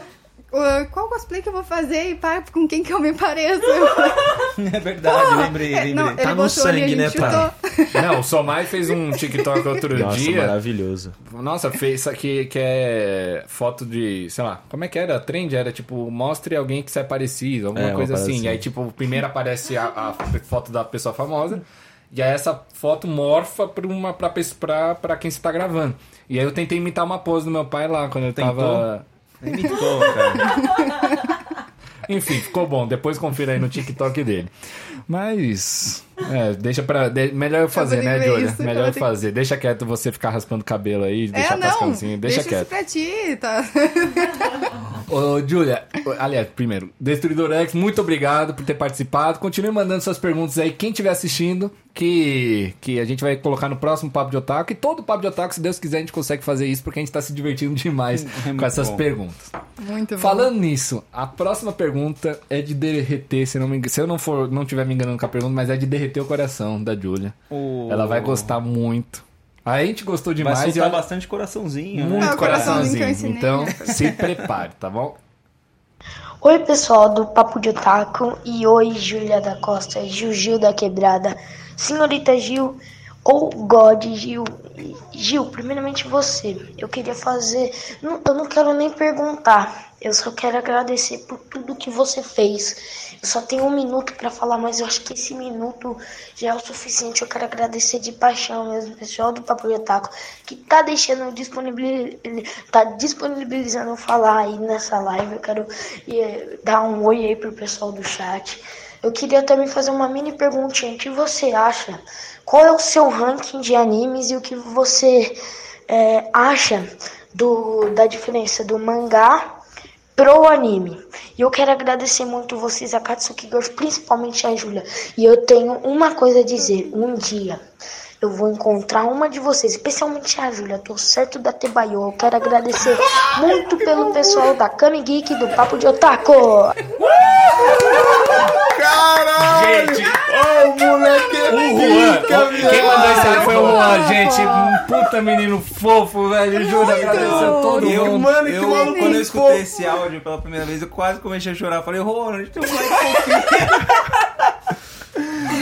"Ah, qual cosplay que eu vou fazer e pá, com quem que eu me pareço? É verdade, lembrei, É, lembrei. não, ele Tá no sangue, né, pai? Não, o Somai fez um TikTok outro Nossa, dia. maravilhoso. Nossa, fez isso aqui que é foto de, sei lá, como é que era? Trend era tipo, mostre alguém que se é parecido, alguma É, coisa assim. assim. E aí, tipo, primeiro aparece a, a foto da pessoa famosa, e aí essa foto morfa pra, uma, pra, pra, pra quem você tá gravando. E aí eu tentei imitar uma pose do meu pai lá, quando eu tava. Imitou, cara. Enfim, ficou bom. Depois confira aí no TikTok dele. Mas. É, deixa pra. de- melhor eu fazer, né, Júlia? isso, Melhor eu ter que- fazer. Deixa quieto você ficar raspando o cabelo aí, deixar É, não. Deixa, Deixa quieto. isso pra ti, tá? Ô, Júlia, aliás, primeiro, Destruidor X, muito obrigado por ter participado. Continue mandando suas perguntas aí, quem estiver assistindo, que, que a gente vai colocar no próximo Papo de Otaku. E todo Papo de Otaku, se Deus quiser, a gente consegue fazer isso, porque a gente tá se divertindo demais com muito essas bom. perguntas. Muito bom. Falando nisso, a próxima pergunta é de derreter, se, não me, se eu não for, não tiver me enganando com a pergunta, mas é de derreter o coração da Júlia. O- Ela vai gostar muito. A gente gostou Vai demais e soltar olha, bastante coraçãozinho, muito né? É, o coraçãozinho coraçãozinho. Então, se prepare, tá bom? Oi, pessoal do Papo de Otaku. E oi, Júlia da Costa, Gil Gil da Quebrada, Senhorita Gil. ou God, Gil. Gil, primeiramente você. Eu queria fazer. não- eu não quero nem perguntar. Eu só quero agradecer por tudo que você fez. Eu só tenho um minuto pra falar, mas eu acho que esse minuto já é o suficiente. Eu quero agradecer de paixão mesmo, pessoal do Papo de que tá deixando disponibil... tá disponibilizando falar aí nessa live. Eu quero eh, dar um oi aí pro pessoal do chat. Eu queria também fazer uma mini perguntinha. O que você acha? Qual é o seu ranking de animes e o que você é, acha do, da diferença do mangá pro anime? E eu quero agradecer muito vocês, a Katsuki Girls, principalmente a Júlia. E eu tenho uma coisa a dizer. Um dia eu vou encontrar uma de vocês, especialmente a Júlia. Tô certo da Tebayo. Eu quero agradecer muito pelo pessoal da Kami Geek do Papo de Otaku. Caralho! Gente, Ô, moleque! o Juan, quem mandou isso aí foi o Juan, gente. Um puta menino fofo, velho. Juro, agradecer a todo Eu, mundo. mano, que eu, maluco quando eu escutei fofo. esse áudio pela primeira vez, eu quase comecei a chorar. Falei, Ronald, tem um moleque fofinho.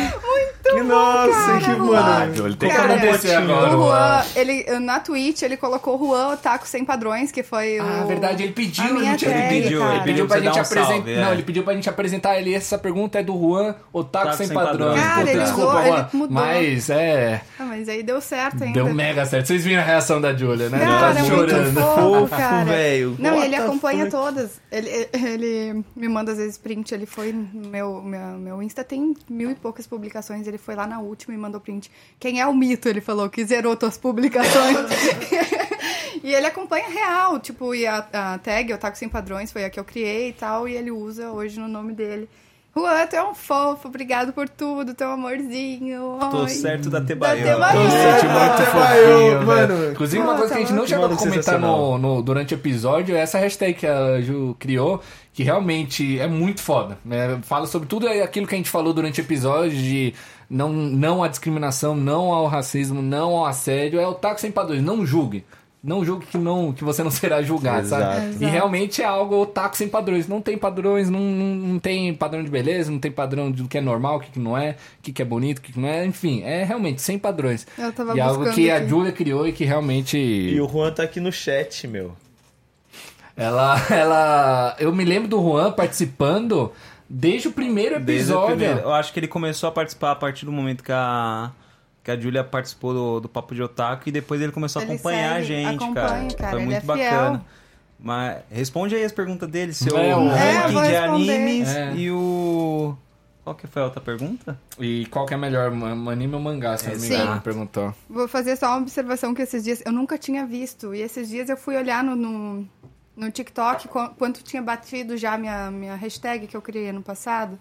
Que nossa, cara, que mano. Ele tem que Cara, agradecer O agora, Juan. Juan, ele, na Twitch, ele colocou Juan Otaku Sem Padrões, que foi o... Ah, verdade, ele pediu, a minha ele pediu, cara. ele Pediu pra Você gente um apresentar. é. Não, ele pediu pra gente apresentar ele. Essa pergunta é do Juan Otaku sem, sem padrões. Cara, ele desculpa, mudou, ele Juan. mudou. Mas é. Ah, mas aí deu certo ainda. Deu mega certo. Vocês viram a reação da Julia, né? Cara, Ela tá é chorando. fofo, cara. velho. Não, e What ele acompanha fuck? todas. Ele, ele me manda às vezes print. Ele foi. no Meu, meu, meu Insta tem mil e poucas publicações. Ele foi lá na última e mandou print. Quem é o mito? Ele falou que zerou tuas publicações. e ele acompanha real. Tipo, e a, a tag, Otaku Sem Padrões, foi a que eu criei e tal. E ele usa hoje no nome dele. Juan, tu é um fofo. Obrigado por tudo. Teu amorzinho. Tô Ai. certo da Da Tebaio. Tebaio. Gente, Ah, muito Tebaio, fofinho, mano. Inclusive, uma coisa que a gente não tá chegou a comentar no, no- durante o episódio é essa hashtag que a Ju criou, que realmente é muito foda. né? Fala sobre tudo aquilo que a gente falou durante o episódio de não, não à discriminação, não ao racismo, não ao assédio. É o taco sem padrões. Não julgue. Não julgue que, não, que você não será julgado, sabe? Exato. E Exato. realmente é algo otaku sem padrões. Não tem padrões, não, não, não tem padrão de beleza, não tem padrão do que é normal, o que, que não é, o que, que é bonito, o que, que não é. Enfim, é realmente sem padrões. Eu tava e algo buscando que a aqui. Julia criou e que realmente. E o Juan tá aqui no chat, meu. Ela, ela. Eu me lembro do Juan participando desde o primeiro Desde o episódio. primeiro. Eu acho que ele começou a participar a partir do momento que a, que a Julia participou do, do Papo de Otaku e depois ele começou a Ele acompanhar segue, a gente, acompanha, cara. cara, Foi ele muito é fiel. bacana. Mas responde aí as perguntas dele, seu É, É, ranking vou de responder. animes É. e o. Qual que foi a outra pergunta? E qual que é melhor, um anime ou mangá, se não me engano, perguntou. Vou fazer só uma observação que esses dias eu nunca tinha visto. E esses dias eu fui olhar no, no, no TikTok qu- quanto tinha batido já minha, minha hashtag que eu criei ano passado.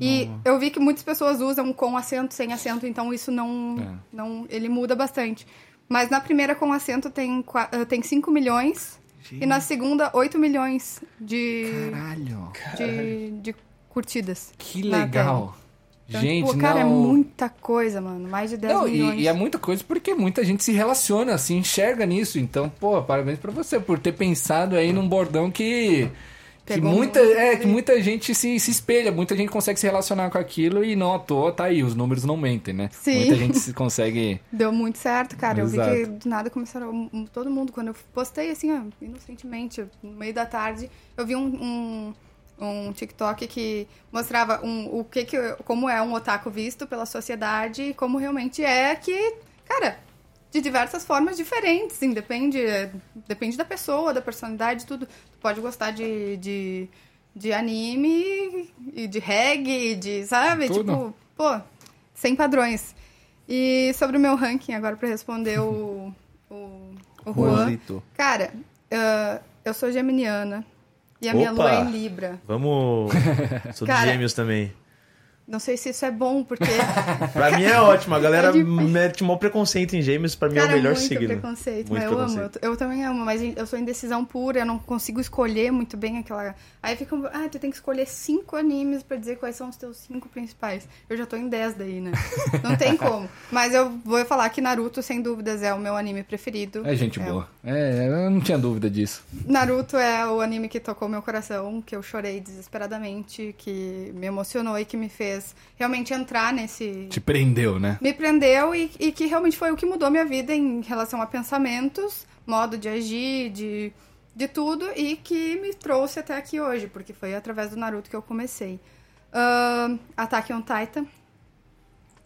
E eu vi que muitas pessoas usam com acento, sem acento, então isso não. É. não ele muda bastante. Mas na primeira com acento tem, eh, tem 5 milhões. E na segunda, 8 milhões de, Caralho. de, de curtidas. Que legal. Então, gente, tipo, cara, não... é muita coisa, mano. Mais de 10 Não, milhões. e, e é muita coisa porque muita gente se relaciona, se enxerga nisso. Então, pô, parabéns pra você por ter pensado aí num bordão que. Que muita, muito, é, que muita gente se, se espelha, muita gente consegue se relacionar com aquilo e não à toa tá aí, os números não mentem, né? Sim. Muita gente se consegue. Deu muito certo, cara. Eu vi Exato. que do nada começaram. Todo mundo, quando eu postei assim, ó, inocentemente, no meio da tarde, eu vi um, um, um TikTok que mostrava um, o que, que como é um otaku visto pela sociedade e como realmente é que, cara, de diversas formas diferentes, sim, depende, depende da pessoa, da personalidade, tudo. Tu pode gostar de, de, de anime e de reggae, de, sabe? Tudo. Tipo, pô, sem padrões. E sobre o meu ranking, agora pra responder o, o, o Juan. Juanzito. Cara, ah, eu sou geminiana. E a minha Opa! lua é em Libra. Vamos. Sou de Cara, gêmeos também. Não sei se isso é bom, porque. Pra mim é ótimo. A galera É mete um preconceito em gêmeos. Pra mim é o Cara, melhor muito signo. preconceito. Muito mas eu preconceito. amo. Eu, eu também amo, mas eu sou indecisão pura. Eu não consigo escolher muito bem aquela. Aí fica. Ah, tu tem que escolher cinco animes pra dizer quais são os teus cinco principais. Eu já tô em 10 daí, né? Não tem como. Mas eu vou falar que Naruto, sem dúvidas, é o meu anime preferido. É gente É. boa. É, eu não tinha dúvida disso. Naruto é o anime que tocou meu coração, que eu chorei desesperadamente, que me emocionou e que me fez fez realmente entrar nesse. Te prendeu, né? Me prendeu e, e que realmente foi o que mudou minha vida em relação a pensamentos, modo de agir, de, de tudo, e que me trouxe até aqui hoje, porque foi através do Naruto que eu comecei. Ahn, Attack on Titan.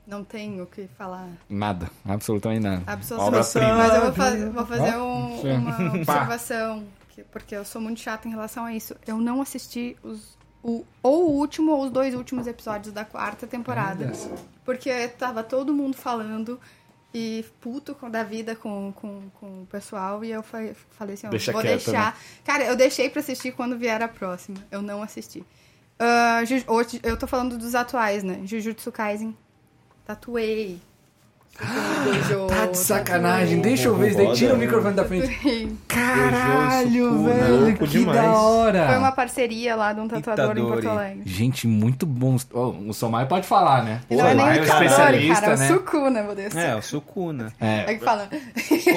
Não tenho o que falar Nada, absolutamente nada. absolutamente. Obra-prima. Mas eu vou, fa- vou fazer um- uma observação, que- porque eu sou muito chata em relação a isso. Eu não assisti os, o, ou o último ou os dois últimos episódios da quarta temporada. Porque tava todo mundo falando e puto com, da vida com, com, com o pessoal. E eu fa- falei assim, ó, Deixa vou quieto, deixar. né? Cara, eu deixei pra assistir quando vier a próxima. Eu não assisti. Ju- hoje eu tô falando dos atuais, né? Jujutsu Kaisen. Tatuei. Tá de sacanagem, tatuei. deixa eu ver isso daí. Tira o microfone da frente. Caralho, Sukuna, velho, que demais. da hora. Foi uma parceria lá de um tatuador em. Porto Alegre. Gente, muito bom. O Somai pode falar, né? E não é nem o o Itadori, especialista, cara, é o né? Sukuna, meu Deus. É, o Sukuna. É, É que fala.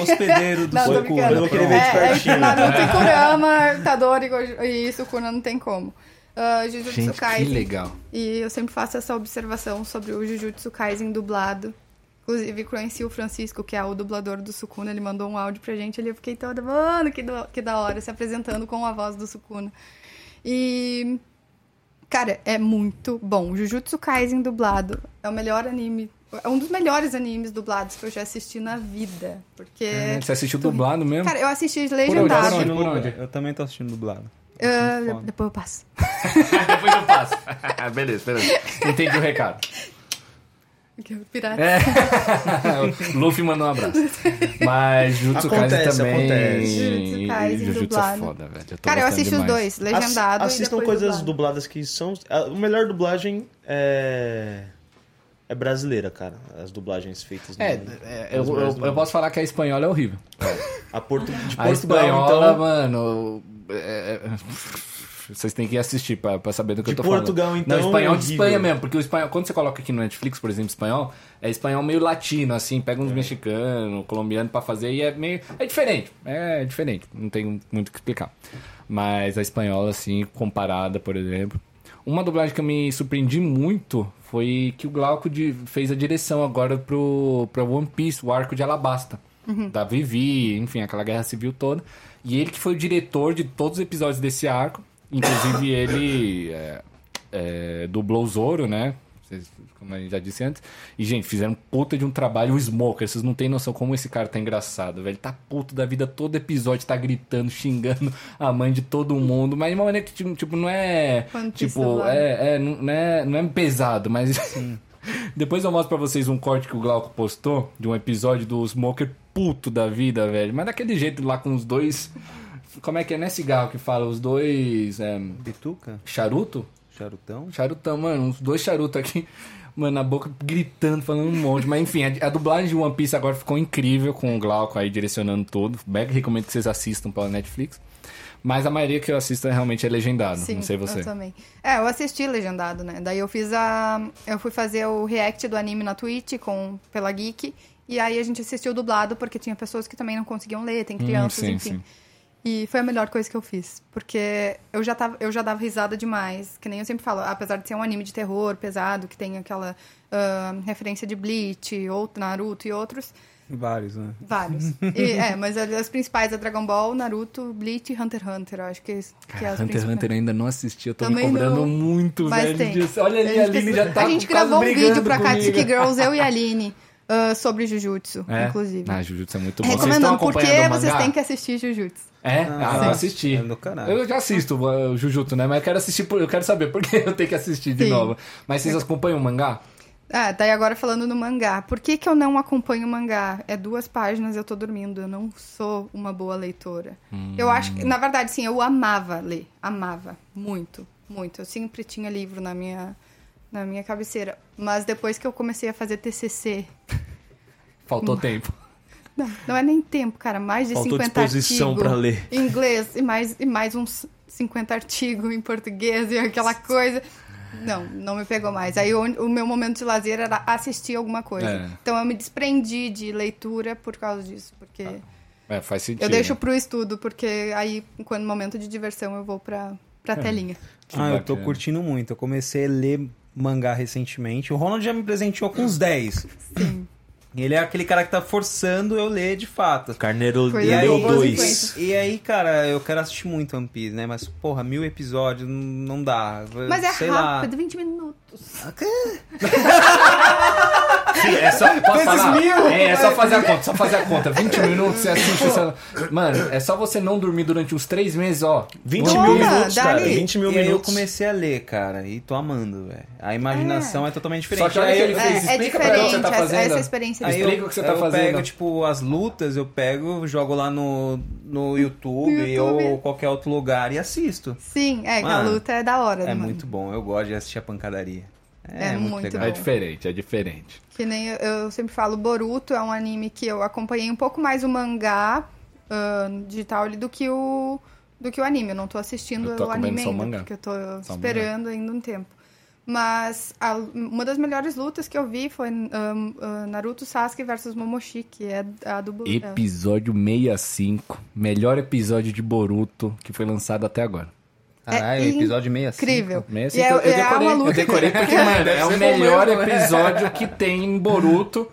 Hospedeiro do Não, tô Sukuna. brincando. Eu vou querer ver de É, é que pertinho. Naruto e Kurama, Itadori e não tem como. Uh, Jujutsu gente, que Kaisen. legal. E eu sempre faço essa observação sobre o Jujutsu Kaisen dublado. Inclusive, conheci o Francisco, que é o dublador do Sukuna. Ele mandou um áudio pra gente ali. Eu fiquei toda, mano, que, do- que da hora, se apresentando com a voz do Sukuna. E. Cara, é muito bom. Jujutsu Kaisen dublado é o melhor anime. É um dos melhores animes dublados que eu já assisti na vida. Porque. Você assistiu dublado mesmo? Cara, eu assisti legendado. Por onde? Por onde? Eu também tô assistindo dublado. Ah, foda. depois eu passo. Depois eu passo. beleza, beleza. Entendi o recado. Pirata. É. Luffy mandou um abraço. Mas Jujutsu Kaisen também. acontece. Jujutsu Kaisen Jujutsu é dublado. foda, velho. Cara, eu gostando assisti os demais. dois, legendado Ass- e Assistam coisas dublado. dubladas que são. A melhor dublagem é. É brasileira, cara. As dublagens feitas no É, mundo. é, As eu, eu, eu posso falar que a espanhola é horrível. A Porto, de A Portugal, espanhola, então. mano. é, é, vocês têm que assistir pra, pra saber do que De eu tô Portugal, falando. então, Não, espanhol é de. Espanha mesmo, porque o espanhol, quando você coloca aqui no Netflix, por exemplo, espanhol, é espanhol meio latino, assim, pega uns mexicanos, colombiano pra fazer e é meio. É diferente. É diferente. Não tem muito o que explicar. Mas a espanhola, assim, comparada, por exemplo. Uma dublagem que eu me surpreendi muito foi que o Glauco de- fez a direção agora pro, pro One Piece, o arco de Alabasta. Da Vivi, enfim, aquela guerra civil toda. E ele que foi o diretor de todos os episódios desse arco. Inclusive, ele é, é, dublou o Zoro, né? Como a gente já disse antes. E, gente, fizeram puta de um trabalho. O Smoker, vocês não têm noção como esse cara tá engraçado, velho. Ele tá puto da vida. Todo episódio tá gritando, xingando a mãe de todo mundo. Mas de uma maneira que, tipo, tipo, não é. Piece Tipo, é, é, não, não é, não é pesado, mas. Depois eu mostro pra vocês um corte que o Glauco postou de um episódio do Smoker puto da vida, velho. Mas daquele jeito lá com os dois. Como é que é, né, cigarro que fala? Os dois. É, Pituca? charuto? Charutão? Charutão, mano, uns dois charutos aqui, mano, na boca, gritando, falando um monte. Mas enfim, a, a dublagem de One Piece agora ficou incrível com o Glauco aí direcionando tudo. Back recomendo que vocês assistam pela Netflix. Mas a maioria que eu assisto é realmente é legendado. Sim, não sei você. eu também. É, eu assisti legendado, né? Daí eu fiz a... Eu fui fazer o react do anime na Twitch com, pela Geek. E aí a gente assistiu dublado, porque tinha pessoas que também não conseguiam ler, tem crianças, sim, enfim. sim. E foi a melhor coisa que eu fiz. Porque eu já, tava, eu já dava risada demais. Que nem eu sempre falo, apesar de ser um anime de terror pesado, que tem aquela ah, referência de Bleach, ou Naruto e outros. Vários, né? Vários. E, é, mas as principais é Dragon Ball, Naruto, Bleach e Hunter x Hunter. Eu acho que, que é as Hunter x. Hunter eu ainda não assisti, eu tô Também me cobrando não. muito, Mas velho. tem. disso. Olha ali, a gente Aline precisa- já tá A gente gravou um vídeo pra comigo. Katsuki Girls, eu e a Aline, ah, sobre Jujutsu, É? inclusive. Ah, Jujutsu é muito bom. Recomendando, o vocês têm que assistir Jujutsu. É? Ah, Ah, eu assisti. É. Eu já assisto uh, o Jujutsu, né? Mas eu quero assistir, por- eu quero saber por que eu tenho que assistir de Sim. novo. Mas vocês acompanham o mangá? Ah, daí agora falando no mangá. Por que, que eu não acompanho o mangá? É duas páginas, eu tô dormindo. Eu não sou uma boa leitora. Eu acho que, na verdade, sim, eu amava ler. Amava. Muito, muito. Eu sempre tinha livro na minha, na minha cabeceira. Mas depois que eu comecei a fazer TCC... Faltou tempo. Não, não é nem tempo, cara. Mais de Faltou 50 disposição artigos pra ler. em inglês e mais, e mais uns 50 artigos em português e aquela coisa. Não, não me pegou mais. Aí o, o meu momento de lazer era assistir alguma coisa. É. Então eu me desprendi de leitura por causa disso. Porque É, faz sentido. eu deixo pro estudo, porque aí, quando momento de diversão, eu vou pra, pra telinha. Que ah, eu tô bacana. curtindo muito. Eu comecei a ler mangá recentemente. O Ronald já me presenteou com uns 10. Sim. Ele é aquele cara que tá forçando eu ler de fato. Carneiro E leu dois. e aí, cara, eu quero assistir muito One Piece, né? Mas, porra, mil episódios não não dá. Mas é Sei rápido, lá. 20 minutos. É só, posso falar? mil, é, é só fazer a conta, só fazer a conta. 20 minutos, você assiste. Você... Mano, é só você não dormir durante uns 3 meses, ó. 20 Toma, mil minutos, cara. dali. 20 mil e aí eu minutos. comecei a ler, cara, e tô amando, velho. A imaginação é, totalmente diferente. Só que olha aí ele eu- fez. É, é Explica pra ela o que você tá essa, fazendo. essa experiência. Aí de- eu, Explica o que você tá eu fazendo. pego, tipo, as lutas, eu pego, jogo lá no, no YouTube, No YouTube. ou qualquer outro lugar e assisto. Sim, é, que a Mano, luta é da hora. É mano. muito bom, eu gosto de assistir a pancadaria. É, É muito, muito legal. É diferente, é diferente. Que nem eu, eu sempre falo, Boruto é um anime que eu acompanhei um pouco mais o mangá ah, digital ali do que o do que o anime. Eu não tô assistindo Eu tô o anime ainda, mangá. porque eu tô Só esperando ainda um tempo. Mas a- uma das melhores lutas que eu vi foi ah, Naruto Sasuke versus Momoshi, que é a do. Episódio 65. Melhor episódio de Boruto que foi lançado até agora. Caralho, É episódio 65. incrível. Meia E cinco, é, eu, é decorei, uma luta eu decorei que- porque, mano, é o melhor né? episódio que tem em Boruto.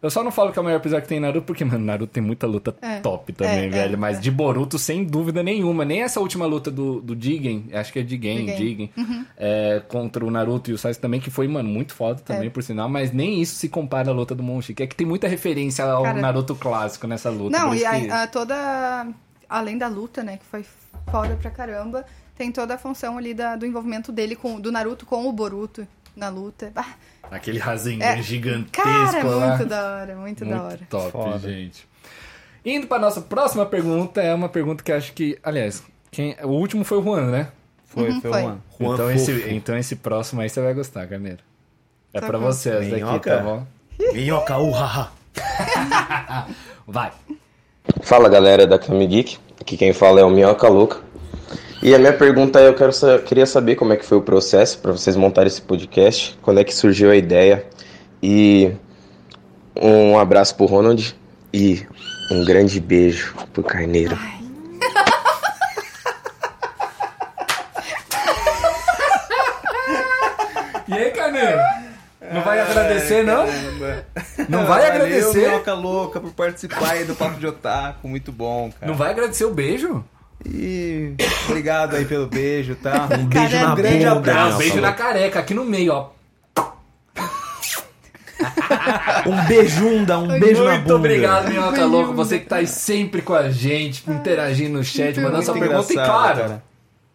Eu só não falo que é o melhor episódio que tem em Naruto, porque, mano, Naruto tem muita luta É. top também, É, velho. é, Mas é. de Boruto, sem dúvida nenhuma. Nem essa última luta do, do Jigen, acho que é Jigen, Jigen. Jigen, Uhum. é, contra o Naruto e o Sasuke também, que foi, mano, muito foda também, É. por sinal. Mas nem isso se compara à luta do Monchi, que é que tem muita referência ao Cara, Naruto clássico nessa luta. Não, e isso que- a, a toda. Além da luta, né, que foi foda pra caramba, tem toda a função ali da- do envolvimento dele com do Naruto com o Boruto na luta. Ah, Aquele Rasengan É, gigantesco cara, lá. muito da hora, muito, da hora. top, Foda. gente. Indo pra nossa próxima pergunta, é uma pergunta que acho que, aliás, quem, o último foi o Juan, né? Foi, Uhum, foi, foi. um ano. Juan então, fofo. esse, então esse próximo aí você vai gostar, Carneiro. É pra bom. você essa daqui, Minhoca. tá bom? Minhoca, uh, haha. Vai. Fala galera da Kami Geek, aqui quem fala é o Minhoca Louca. E a minha pergunta é, eu quero sa- queria saber como é que foi o processo para vocês montarem esse podcast, quando é que surgiu a ideia. E um abraço pro Ronald e um grande beijo pro Carneiro. E aí, Carneiro? Não vai agradecer, não? Não vai Valeu, agradecer? Minhoca louca, por participar aí do Papo de Otaku. Muito bom, cara. Não vai agradecer o beijo? E obrigado aí pelo beijo, tá? Um beijo Cara, na grande bunda. abraço. Não, Minhoca beijo na careca, aqui no meio, ó. Um beijunda, um beijo na Muito bunda. obrigado, Minhoca Louca. Você que tá aí sempre com a gente, interagindo no chat, mandando sua Muito pergunta. E claro, cara.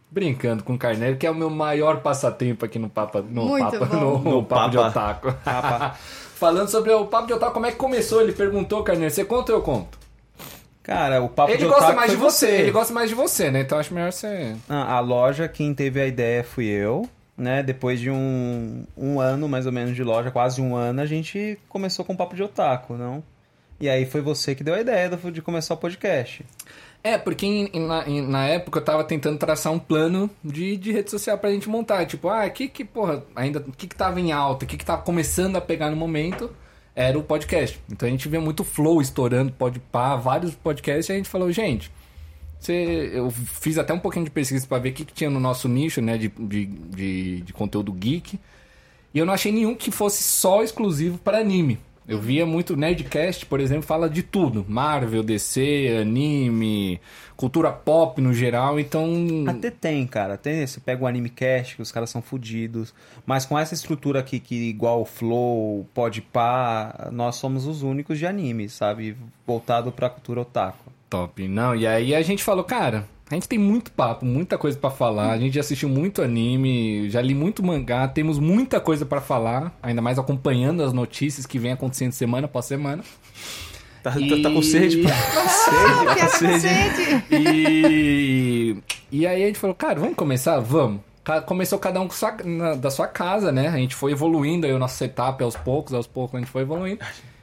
brincando com o Carneiro, que é o meu maior passatempo aqui no Papa, no Muito Papa, no, No Papo de. Otaku. Papa. Falando sobre o Papo de Otaku, como é que começou? Ele perguntou, Carneiro, você conta ou eu conto? Cara, o Papo Ele de gosta mais de foi você, ele gosta mais de você, né? Então acho melhor você... Ah, a loja, quem teve a ideia fui eu, né? Depois de um, um ano, mais ou menos, de loja, quase um ano, a gente começou com o Papo de Otaku, não? E aí foi você que deu a ideia de começar o podcast. É, porque em- em- na época eu tava tentando traçar um plano de, de rede social pra gente montar. Tipo, ah, o que que, porra, ainda, o que que tava em alta, o que que tava começando a pegar no momento, era o podcast. Então a gente vê muito flow estourando, pode pá, vários podcasts, e a gente falou, gente, você, eu fiz até um pouquinho de pesquisa pra ver o que, que tinha no nosso nicho, né, de, de, de, de conteúdo geek. E eu não achei nenhum que fosse só exclusivo para anime. Eu via muito Nerdcast, por exemplo, fala de tudo. Marvel, DC, anime, cultura pop no geral, então... Até tem, cara. Tem, você pega o Anime Cast, que os caras são fodidos. Mas com essa estrutura aqui, que igual o Flow, Podpah, nós somos os únicos de anime, sabe? Voltado pra cultura otaku. Top. Não, e aí a gente falou, cara, a gente tem muito papo, muita coisa pra falar. A gente já assistiu muito anime, já li muito mangá, temos muita coisa pra falar, ainda mais acompanhando as notícias que vem acontecendo semana após semana. Tá, tá, tá com sede? pô? Ah, que era cacete! E, e aí a gente falou, cara, vamos começar? Vamos. Começou cada um com sua- na- da sua casa, né? A gente foi evoluindo aí o nosso setup aos poucos, aos poucos a gente foi evoluindo.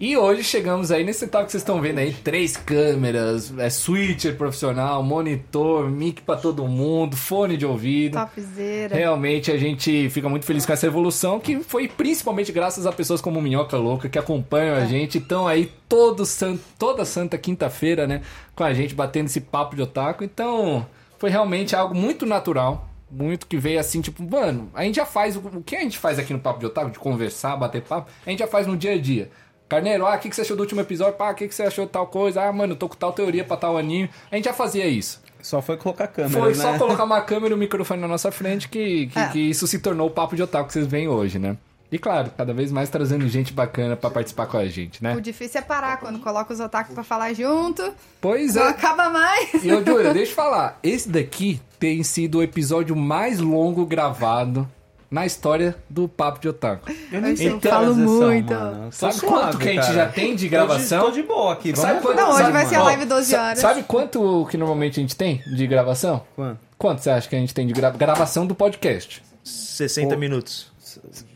E hoje chegamos aí nesse setup que vocês estão vendo aí, três câmeras, é switcher profissional, monitor, mic pra todo mundo, fone de ouvido. Topzera. Realmente a gente fica muito feliz com essa evolução, que foi principalmente graças a pessoas como Minhoca Louca, que acompanham a gente, estão aí todo san... toda santa quinta-feira, né, com a gente batendo esse papo de otaku. Então, foi realmente algo muito natural Muito que veio assim, tipo, mano, a gente já faz. O o que a gente faz aqui no Papo de Otaku, de conversar, bater papo, a gente já faz no dia a dia. Carneiro, ah, o que, que você achou do último episódio? Pá, o que, que você achou de tal coisa? Ah, mano, eu tô com tal teoria pra tal anime. A gente já fazia isso. Só foi colocar a câmera, Foi né? só colocar uma câmera e um microfone na nossa frente que, que, É. que isso se tornou o Papo de Otaku que vocês veem hoje, né? E claro, cada vez mais trazendo gente bacana pra participar com a gente, né? O difícil é parar quando coloca os otaku pra falar junto. Pois Não é. acaba mais. E ô, Júlia, deixa eu falar. Esse daqui tem sido o episódio mais longo gravado na história do Papo de Otaku. Eu nem sei falo muito. mano. Sabe suave, quanto que a gente cara. já tem de gravação? Tô de, tô de boa aqui. Vamos Sabe quanto- Não, hoje sabe, vai ser a mano? live 12 Sa- horas. Sabe quanto que normalmente a gente tem de gravação? Quanto? Quanto você acha que a gente tem de gra- gravação do podcast? 60 minutos.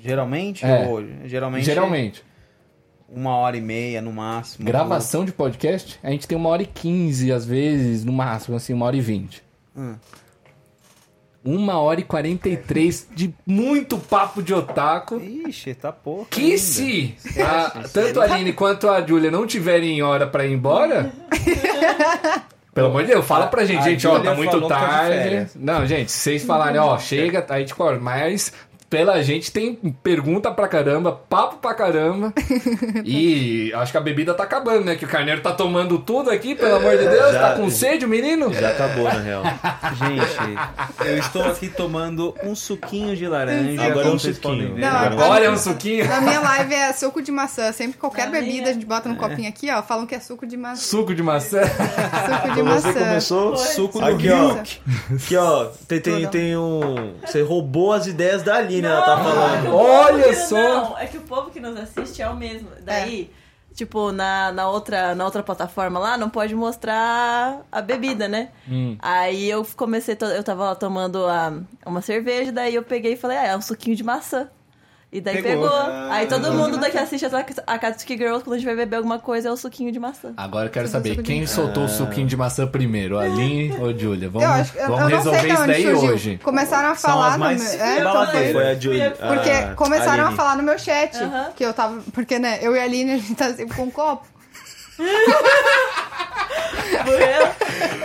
Geralmente? É. Ou, geralmente. Geralmente. Uma hora e meia no máximo. Gravação de podcast, a gente tem uma hora e quinze, às vezes, no máximo, assim, uma hora e vinte. Hum. Uma hora e quarenta e três de muito papo de otaku. Ixi, tá pouco. Que ainda. se a- tanto a Aline quanto a Julia não tiverem hora pra ir embora. Pelo amor de Deus, fala pra gente, A gente, ó, Júlia tá muito tá de tarde. Não, gente, se vocês falarem, ó, chega, a gente corta. Mas pela gente tem pergunta pra caramba, papo pra caramba. e acho que a bebida tá acabando, né? Que o carneiro tá tomando tudo aqui, pelo amor de Deus. Já- tá com sede o menino? Já acabou, na real. Gente, eu estou aqui tomando um suquinho de laranja. Agora é um suquinho. Não, Agora é um suquinho. Na minha live é suco de maçã. Sempre qualquer Na minha. bebida a gente bota no copinho aqui, ó. Falam que é suco de maçã. Suco de maçã. Suco de Você maçã. começou Suco do aqui, Rio. ó. Aqui, ó. Tem, tem, tem um. Você roubou as ideias da Aline, ela tá falando. Olha Não, só. Não, é que o povo que nos assiste é o mesmo. Daí, tipo, na, na, outra, na outra plataforma lá, não pode mostrar a bebida, né? Hum. Aí eu comecei, eu tava lá tomando a, uma cerveja, daí eu peguei e falei, ah, é um suquinho de maçã. E daí Pegou. pegou. Aí todo mundo daqui assiste a Akatsuki Girls, quando a gente vai beber alguma coisa, é o suquinho de maçã. Agora eu quero Suco saber quem soltou o suquinho de maçã primeiro, a Aline ou a Júlia? Vamos, Eu acho vamos resolver isso daí surgiu. hoje. Começaram a falar no meu. É. Foi a Julie. Porque a começaram Aline. a falar no meu chat Aham. que eu tava. Porque, né, eu e a Aline, a gente tá sempre com um copo. Foi,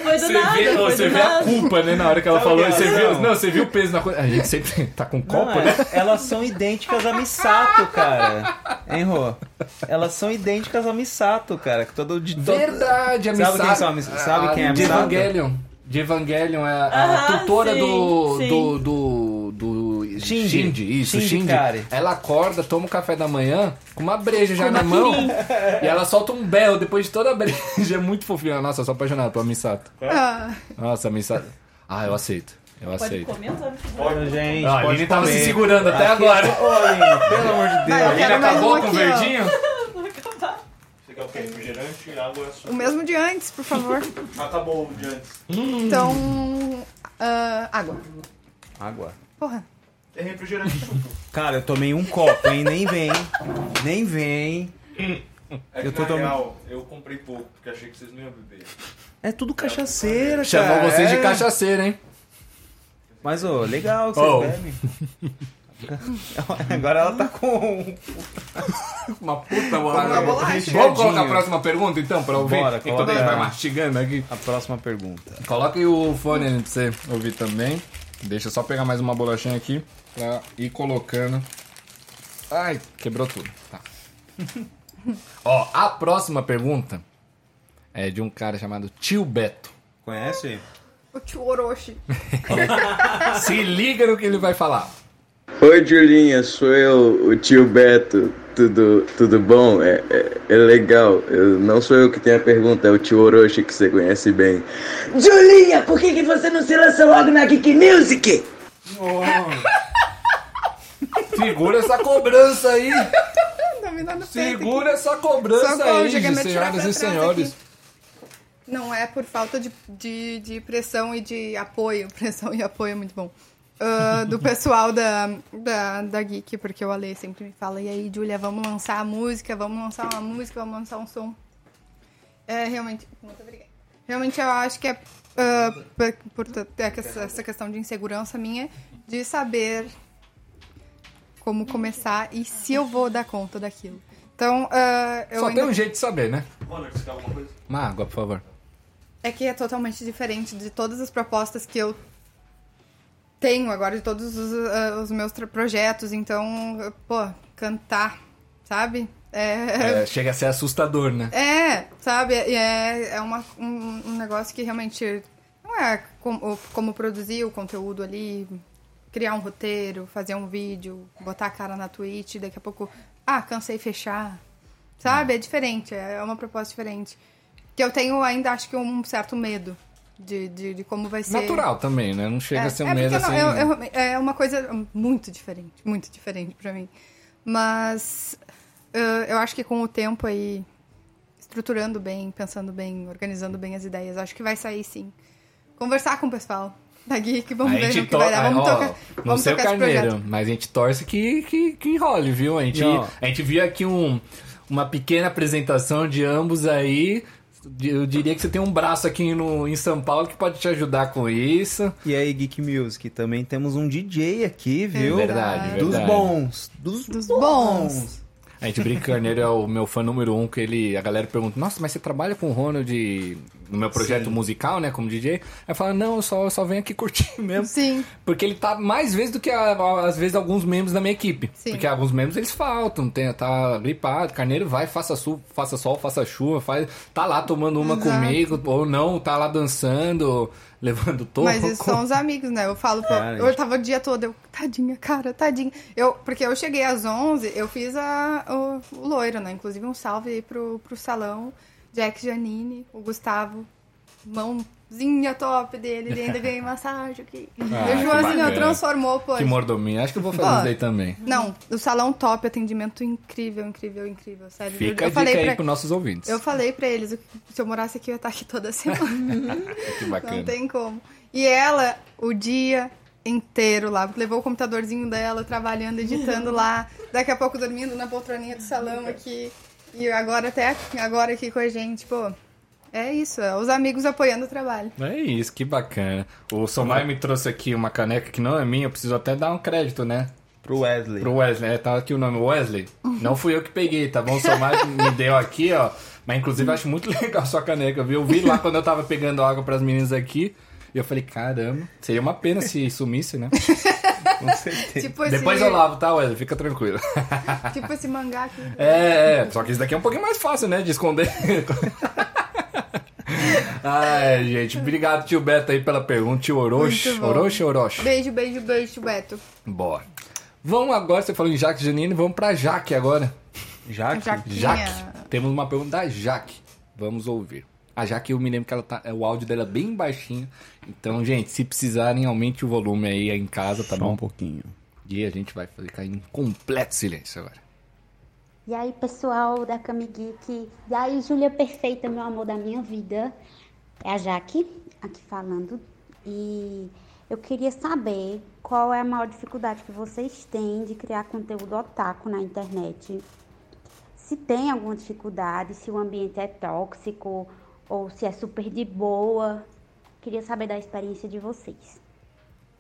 foi do Você nada, vê, foi você do vê a nada. culpa, né, na hora que ela Sabe falou. que Você viu, não, você viu o peso na coisa. A gente sempre tá com Não, copo, é, né? Elas são idênticas a Misato, cara. Hein, Rô? Elas são idênticas a Misato, cara. Que todo de todo... Verdade, a Sabe Misato. quem são a sabe quem é a de Misato? Evangelion. De Evangelion, é a, a Aham, tutora sim, do, sim. do, do, do Shinji. Shinji, isso, Shinji. Kari. Ela acorda, toma o café da manhã com uma breja já na mão e ela solta um belo depois de toda a breja. É muito fofinha. Nossa, eu sou apaixonado pela Misato. Ah, Nossa, a Misato. Ah, eu aceito. Eu Pode aceito. comer, sabe? Olha, gente, Ah, a pode Aline tava comer. se segurando até Aqui- agora. Ô, Aline, pelo amor de Vai, Deus. eu A Aline acabou um com o aqui, ó. verdinho? Você quer o quê? Refrigerante, água, o mesmo de antes, por favor. Acabou o de antes. Então. ah, água. Água. Porra. É refrigerante chupa. Cara, eu tomei um copo, hein? Nem vem. Nem vem. É Eu tô tomando- real, eu comprei pouco, porque achei que vocês não iam beber. É tudo cachaceira, Chamou cara. vocês de é. cachaceira, hein? Mas, ô, legal que vocês Oh. bebem. Agora ela tá com... Uma puta Uma bolacha. Vamos colocar a próxima pergunta então, pra ouvir? Bora, Enquanto gente vai mastigando aqui. A próxima pergunta. Coloca aí o fone pra você ouvir também. Deixa eu só pegar mais uma bolachinha aqui pra ir colocando. Ai, quebrou tudo. Tá. Ó, a próxima pergunta é de um cara chamado Tio Beto. Conhece? O tio Orochi. Se liga no que ele vai falar. Oi, Julinha, sou eu, o tio Beto. Tudo, tudo bom? É, é, é legal. Eu, não sou eu que tenho a pergunta, é o tio Orochi que você conhece bem. Julinha, por que, que você não se lança logo na Geek Music? Segura essa cobrança aí. Segura essa cobrança Socorro, aí, senhoras e senhores. aqui. Não é por falta de, de, de pressão e de apoio. Pressão e apoio é muito bom. Ah, do pessoal da, da, da Geek, porque o Ale sempre me fala, e aí, Julia, vamos lançar a música, vamos lançar uma música, vamos lançar um som. É, realmente, muito obrigada. Realmente eu acho que é ah, por, por ter essa essa questão de insegurança minha, de saber como começar e se eu vou dar conta daquilo. Então, ah, eu Só ainda... tem um jeito de saber, né? Ronald, você quer alguma coisa? Uma água, por favor. É que é totalmente diferente de todas as propostas que eu tenho agora de todos os, uh, os meus projetos. Então, pô, cantar, sabe? É, É, chega a ser assustador, né? é, sabe? É, é uma, um, um negócio que realmente não é como, como produzir o conteúdo ali, criar um roteiro, fazer um vídeo, botar a cara na Twitch, daqui a pouco, ah, cansei fechar. Sabe? É diferente, é uma proposta diferente. Que eu tenho ainda, acho que um certo medo de, de, de como vai ser. Natural também, né? Não chega É, a ser um é medo assim. não, eu- eu- é uma coisa muito diferente, muito diferente pra mim. Mas eh, eu acho que com o tempo aí, estruturando bem, pensando bem, organizando bem as ideias, acho que vai sair sim. Conversar com o pessoal da Geek, vamos A ver gente no que vai dar. Vamos ó, tocar, Não vamos sei o tocar carneiro, projeto. mas a gente torce que, que, que enrole, viu? A gente, a gente viu aqui um, uma pequena apresentação de ambos aí. Eu diria que você tem um braço aqui no, em São Paulo que pode te ajudar com isso. E aí, Geek Music, também temos um DJ aqui, viu? Verdade, Dos verdade. bons. Dos, Dos bons. bons. A gente brinca que o Carneiro é o meu fã número um, que ele. A galera pergunta, nossa, mas você trabalha com o Ronald no meu projeto Sim. musical, né? Como DJ? Aí fala, não, eu só, eu só venho aqui curtir mesmo. Sim, Porque ele tá mais vezes do que a- às vezes alguns membros da minha equipe. Sim. Porque alguns membros eles faltam, tem, tá gripado, carneiro vai, faça, su, faça sol, faça chuva, faz, tá lá tomando uma Exato. comigo, ou não, tá lá dançando, levando toco. mas isso são os amigos, né? Eu falo, pra, Cara, eu tava o dia todo, eu, tadinha, cara, tadinha. Eu, porque eu cheguei às 11, eu fiz a, o, o loiro, né? Inclusive um salve aí pro, pro salão, Jack Janine, o Gustavo, mãozinha top dele, ele ainda ganhei massagem aqui. Ah, o Joãozinho transformou, pô. Que mordomia. Acho que eu vou fazer Ó, isso daí também. Não, o salão top, atendimento incrível, incrível, incrível, sério. Fica eu a dica aí pra, pros nossos ouvintes. Eu falei pra eles, se eu morasse aqui, eu ia estar aqui toda semana. Que bacana. Não tem como. E ela, o dia inteiro lá, levou o computadorzinho dela, trabalhando, editando lá, daqui a pouco dormindo na poltroninha do salão aqui. E agora até agora aqui com a gente, pô. É isso, é os amigos apoiando o trabalho. É isso, que bacana. O Somai me trouxe aqui uma caneca que não é minha, eu preciso até dar um crédito, né? Pro Wesley. Pro Wesley, é, tá aqui o nome Wesley. Não fui eu que peguei, tá bom? O Somar me deu aqui, ó. Mas inclusive eu acho muito legal a sua caneca, viu? Eu vi lá quando eu tava pegando água pras meninas aqui. E eu falei, caramba, seria uma pena se sumisse, né? Com certeza. Tipo esse, Depois eu lavo, tá, Wesley? Fica tranquilo. tipo esse mangá aqui. É, é, só que isso daqui é um pouquinho mais fácil, né? De esconder. Ai, gente, obrigado, tio Beto, aí pela pergunta. Tio Orochi. Orochi Orochi? Beijo, beijo, beijo, Beto. Bora. Vamos agora, você falou em Jaque Janine, vamos pra Jaque agora. Jaque? Jaquinha. Jaque. Temos uma pergunta da Jaque. Vamos ouvir. A Jaque, eu me lembro que ela tá, o áudio dela é bem baixinho. Então, gente, se precisarem, aumente o volume aí em casa, tá Só bom? um pouquinho. E a gente vai ficar em completo silêncio agora. E aí, pessoal da Cami Geek. E aí, Júlia Perfeita, meu amor da minha vida. É a Jaque aqui falando. E eu queria saber qual é a maior dificuldade que vocês têm de criar conteúdo otaku na internet. Se tem alguma dificuldade, se o ambiente é tóxico ou se é super de boa. Queria saber da experiência de vocês.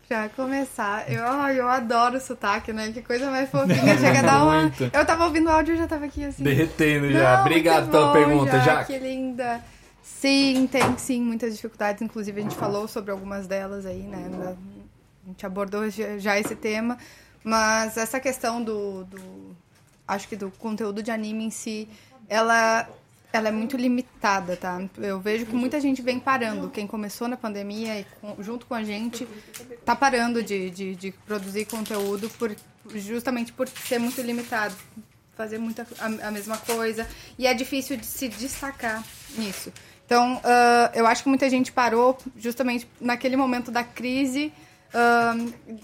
Já começar, eu, eu adoro sotaque, né? Que coisa mais fofinha. Chega a dar uma. Eu tava ouvindo o áudio e já tava aqui assim. Derretendo já. Não, Obrigado pela pergunta, Jaque. Que linda. Sim, tem sim muitas dificuldades. Inclusive, a gente falou sobre algumas delas aí, né? A gente abordou já, já esse tema. Mas essa questão do, do. Acho que do conteúdo de anime em si, ela. Ela é muito limitada, tá? Eu vejo que muita gente vem parando. Quem começou na pandemia e com- junto com a gente tá parando de, de, de produzir conteúdo por, justamente por ser muito limitado fazer muita a, a mesma coisa e é difícil de se destacar nisso. Então, ah, eu acho que muita gente parou justamente naquele momento da crise ah,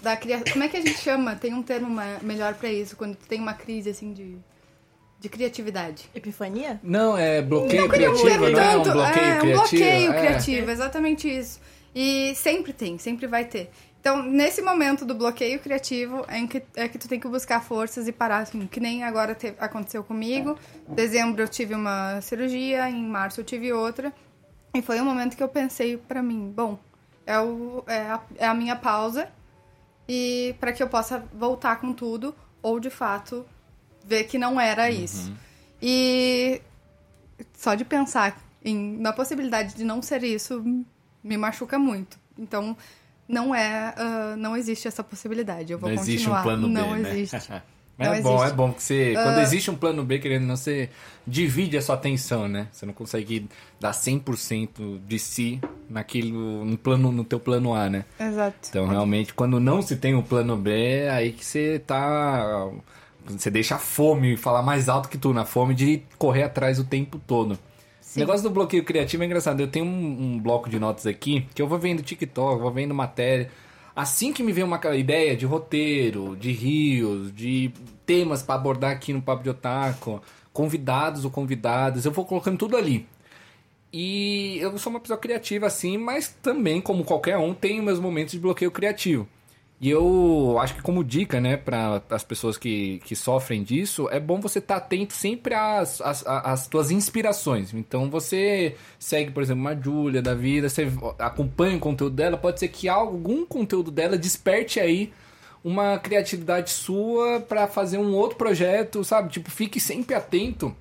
da cria... como é que a gente chama? Tem um termo melhor pra isso quando tem uma crise assim de de criatividade. Epifania? Não, é bloqueio Não um criativo, não é um tanto. bloqueio é, um criativo. bloqueio é. criativo, exatamente isso. E sempre tem, sempre vai ter. Então, nesse momento do bloqueio criativo, é, em que, é que tu tem que buscar forças e parar, assim, que nem agora te- aconteceu comigo. Em dezembro eu tive uma cirurgia, em março eu tive outra. E foi um momento que eu pensei pra mim, bom, é, o, é, a, é a minha pausa e para que eu possa voltar com tudo ou de fato ver que não era isso. E só de pensar em, na possibilidade de não ser isso me machuca muito. Então, não é, ah, não existe essa possibilidade. Eu vou Não continuar. existe um plano B, não né? existe. É Não bom, existe. é bom que você. Ah. Quando existe um plano B, querendo ou não, você divide a sua atenção, né? Você não consegue dar 100% de si naquilo, no, plano, no teu plano A, né? Exato. Então, realmente, quando não se tem um plano B, é aí que você tá. Você deixa a fome falar mais alto que tu, na fome de correr atrás o tempo todo. O negócio do bloqueio criativo é engraçado. Eu tenho um, um bloco de notas aqui que eu vou vendo TikTok, vou vendo matéria. Assim que me vem uma ideia de roteiro, de rios, de temas pra abordar aqui no Papo de Otaku, convidados ou convidadas, eu vou colocando tudo ali. E eu sou uma pessoa criativa assim, mas também, como qualquer um, tenho meus momentos de bloqueio criativo. E eu acho que como dica, né, para as pessoas que, que sofrem disso, é bom você estar atento sempre às, às, às tuas inspirações. Então você segue, por exemplo, uma Júlia da vida, você acompanha o conteúdo dela, pode ser que algum conteúdo dela desperte aí uma criatividade sua para fazer um outro projeto, sabe? Tipo, fique sempre atento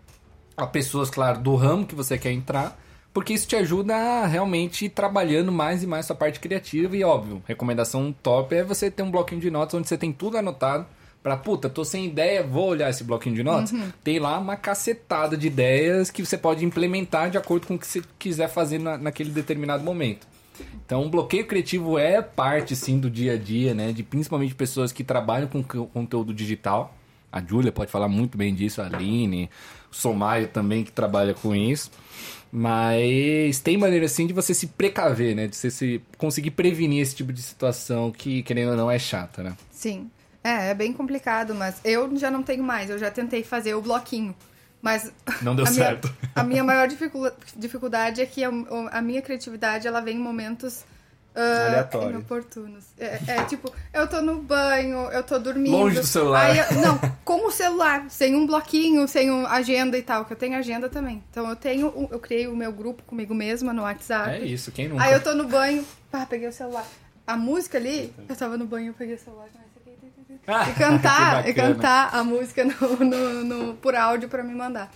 a pessoas, claro, do ramo que você quer entrar, porque isso te ajuda a realmente ir trabalhando mais e mais sua parte criativa. E óbvio, recomendação top é você ter um bloquinho de notas onde você tem tudo anotado. Pra, puta, tô sem ideia, vou olhar esse bloquinho de notas. Uhum. Tem lá uma cacetada de ideias que você pode implementar de acordo com o que você quiser fazer na, naquele determinado momento. Então, o bloqueio criativo é parte, sim, do dia a dia, né? De principalmente pessoas que trabalham com co- conteúdo digital. A Júlia pode falar muito bem disso, a Aline, o Somaio também que trabalha com isso. Mas tem maneira, assim, de você se precaver, né? De você se conseguir prevenir esse tipo de situação que, querendo ou não, é chata, né? Sim. É, é bem complicado, mas eu já não tenho mais. Eu já tentei fazer o bloquinho. Mas. Não deu a minha- certo. a minha maior dificu- dificuldade é que a, a minha criatividade ela vem em momentos. Ah, Aleatório. inoportunos. É, é tipo, eu tô no banho, eu tô dormindo. Longe do celular. Eu- não, com o celular, sem um bloquinho, sem um agenda e tal, que eu tenho agenda também. Então eu tenho, eu criei o meu grupo comigo mesma no WhatsApp. É isso, quem nunca? Aí eu tô no banho, pá, peguei o celular. A música ali, eu tava no banho, eu peguei o celular, comecei a- e cantar, e cantar a música no, no, no- por áudio pra me mandar.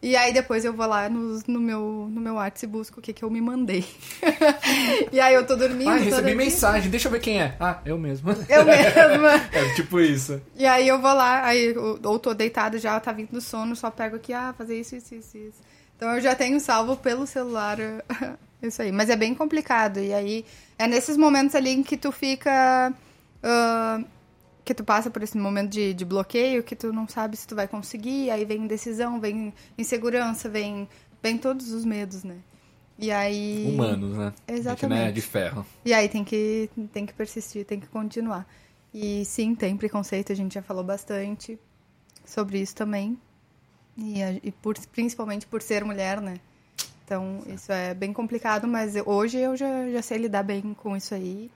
E aí depois eu vou lá no, no meu, no meu WhatsApp e busco o que, que eu me mandei. e aí eu tô dormindo. Ah, recebi mensagem, deixa eu ver quem é. Ah, eu mesmo. Eu mesma. É tipo isso. E aí eu vou lá, aí eu- ou tô deitado já, tá vindo do sono, só pego aqui, ah, fazer isso, isso, isso, isso. Então eu já tenho salvo pelo celular isso aí. Mas é bem complicado. E aí é nesses momentos ali em que tu fica. ah, que tu passa por esse momento de, de bloqueio, que tu não sabe se tu vai conseguir, aí vem indecisão, vem insegurança, vem, vem todos os medos, né? E aí. Humanos, né? Gente Exatamente. de ferro. E aí tem que, tem que persistir, tem que continuar. E sim, tem preconceito, a gente já falou bastante sobre isso também. E, e por, principalmente por ser mulher, né? Então, isso é bem complicado, mas eu- hoje eu já, já sei lidar bem com isso aí.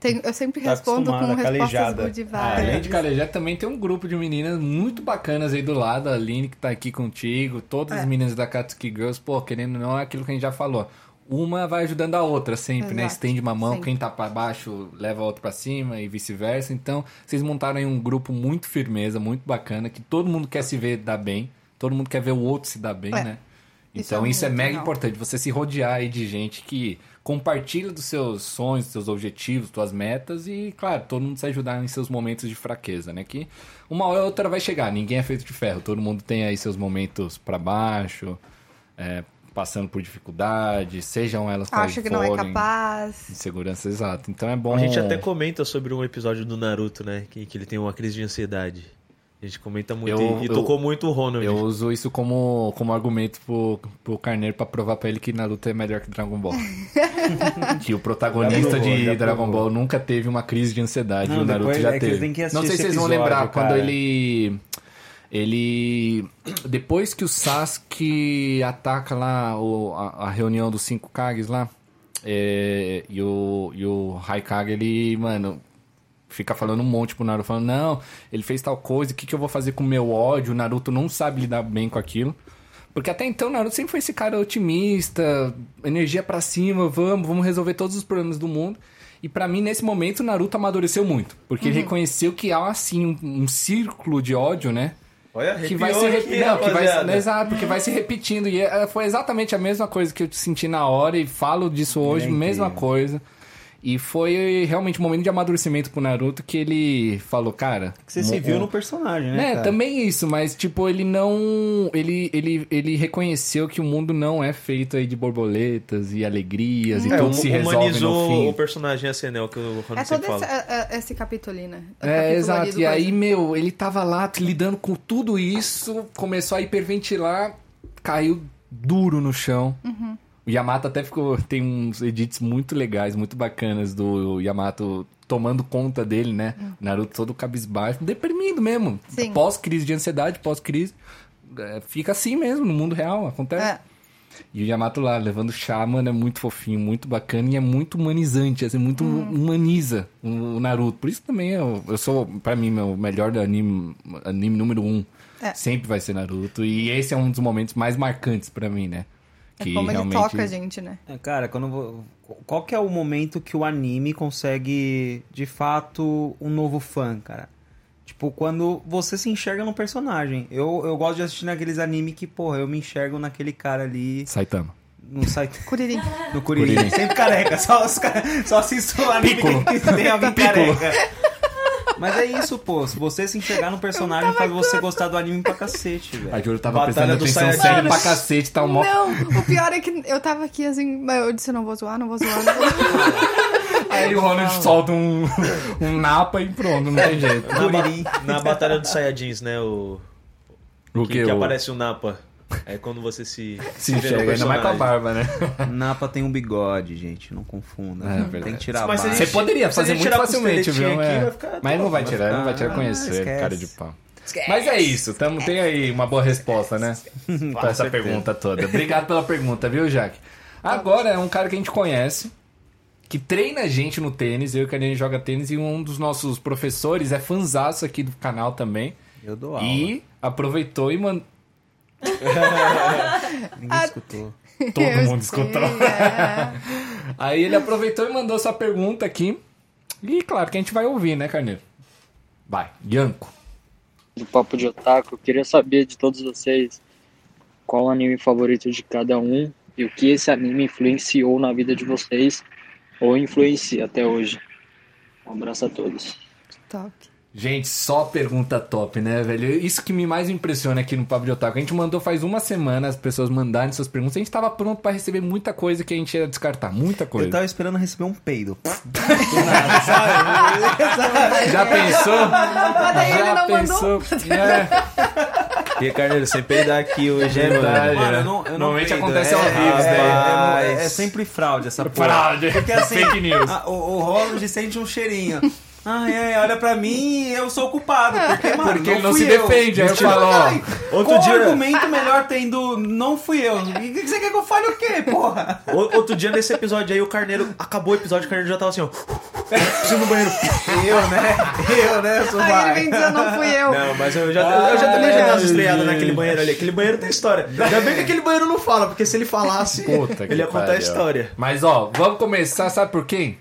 Tenho- eu sempre Tá respondo com respostas calejada. good vibes. Ah, Além de Calejé, também tem um grupo de meninas muito bacanas aí do lado. A Aline que tá aqui contigo, todas as É. meninas da Katsuki Girls, pô, querendo ou não, é aquilo que a gente já falou. Uma vai ajudando a outra sempre, né? Exato, Estende uma mão, sempre. quem tá pra baixo leva a outra pra cima e vice-versa. Então, vocês montaram aí um grupo muito firmeza, muito bacana, que todo mundo quer se ver dar bem, todo mundo quer ver o outro se dar bem, É. né? Isso Então é isso é mega legal. importante, você se rodear aí de gente que compartilha dos seus sonhos, dos seus objetivos, suas metas e, claro, todo mundo se ajudar em seus momentos de fraqueza, né? Que uma hora ou outra vai chegar, ninguém é feito de ferro, todo mundo tem aí seus momentos pra baixo, é, passando por dificuldade, sejam elas quais Acha que não é capaz. Insegurança, exato. Então é bom... A gente até comenta sobre um episódio do Naruto, né? Que, que ele tem uma crise de ansiedade. A gente comenta muito Eu- e, e eu- tocou muito o Ronald. Eu uso isso como, como argumento pro, pro Carneiro pra provar pra ele que Naruto é melhor que Dragon Ball. que o protagonista provou, de Dragon. Ball nunca teve uma crise de ansiedade. Não, o Naruto depois já é teve. Não sei se vocês vão lembrar quando cara. ele. Ele. Depois que o Sasuke ataca lá o- a, a reunião dos cinco Kages lá. é, e o, e o Raikage, ele, mano, fica falando um monte pro Naruto, falando, não, ele fez tal coisa, o que, que eu vou fazer com o meu ódio? O Naruto não sabe lidar bem com aquilo. Porque até então o Naruto sempre foi esse cara otimista, energia pra cima, vamos, vamos resolver todos os problemas do mundo. E pra mim, nesse momento, o Naruto amadureceu muito. Porque ele reconheceu que há, assim, um, um círculo de ódio, né? Olha, que vai se repetindo. aqui, que vai, rapaziada. exato, porque vai se repetindo. E é- foi exatamente a mesma coisa que eu senti na hora e falo disso hoje, É mesma incrível. coisa. E foi realmente um momento de amadurecimento pro Naruto que ele falou, cara. Que você se viu no personagem, né? É, cara? também isso, mas tipo, ele não. Ele, ele, ele reconheceu que o mundo não é feito aí de borboletas e alegrias e É, tudo se resolve no fim. o personagem SNL que o Rony É todo fala. esse, é- é- esse capítulo ali, né? É, ali exato. E aí, meu, ele tava lá lidando com tudo isso, começou a hiperventilar, caiu duro no chão. Uhum. O Yamato até ficou. Tem uns edits muito legais, muito bacanas do Yamato tomando conta dele, né? Naruto todo cabisbaixo, deprimido mesmo. Hum. Pós-crise de ansiedade, pós-crise. é, Fica assim mesmo, no mundo real, acontece. É. E o Yamato lá, levando chá, mano, é muito fofinho, muito bacana e é muito humanizante, assim, muito Hum. humaniza o o Naruto. Por isso também eu, eu sou, pra mim, meu melhor do anime, anime número um. É. Sempre vai ser Naruto. E esse é um dos momentos mais marcantes pra mim, né? É como ele toca a gente, né? É, Cara, quando qual que é o momento que o anime consegue, de fato, um novo fã, cara? Tipo, quando você se enxerga no personagem. Eu, eu gosto de assistir naqueles anime que, porra, eu me enxergo naquele cara ali Saitama. no site. Kuririn. No Kuririn. Kuririn. Sempre careca. Só, os só assisto o anime Piccolo. que, que tem alguém Piccolo. careca. Mas é isso, pô. Se você se enxergar no personagem, faz você gostar do anime pra cacete, velho. A Juro tava Batalha prestando do atenção sério Mano, pra cacete, tá um mó... Não, o pior é que eu tava aqui assim, mas eu disse, eu não vou zoar, não vou zoar, não vou zoar. Aí o Ronald solta um, um napa e pronto, não tem jeito. Na, ba- na Batalha dos Saiyajins, né? O, O que, que? que o- aparece o Napa. É quando você se, Se enxerga, ainda mais com a barba, né? Napa tem um bigode, gente. Não confunda. É, tem que tirar a Mas se barba. a Você poderia a fazer muito a facilmente, viu? É. Mas não vai tirar, não vai tirar Ah, conhecer, esquece. cara de pau. Mas é isso, tamo, tem aí uma boa resposta, né? pra essa pergunta toda. Obrigado pela pergunta, viu, Jaque? Agora é um cara que a gente conhece, que treina a gente no tênis, eu e o Karine joga tênis, e um dos nossos professores é fanzaço aqui do canal também. Eu dou aula. E aproveitou e mandou. Ninguém escutou. Todo Eu mundo sei, escutou. é. Aí ele aproveitou e mandou sua pergunta aqui. E claro que a gente vai ouvir, né, Carneiro? Vai, Yanko. do Papo de Otaku. Eu queria saber de todos vocês qual o anime favorito de cada um e o que esse anime influenciou na vida de vocês ou influencia até hoje. Um abraço a todos. Top. Gente, só pergunta top, né, velho? Isso que me mais impressiona aqui no Papo de Otaku. A gente mandou faz uma semana as pessoas mandarem suas perguntas. A gente tava pronto pra receber muita coisa que a gente ia descartar. Muita Eu coisa. tava esperando receber um peido. Já pensou? Mas daí ele Já pensou? É, E Carneiro, sem peidar aqui hoje, hein, Verdade. mano? Mano, eu não, eu Normalmente peido. acontece ao É- vivo, isso daí. é, é, é sempre fraude essa porra. Fraude. Porque assim, Fake news. a- o, o Ronald sente um cheirinho. Ai, ai, olha pra mim e eu sou o culpado. Porque, mano, Porque ele não se eu. defende. Aí eu falo, ó. Outro Qual dia- argumento melhor tendo não fui eu? E o que você quer que eu fale o quê, porra? O- Outro dia nesse episódio aí, o Carneiro. Acabou o episódio, o Carneiro já tava assim, ó. Preciso ir no banheiro. Eu, né? Eu, né? Sou Aí vai. ele vem dizer, não fui eu. Não, mas eu já, eu já também já tava estreado naquele banheiro ali. Aquele banheiro tem história. Ainda bem que aquele banheiro não fala, porque se ele falasse, Puta ele ia contar a história. Mas ó, vamos começar, sabe por quem?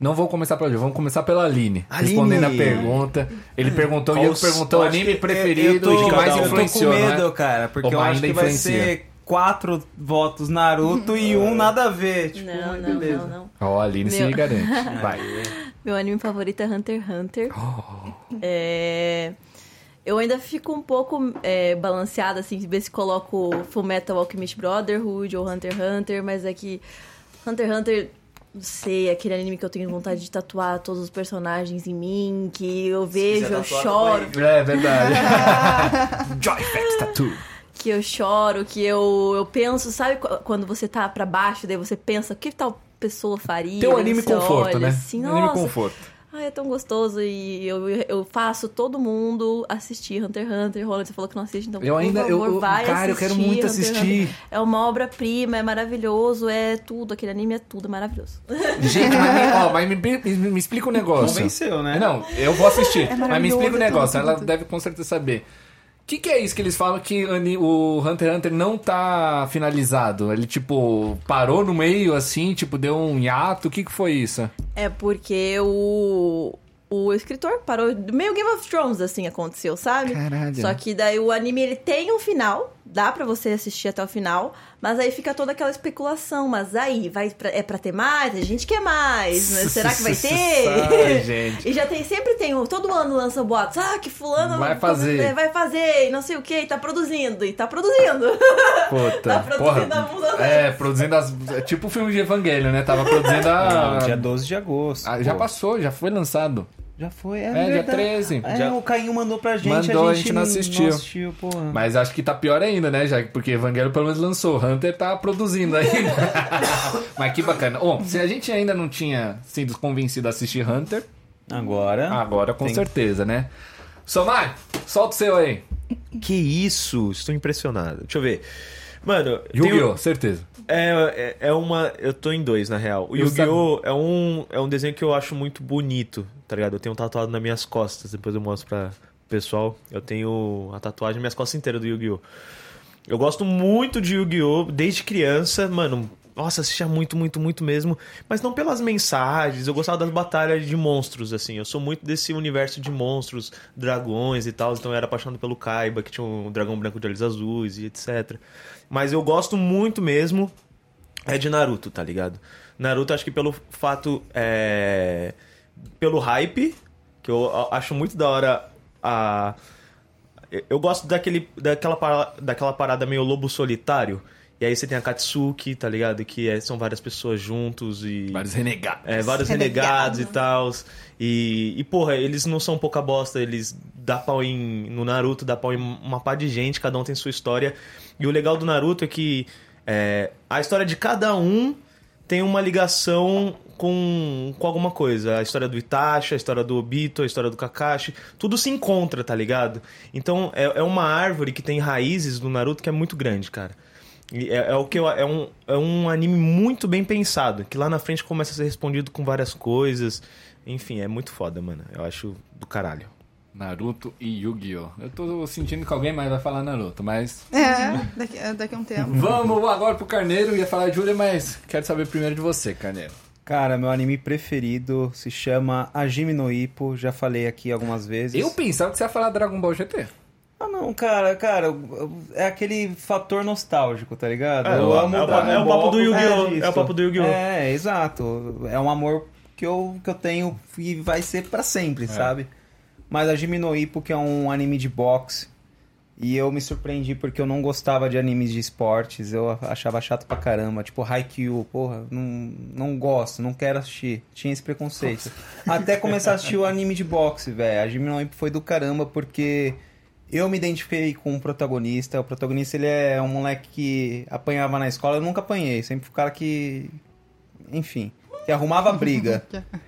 Não vou começar pela Ju, vamos começar pela Aline. Aline. Respondendo a pergunta. Ele perguntou, e Qual eu os- perguntou o Eu anime preferido eu tô, e que mais eu influenciou, tô com medo, não é? cara, porque eu acho que vai influencia. ser quatro votos Naruto e um nada a ver. Tipo, Não, não, beleza. não, não. Ó, a Aline se Meu. garante. Vai. Meu anime favorito é Hunter x Hunter. Oh. É, Eu ainda fico um pouco é, balanceada, assim, ver se coloco Fullmetal Alchemist Brotherhood ou Hunter x Hunter, mas é que Hunter x Hunter, não sei, aquele anime que eu tenho vontade de tatuar todos os personagens em mim, que eu vejo, eu choro, É verdade. Joyfax Tattoo. que eu choro, que eu, eu penso, sabe qu- quando você tá pra baixo, daí você pensa, o que tal pessoa faria? Tem um anime conforto, olha né? Assim, Um anime conforto. Ai, é tão gostoso e eu, eu faço todo mundo assistir Hunter x Hunter. Roland, você falou que não assiste, então Eu ainda- por favor, eu- eu- vai cara, eu quero muito Hunter assistir. Hunter. É uma obra-prima, é maravilhoso, é tudo. Aquele anime é tudo, é maravilhoso. Gente, mas, me, ó, mas me, me- me explica um negócio. Convenceu, né? Não, eu vou assistir. mas me explica um é negócio. tudo, Ela deve com certeza saber. O que, que é isso que eles falam que o Hunter x Hunter não tá finalizado? Ele, tipo, parou no meio, assim, tipo, deu um hiato? O que, que foi isso? É porque o. O escritor parou. Meio Game of Thrones, assim, aconteceu, sabe? Caralho. Só que daí o anime ele tem um final, dá pra você assistir até o final, mas aí fica toda aquela especulação. Mas aí, vai pra- é pra ter mais? A gente quer mais, né? Será que vai ter? Ai, gente. E já tem, sempre tem, um- todo ano lança boatos, ah, que fulano Vai fazer. vai fazer, e não sei o que, e tá produzindo, e tá produzindo. Puta, Tá produzindo porra. a. É, produzindo as. É tipo o filme de Evangelho, né? Tava produzindo a. Não, dia 12 de agosto. Ah, já passou, já foi lançado. Já foi, é, É, dia verdade. 13. É, Já- o Caio mandou pra gente, Mandou, a gente, não assistiu. assistiu porra. Mas acho que tá pior ainda, né? Já, porque Evangelho pelo menos lançou. Hunter tá produzindo ainda. Mas que bacana. Bom, se a gente ainda não tinha sido convencido a assistir Hunter, Agora. agora com Tem- certeza, né? Somar, solta o seu aí. Que isso? Estou impressionado. Deixa eu ver. Mano, Yu-Gi-Oh!, um- certeza. É, é, é uma. Eu tô em dois, na real. O Yu-Gi-Oh! É um, é um desenho que eu acho muito bonito, tá ligado? Eu tenho tatuado nas minhas costas, depois eu mostro pra pessoal. Eu tenho a tatuagem nas minhas costas inteiras do Yu-Gi-Oh! Eu gosto muito de Yu-Gi-Oh! desde criança, mano. Nossa, assistia muito, muito, muito mesmo. Mas não pelas mensagens, eu gostava das batalhas de monstros, assim. Eu sou muito desse universo de monstros, dragões e tal. Então eu era apaixonado pelo Kaiba, que tinha um dragão branco de olhos azuis e etc. Mas eu gosto muito mesmo é de Naruto, tá ligado? Naruto, acho que pelo fato. É... Pelo hype, que eu acho muito da hora a. Eu gosto daquele, daquela, para- daquela parada meio lobo solitário. E aí você tem a Katsuki, tá ligado? Que é- são várias pessoas juntos e. Vários renegados. É, vários renegados e tal. E, e, porra, eles não são pouca bosta. Eles dá pau em, no Naruto, dá pau em uma pá de gente, cada um tem sua história. E o legal do Naruto é que é, a história de cada um tem uma ligação com, com alguma coisa. A história do Itachi, a história do Obito, a história do Kakashi. Tudo se encontra, tá ligado? Então é, é uma árvore que tem raízes do Naruto que é muito grande, cara. E É, é o que eu- é, um, é um anime muito bem pensado, que lá na frente começa a ser respondido com várias coisas. Enfim, é muito foda, mano. Eu acho do caralho. Naruto e Yu-Gi-Oh! Eu tô sentindo que alguém mais vai falar Naruto, mas. É, daqui, daqui a um tempo. Vamos agora pro Carneiro. Ia falar de Júlia, mas quero saber primeiro de você, Carneiro. Cara, meu anime preferido se chama Hajime no Ippo, já falei aqui algumas vezes. Eu pensava que você ia falar Dragon Ball GT. Ah, não, cara, cara, é aquele fator nostálgico, tá ligado? É, eu é amo o- Dragon é o Ball papo do Yu-Gi-Oh! disso. É o papo do Yu-Gi-Oh! É, exato. É um amor que eu, que eu tenho e vai ser pra sempre, sabe? Mas a Jimmy no Ippo, que é um anime de boxe, e eu me surpreendi porque eu não gostava de animes de esportes, eu achava chato pra caramba, tipo Haikyuu, porra, não, não gosto, não quero assistir, tinha esse preconceito. Até começar a assistir o anime de boxe, velho, a Jimmy Ippo foi do caramba porque eu me identifiquei com o protagonista, o protagonista ele é um moleque que apanhava na escola, eu nunca apanhei, sempre o cara que, enfim, que arrumava briga.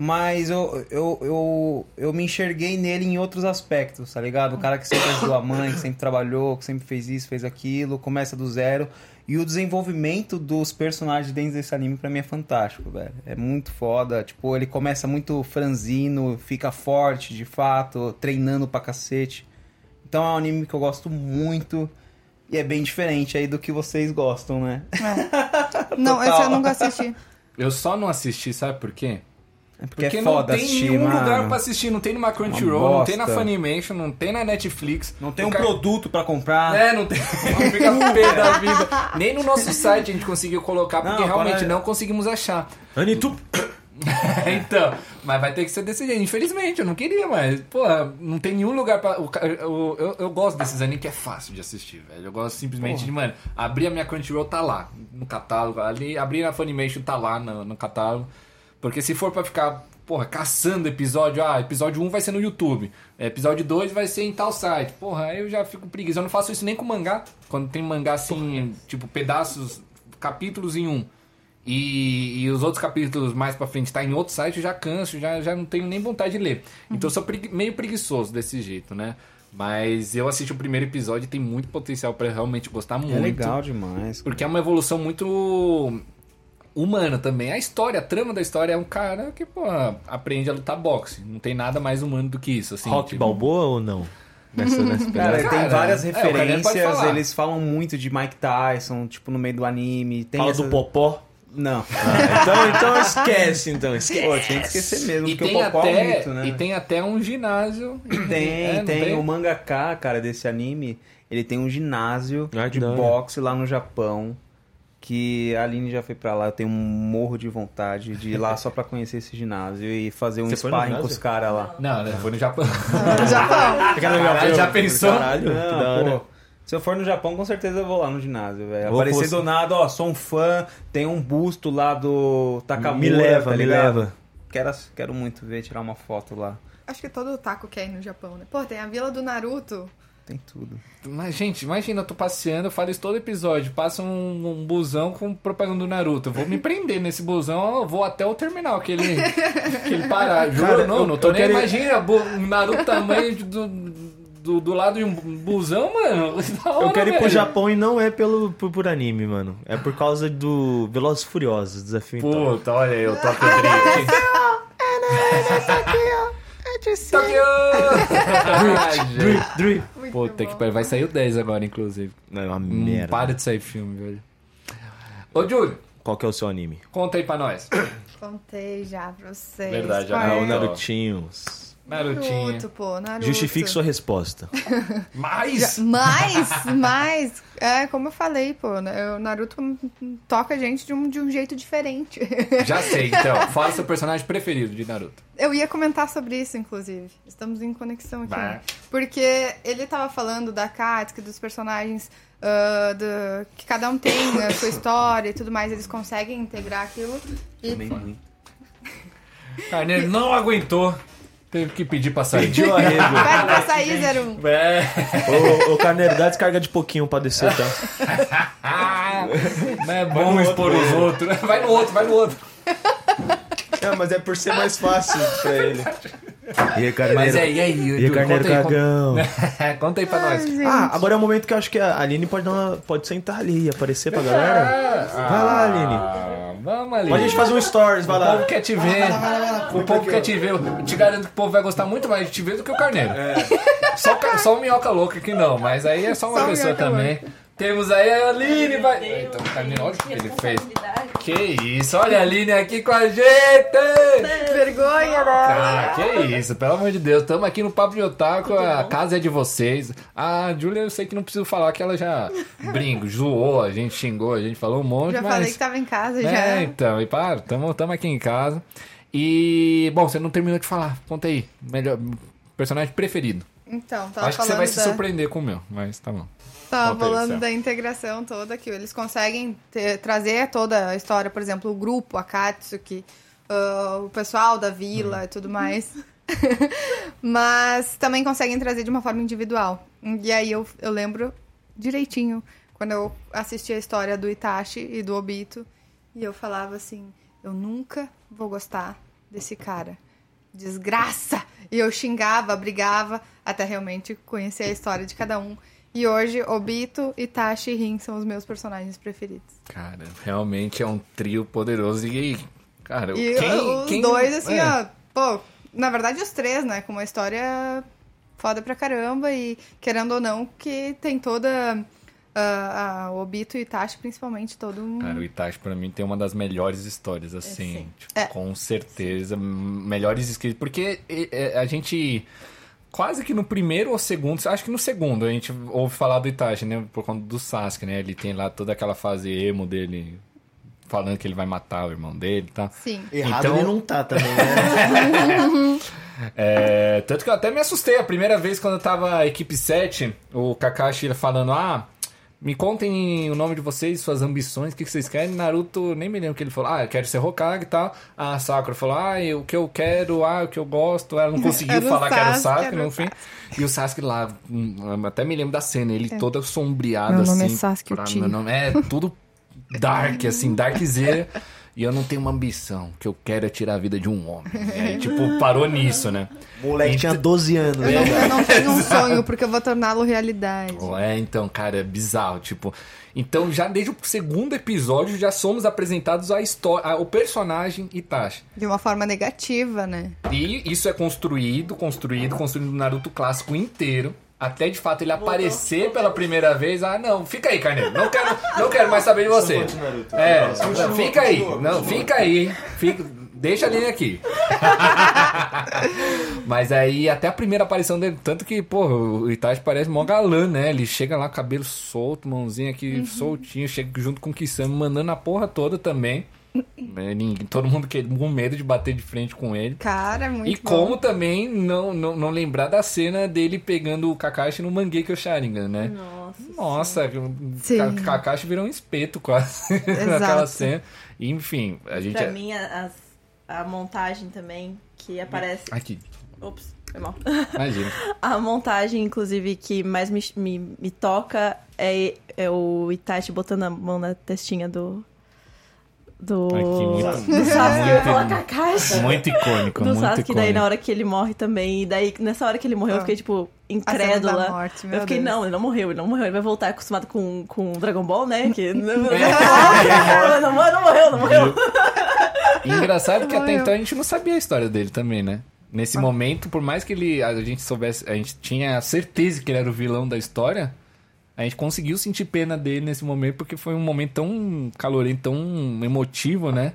Mas eu, eu, eu, eu me enxerguei nele em outros aspectos, tá ligado? O cara que sempre ajudou a mãe, que sempre trabalhou, que sempre fez isso, fez aquilo, começa do zero. E o desenvolvimento dos personagens dentro desse anime pra mim é fantástico, velho. É muito foda. Tipo, ele começa muito franzino, fica forte de fato, treinando pra cacete. Então é um anime que eu gosto muito. E é bem diferente aí do que vocês gostam, né? Não, esse eu nunca assisti. Eu só não assisti, sabe por quê? É porque, Porque é não foda tem assistir, nenhum mano. lugar pra assistir, não tem numa Crunchyroll, não tem na. Funimation, não tem na Netflix. Não tem um cara- produto pra comprar. É, não tem. Não fica pé da vida. Nem no nosso site a gente conseguiu colocar, porque Não, realmente para- não conseguimos achar. Anitu! então, mas vai ter que ser desse jeito. Infelizmente, eu não queria, mas, pô, não tem nenhum lugar pra. o o- eu, eu gosto desses animes que é fácil de assistir, velho. Eu gosto simplesmente de, mano, abrir a minha Crunchyroll, tá lá, no catálogo. Ali, abrir a Funimation, tá lá no, no catálogo. Porque se for pra ficar, porra, caçando episódio, ah, episódio 1 vai ser no YouTube, é, episódio 2 vai ser em tal site. Porra, aí eu já fico preguiçoso. Eu não faço isso nem com mangá. Quando tem mangá assim, tipo, pedaços, capítulos em um. E, e os outros capítulos mais pra frente tá em outro site, eu já canso, já, já não tenho nem vontade de ler. Então eu sou pregui- meio preguiçoso desse jeito, né? Mas eu assisti o primeiro episódio e tem muito potencial pra realmente gostar muito. É legal demais. Porque é uma evolução muito humana também. A história, a trama da história é um cara que, pô, aprende a lutar boxe. Não tem nada mais humano do que isso, assim. Rock tipo- Balboa ou não? Nessa, nessa Cara, pegada? tem Cara, várias é, referências, eles falam muito de Mike Tyson, tipo, no meio do anime. Tem Fala essa- do Popó. Não. então, então esquece, então esquece. Pô, tinha que esquecer mesmo, E porque tem, o Popó é um até, mito, né? e tem até um ginásio. Tem, É, não tem. O mangaka, cara, desse anime, ele tem um ginásio Ah, de boxe lá no Japão. Que a Aline já foi pra lá, eu tenho um morro de vontade de ir lá só pra conhecer esse ginásio e fazer um Você sparring com os caras lá. Não, né? Foi no Japão. No Japão. Caralho, já pensou? Caralho, que da Não, hora. pô, se eu for no Japão, com certeza eu vou lá no ginásio, velho. Vou Aparecer do nada, ó, sou um fã, tem um busto lá do Takamura, Me leva, tá me leva. Quero, quero muito ver, tirar uma foto lá. Acho que todo otaku quer ir no Japão, né? Pô, tem a vila do Naruto. Tem tudo. Mas, gente, imagina, eu tô passeando, eu falo isso todo episódio. Passa um, um busão com propaganda do Naruto. Eu vou me prender nesse busão, eu vou até o terminal que ele, que ele parar. Juro, Cara, não, eu- não tô nem quero- imagina um Naruto tamanho do, do, do lado de um busão, mano. Hora, Eu quero ir pro velho. Japão e não é pelo, por, por anime, mano. É por causa do Velozes Furiosos, desafio então. Puta, olha aí, eu tô Drift. Tokyo! Drip, drip. Muito Puta bom. que pariu, vai sair o 10 agora, inclusive. Não, é uma Não merda. para de sair filme, velho. Ô, Júlio, Qual que é o seu anime? conta aí pra nós. Contei já pra vocês. Verdade, já- Ah, é? o Narutinhos. Narutinho. Naruto, pô, Naruto. Justifique sua resposta. Mais? Mas, mas, é como eu falei, pô, o Naruto toca a gente de um, de um jeito diferente. Já sei, então. Fala seu personagem preferido de Naruto. Eu ia comentar sobre isso, inclusive. Estamos em conexão aqui. Né? Porque ele tava falando da Katsuki, dos personagens, ah, do, que cada um tem a sua história e tudo mais, eles conseguem integrar aquilo. E Carneiro não aguentou. Teve que pedir pra sair. Pediu arrego. Pede pra sair, 01. É. ô, ô, Carneiro, dá descarga de pouquinho pra descer, tá? Não é bom expor os outros. Vai no outro, vai no outro. É, mas é por ser mais fácil pra ele. E aí, Carneiro? Mas é, e aí, E aí, Carneiro conta aí, cagão. conta- Conta aí pra nós. Ah, agora é o momento que eu acho que a Aline pode, dar uma, pode sentar ali e aparecer pra galera. Vai lá, Aline. Ah, vamos ali. Pode a gente fazer um stories, vai O povo lá. quer te ver. O povo quer te ver. Eu te garanto que o povo vai gostar muito mais de te ver do que o Carneiro. Só, o ca- só o Minhoca Louca que não, mas aí é só uma Só o pessoa também. Temos aí a Aline, vai. Eita, o Carneiro, olha o que ele fez. Que isso, olha a Aline aqui com a gente! Vergonha, né? Ah, que isso, pelo amor de Deus. Estamos aqui no Papo de Otaku, a casa é de vocês. A Júlia, eu sei que não preciso falar que ela já brinco, zoou, a gente xingou, a gente falou um monte, Já mas... falei que tava em casa, já. É, então, e para, tamo, tamo aqui em casa. E, bom, você não terminou de falar, conta aí, melhor, personagem preferido. Então, tava Acho que você vai se da... surpreender com o meu, mas tá bom. Tava falando da integração toda, que eles conseguem ter- trazer toda a história, por exemplo, o grupo, a Katsuki, ah, o pessoal da vila e tudo mais. Mas também conseguem trazer de uma forma individual. E aí eu, eu lembro direitinho quando eu assisti a história do Itachi e do Obito, e eu falava assim: eu nunca vou gostar desse cara. Desgraça! E eu xingava, brigava, até realmente conhecer a história de cada um. E hoje, Obito, Itachi e Rin são os meus personagens preferidos. Cara, realmente é um trio poderoso e, cara, E quem, os quem- dois, assim, é. ó, pô, na verdade os três, né, com uma história foda pra caramba e, querendo ou não, que tem toda a, a- o Obito e Itachi, principalmente, todo um... Cara, o Itachi pra mim tem uma das melhores histórias, assim. sim. tipo, É. Com certeza. m- Melhores escritas. Porque é, a gente. Quase que no primeiro ou segundo, acho que no segundo a gente ouve falar do Itachi, né? Por conta do Sasuke, né? Ele tem lá toda aquela fase emo dele, falando que ele vai matar o irmão dele e tal. Sim. Errado Então- ele não tá também, né? É, tanto que eu até me assustei a primeira vez quando eu tava a equipe 7, o Kakashi falando, ah, me contem o nome de vocês, suas ambições, o que, que vocês querem. Naruto, nem me lembro o que ele falou, ah, eu quero ser Hokage e tal. A Sakura falou, ah, o que eu quero, ah, o que eu gosto. Ela não conseguiu falar que era o Sasuke, Sasuke, no fim. E o Sasuke lá, hum, até me lembro da cena, ele todo sombreado É. Meu assim. nome é Sasuke pra- meu nome é tudo dark, assim, darkzera. E eu não tenho uma ambição, o que eu quero é tirar a vida de um homem. E aí, tipo, parou nisso, né? Moleque tinha 12 anos, Eu não, né? eu não tenho um sonho, porque eu vou torná-lo realidade. É, então, cara, é bizarro, tipo. Então, já desde o segundo episódio, já somos apresentados a história, o personagem Itachi. De uma forma negativa, né? E isso é construído, construído, construído no Naruto clássico inteiro. Até de fato ele aparecer pela primeira vez. Ah, não, fica aí, Carneiro. Não quero, não quero mais saber de você. É, não, fica aí. Não, fica aí, hein? Fica, deixa a linha aqui. Mas aí, até a primeira aparição dele, tanto que, pô, o Itachi parece mó galã, né? Ele chega lá, cabelo solto, mãozinha aqui soltinho, chega junto com o Kisame, mandando a porra toda também. É, ninguém- Todo mundo que- com medo de bater de frente com ele. Cara, é muito E bom. como também não, não, não lembrar da cena dele pegando o Kakashi no Mangekyo Sharingan, né? Nossa. Nossa, o Sim. Kakashi virou um espeto quase naquela cena. Enfim, a gente... Pra é- mim, a, a montagem também, que aparece. Aqui, Ops, foi mal. imagina. A montagem, inclusive, que mais me, me, me toca é, é o Itachi botando a mão na testinha do. Do. Aqui, muito- do Sasuke. Eu ia falar muito- Kakashi. Muito icônico, do muito Sasuke, daí na icônico. hora que ele morre também. E daí, nessa hora que ele morreu, eu fiquei, tipo, incrédula. morte, meu eu fiquei, Deus. não, ele não morreu, ele não morreu. Ele vai voltar acostumado com, com Dragon Ball, né? Que... não, não, não, não morreu, não morreu. E engraçado que até então a gente não sabia a história dele também, né? Nesse momento, por mais que ele a gente soubesse, a gente tinha certeza que ele era o vilão da história, a gente conseguiu sentir pena dele nesse momento porque foi um momento tão calorento, tão emotivo, né?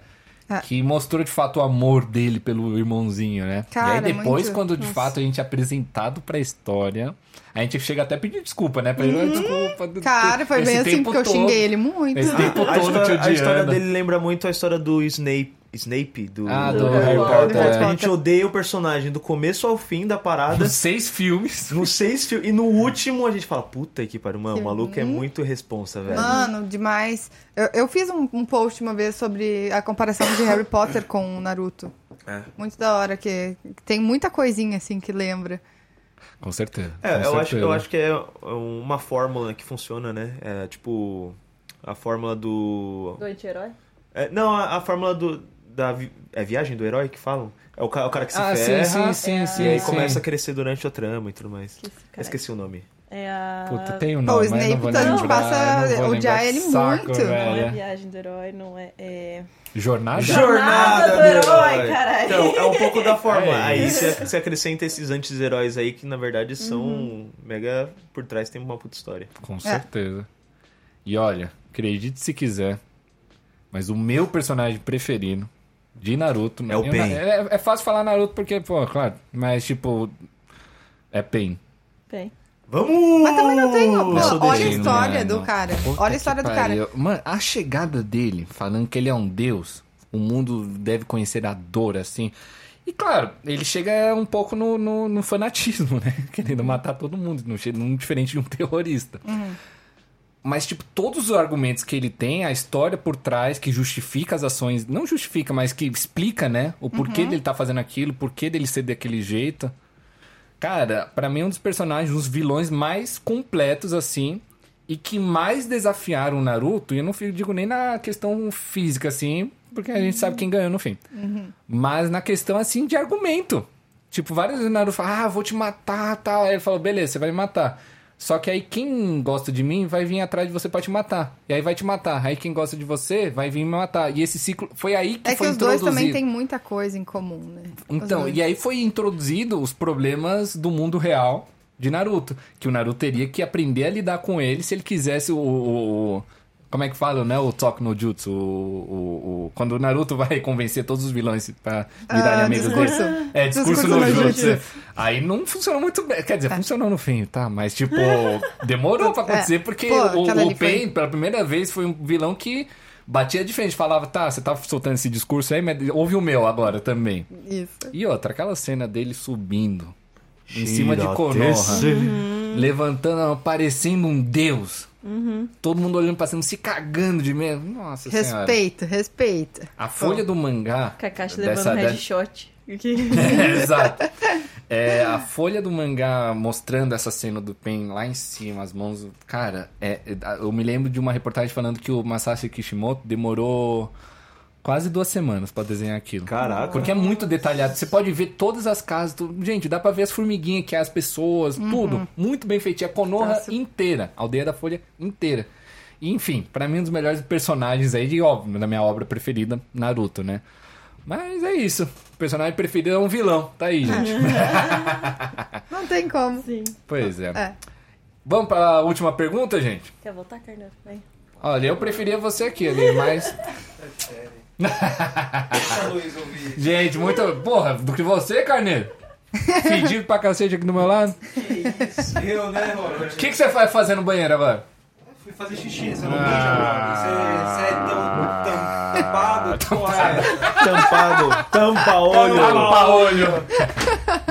Ah. Que mostrou de fato o amor dele pelo irmãozinho, né? Cara, e aí depois, muito- quando de nossa. fato a gente é apresentado pra história, a gente chega até a pedir desculpa, né? Pra ele, "Ah, desculpa. Uhum. Cara, foi bem assim, porque eu todo." xinguei ele muito. Esse tempo A todo te história, a história dele lembra muito a história do Snape, Snape do, Ah, do Harry Harry Potter. Potter. A gente odeia o personagem do começo ao fim da parada. Nos seis filmes. Nos seis filmes. E no último a gente fala, puta que pariu, mano, o maluco é muito responsa, velho. Mano, demais. Eu, eu fiz um, um post uma vez sobre a comparação de Harry Potter com o Naruto. É. Muito da hora, que tem muita coisinha assim que lembra. Com certeza. É, com eu acho, certeza. eu acho que é uma fórmula que funciona, né? É tipo a fórmula do. Do anti-herói? É, não, a, a fórmula do. Da, vi- é viagem do herói que falam? É o, ca- o cara que se Ah, sim, ferra. sim, sim, sim, E aí sim. começa a crescer durante a trama e tudo mais. Esqueci, Eu esqueci o nome. É a. Puta, tem um nome, o mas Snape não vou tá- lembrar, passa não odiar ele Saco, muito. Não é velho. viagem do herói, não é. é... Jornada? Jornada do herói, caralho. Então, é um pouco da fórmula. É aí você, você acrescenta esses anti-heróis aí que na verdade são mega. Por trás tem uma puta história. Com certeza. E olha, acredite se quiser, mas o meu personagem preferido de Naruto... É o eu- Pain. É, é fácil falar Naruto porque, pô, claro, mas tipo... É Pain. Bem. Vamos! Mas também não tem. Pô, olha a história mano. do cara. Puta olha a história do cara. pariu. Mano, a chegada dele, falando que ele é um deus, o mundo deve conhecer a dor, assim. E claro, ele chega um pouco no, no, no fanatismo, né? Querendo matar todo mundo, não, chega- não diferente de um terrorista. Mas, tipo, todos os argumentos que ele tem, a história por trás que justifica as ações, não justifica, mas que explica, né? O porquê dele tá fazendo aquilo, o porquê dele ser daquele jeito. Cara, pra mim é um dos personagens, um dos vilões mais completos, assim, e que mais desafiaram o Naruto, e eu não digo nem na questão física, assim, porque a gente sabe quem ganhou no fim. Mas na questão, assim, de argumento. Tipo, várias vezes o Naruto fala, ah, vou te matar, tal. Aí ele falou, beleza, você vai me matar. Só que aí quem gosta de mim vai vir atrás de você pra te matar. E aí vai te matar. Aí quem gosta de você vai vir me matar. E esse ciclo, foi aí que É que foi os dois introduzido. também têm muita coisa em comum, né? Então, e aí foi introduzido os problemas do mundo real de Naruto. Que o Naruto teria que aprender a lidar com ele se ele quisesse o- o- como é que fala, né? O Talk no Jutsu. O, o- o- quando o Naruto vai convencer todos os vilões pra virarem Ah, amigos discurso. dele. É, discurso, Discurso no, no Jutsu. Jutsu. Aí não funcionou muito bem. Quer dizer, funcionou no fim, tá? Mas, tipo, demorou pra acontecer porque Pô, o, o ali foi- Pain, pela primeira vez, foi um vilão que. Batia de frente, falava, tá, você tá soltando esse discurso aí, mas ouve o meu agora também. Isso. E outra, aquela cena dele subindo em cima de. Konoha, levantando, parecendo um deus. Todo mundo olhando pra cima, se cagando de medo. Nossa senhora. Respeita, respeita. A folha do mangá. Kakashi dessa- levando de- headshot. É, exato. É, a folha do mangá mostrando essa cena do Pen lá em cima, as mãos. Cara, é, é, eu me lembro de uma reportagem falando que o Masashi Kishimoto demorou quase duas semanas pra desenhar aquilo. Caraca. Porque é muito detalhado. Você pode ver todas as casas. tudo. Gente, dá pra ver as formiguinhas que é as pessoas, tudo. Muito bem feito. E a Konoha Nossa. inteira. A aldeia da Folha inteira. E, enfim, pra mim um dos melhores personagens aí, de óbvio, da minha obra preferida, Naruto, né? Mas é isso. O personagem preferido é um vilão. Tá aí, gente. Não, tem como. Sim. Pois é. É. Vamos pra última pergunta, gente? Quer voltar, Carneiro? Vem. Olha, eu preferia você aqui, ali, mas. Gente, muito. Porra, do que você, Carneiro? Fedido pra cacete aqui do meu lado. Eu, né, Ronald? O que, que você vai fazer no banheiro agora? Fui fazer xixi, você não mija, brother. Você, você é tão tampado, porra. é. Tampado. Tampa olho. Tapa olho.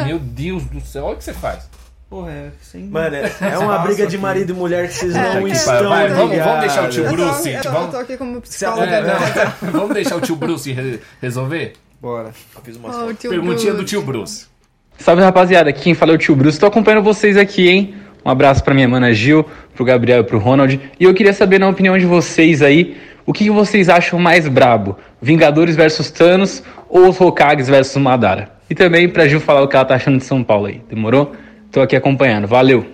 Meu Deus do céu, olha o que você faz. Porra, é sem Mano, é, é uma briga de aqui. marido e mulher que vocês É, não estão vai, vamos- vamos deixar o tio Eu tô, Bruce, eu tô- vamos- eu tô aqui como psicóloga. É, né? não, vamos deixar o tio Bruce re- resolver? Bora. Fiz uma Ó, o tio Perguntinha do Bruce. tio Bruce. Salve rapaziada, aqui quem fala é o tio Bruce. Tô acompanhando vocês aqui, hein? Um abraço pra minha mana Gil, pro Gabriel e pro Ronald. E eu queria saber, na opinião de vocês aí, o que que vocês acham mais brabo? Vingadores versus Thanos ou os Hokages versus Madara? E também pra Gil falar o que ela tá achando de São Paulo aí, demorou? Tô aqui acompanhando, valeu!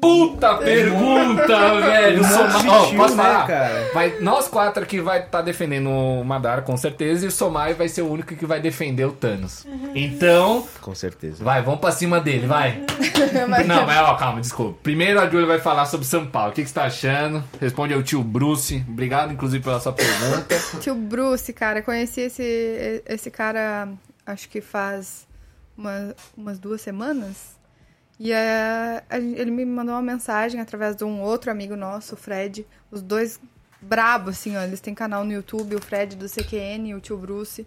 Puta pergunta, velho. Ó, tio, posso né, falar? cara? Vai, nós quatro aqui vai estar defendendo o Madara, com certeza, e o Somai vai ser o único que vai defender o Thanos. Então, Com certeza. vai, vamos pra cima dele, vai. Não, mas ó, calma, desculpa. Primeiro a Julia vai falar sobre São Paulo. O que, que você tá achando? Responde ao tio Bruce. Obrigado, inclusive, pela sua pergunta. Tio Bruce, cara, conheci esse, esse cara, acho que faz uma- umas duas semanas. E a gente- ele me mandou uma mensagem através de um outro amigo nosso, o Fred. Os dois brabos, assim, ó. Eles têm canal no YouTube, o Fred do CQN e o tio Bruce.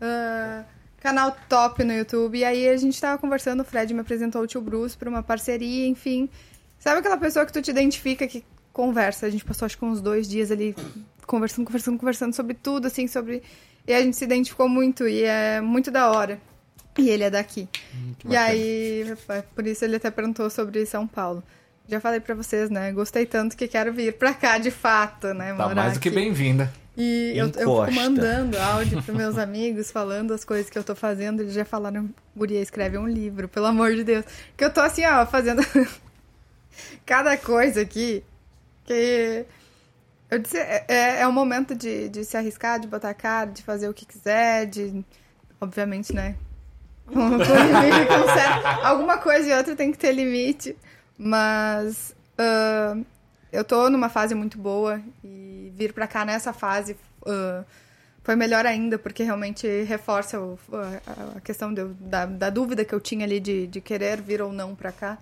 Ah, canal top no YouTube. E aí a gente tava conversando, o Fred me apresentou o tio Bruce pra uma parceria, enfim. Sabe aquela pessoa que tu te identifica que conversa? A gente passou acho que uns dois dias ali conversando, conversando, conversando sobre tudo, assim, sobre. E a gente se identificou muito e é muito da hora. E ele é daqui. e aí, é por isso ele até perguntou sobre São Paulo. Já falei pra vocês, né? Gostei tanto que quero vir pra cá de fato, né? Tá morar mais do que bem-vinda. E eu, eu fico mandando áudio pros meus amigos, falando as coisas que eu tô fazendo. Eles já falaram, Guria, escreve um livro, pelo amor de Deus. Que eu tô assim, ó, fazendo cada coisa aqui. Que. Eu disse, é, é, é um momento de, de se arriscar, de botar a cara, de fazer o que quiser, de. Obviamente, né? Limite, Alguma coisa e outra tem que ter limite. Mas. ah, eu tô numa fase muito boa e vir pra cá nessa fase ah, foi melhor ainda, porque realmente reforça o- a, a questão de da, da dúvida que eu tinha ali de, de querer vir ou não pra cá.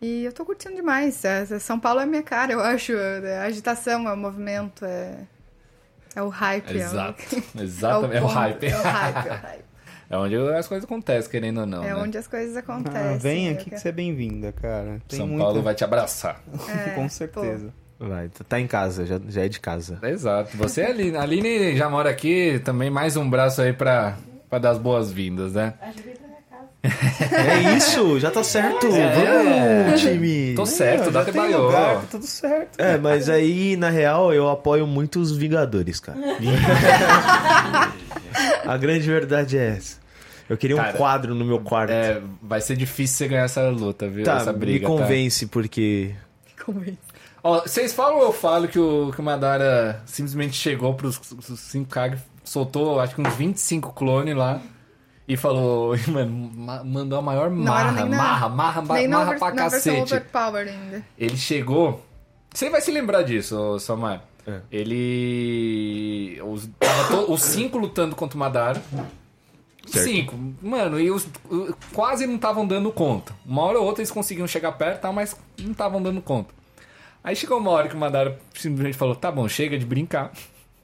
E eu tô curtindo demais. É, São Paulo é minha cara, eu acho. É a agitação, é o movimento, é, é o hype. é o- Exato. Exatamente. É o ponto, hype. É o hype, é o hype. É onde as coisas acontecem, querendo ou não. É né? onde as coisas acontecem. Ah, vem eu aqui que quero- você é bem-vinda, cara. Tem São muita- Paulo vai te abraçar. É, Com certeza. Vai, tá em casa, já, já é de casa. Exato. Você, Aline, a Aline já mora aqui, também mais um braço aí pra, pra dar as boas-vindas, né? É isso, já tá certo. É. Vamos, time. Tô certo, dá já até tem lugar, tá tudo certo. É, mas aí, na real, eu apoio muito os Vingadores, cara. A grande verdade é essa. Eu queria um Cara, quadro no meu quarto. É, vai ser difícil você ganhar essa luta, viu? tá, essa me briga. tá? convence, porque. Ó, vocês falam ou eu falo que o, que o Madara simplesmente chegou pros 5 Kag, soltou acho que uns 25 clones lá e falou, mano, ma- mandou a maior marra, na- marra, marra, marra, marra vers- pra cacete. ainda. Ele chegou. Você vai se lembrar disso, Samar. É. Ele. Os, tava to- os cinco lutando contra o Madara. Certo. Cinco. Mano, e os quase não estavam dando conta. Uma hora ou outra eles conseguiam chegar perto, tal, mas não estavam dando conta. Aí chegou uma hora que o Madara simplesmente falou: tá bom, chega de brincar.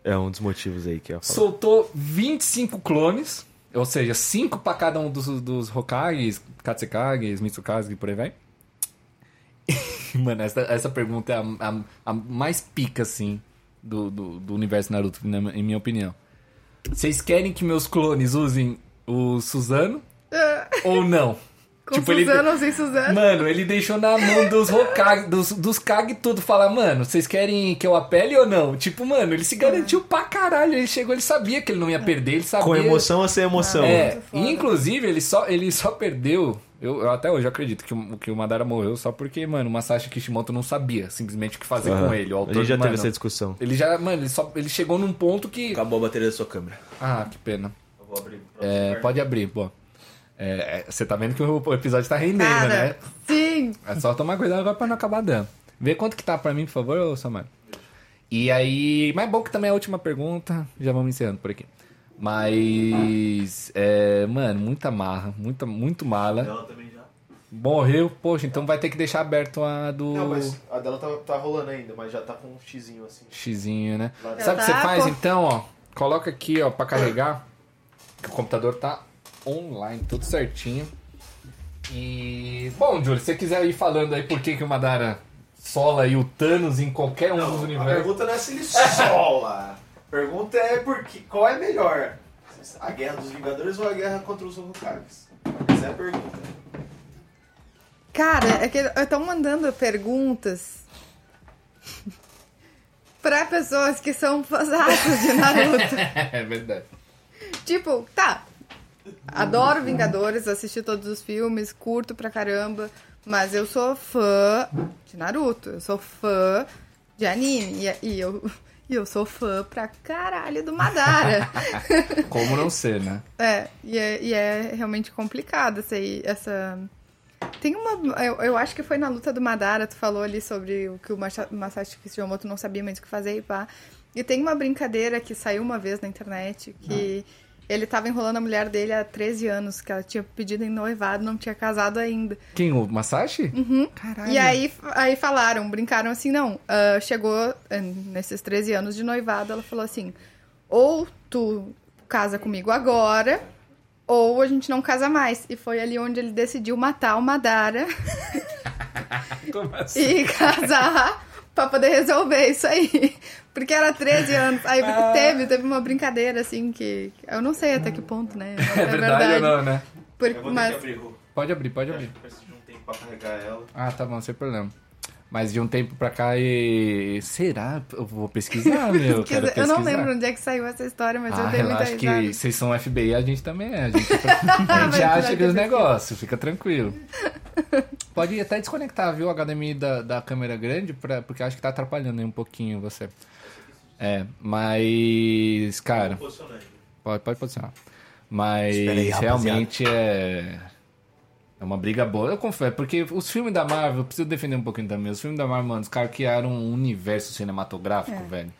É um dos motivos aí que eu ia falar. Soltou 25 clones, ou seja, 5 pra cada um dos, dos Hokages, Katsekages, Mitsukage e por aí vai. Mano, essa, essa pergunta é a, a- a mais pica, assim, do, do, do universo Naruto, na, em minha opinião. Vocês querem que meus clones usem o Suzano ou não? Com Tipo, ele- Suzano ou sem Suzano? Mano, ele deixou na mão dos Hokage, dos, dos Kage tudo. Falar, mano, vocês querem que eu apele ou não? Tipo, mano, ele se garantiu pra caralho. Ele chegou, ele sabia que ele não ia perder, ele sabia. Com emoção ou sem emoção? É, e inclusive ele só, ele só perdeu. Eu, eu até hoje acredito que o, que o Madara morreu só porque, mano, o Masashi Kishimoto não sabia simplesmente o que fazer Aham. com ele. O A autor, gente já mano, teve essa discussão. Ele já, mano, ele, só, ele chegou num ponto que. Acabou a bateria da sua câmera. Ah, que pena. Eu vou abrir. É, pode abrir, pô. É, é, você tá vendo que o episódio tá rendendo, Cara, né? sim! É só tomar cuidado agora pra não acabar dando. Vê quanto que tá pra mim, por favor, ô Samar. E aí. Mas é bom que também é a última pergunta. Já vamos encerrando por aqui. Mas. É, mano, muita marra. Muita, muito mala. Ela também já. Morreu, poxa, então vai ter que deixar aberto a do. Não, mas a dela tá, tá rolando ainda, mas já tá com um xizinho assim. Xizinho, né? Sabe o que você tá, faz então, ó? Coloca aqui, ó, pra carregar. Que o computador tá online, tudo certinho. E. Bom, Júlio, se você quiser ir falando aí por que, que o Madara sola aí o Thanos em qualquer um dos A universos. pergunta não é se ele sola. A pergunta é por que, qual é melhor? A guerra dos Vingadores ou a guerra contra os Hokages? Essa é a pergunta. Cara, é que estão mandando perguntas pra pessoas que são fãzaços de Naruto. é verdade. tipo, tá. Adoro Vingadores, assisti todos os filmes, curto pra caramba, mas eu sou fã de Naruto, eu sou fã de anime, e, e eu, e eu sou fã pra caralho do Madara. Como não ser, né? É, e é, e é realmente complicado essa, essa... Tem uma... Eu, eu acho que foi na luta do Madara, tu falou ali sobre o que o Masashi Kishimoto não sabia mais o que fazer e pá. E tem uma brincadeira que saiu uma vez na internet, que ele tava enrolando a mulher dele há 13 anos, que ela tinha pedido em noivado, não tinha casado ainda. Quem? O Masashi? Uhum. Caralho. E aí, aí falaram, brincaram assim, não. ah, chegou eh, nesses 13 anos de noivado, ela falou assim: ou tu casa comigo agora, ou a gente não casa mais. E foi ali onde ele decidiu matar o Madara Como assim? e casar pra poder resolver isso aí. Porque era 13 anos. Aí Ah. teve, teve uma brincadeira assim que. Eu não sei até que ponto, né? É verdade ou não, né? Por- Eu vou ter mas que abrir. Pode abrir, pode abrir. Acho que preciso de um tempo pra carregar ela. Ah, tá bom, sem problema. Mas de um tempo pra cá e. Será? Eu vou pesquisar, meu. Quero dizer, eu não pesquisar. lembro onde é que saiu essa história, mas Ah, eu dei muita risada. que vocês são FBI, a gente também é. A gente, a gente acha que os pesquisa. negócios, fica tranquilo. Pode até desconectar, viu, o HDMI da, da câmera grande, pra, porque acho que tá atrapalhando aí um pouquinho você. É, mas. Cara. Pode, pode posicionar. Mas aí, realmente é. É uma briga boa. Eu confesso, porque os filmes da Marvel, eu preciso defender um pouquinho também. Os filmes da Marvel, mano, os caras criaram um universo cinematográfico, É. velho.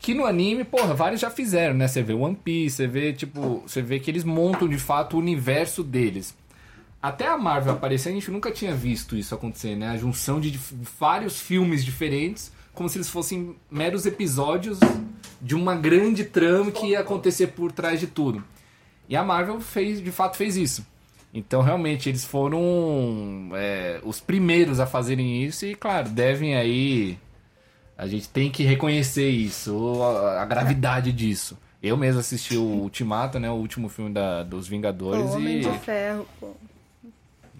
Que no anime, porra, vários já fizeram, né? Você vê One Piece, você vê, tipo, você vê que eles montam de fato o universo deles. Até a Marvel aparecer, a gente nunca tinha visto isso acontecer, né? A junção de vários filmes diferentes, como se eles fossem meros episódios de uma grande trama que ia acontecer por trás de tudo. E a Marvel fez, de fato, fez isso. Então, realmente, eles foram é, os primeiros a fazerem isso e, claro, devem aí. A gente tem que reconhecer isso, a, a gravidade disso. Eu mesmo assisti o Ultimato, né? O último filme da, dos Vingadores O Homem e. de Ferro, pô.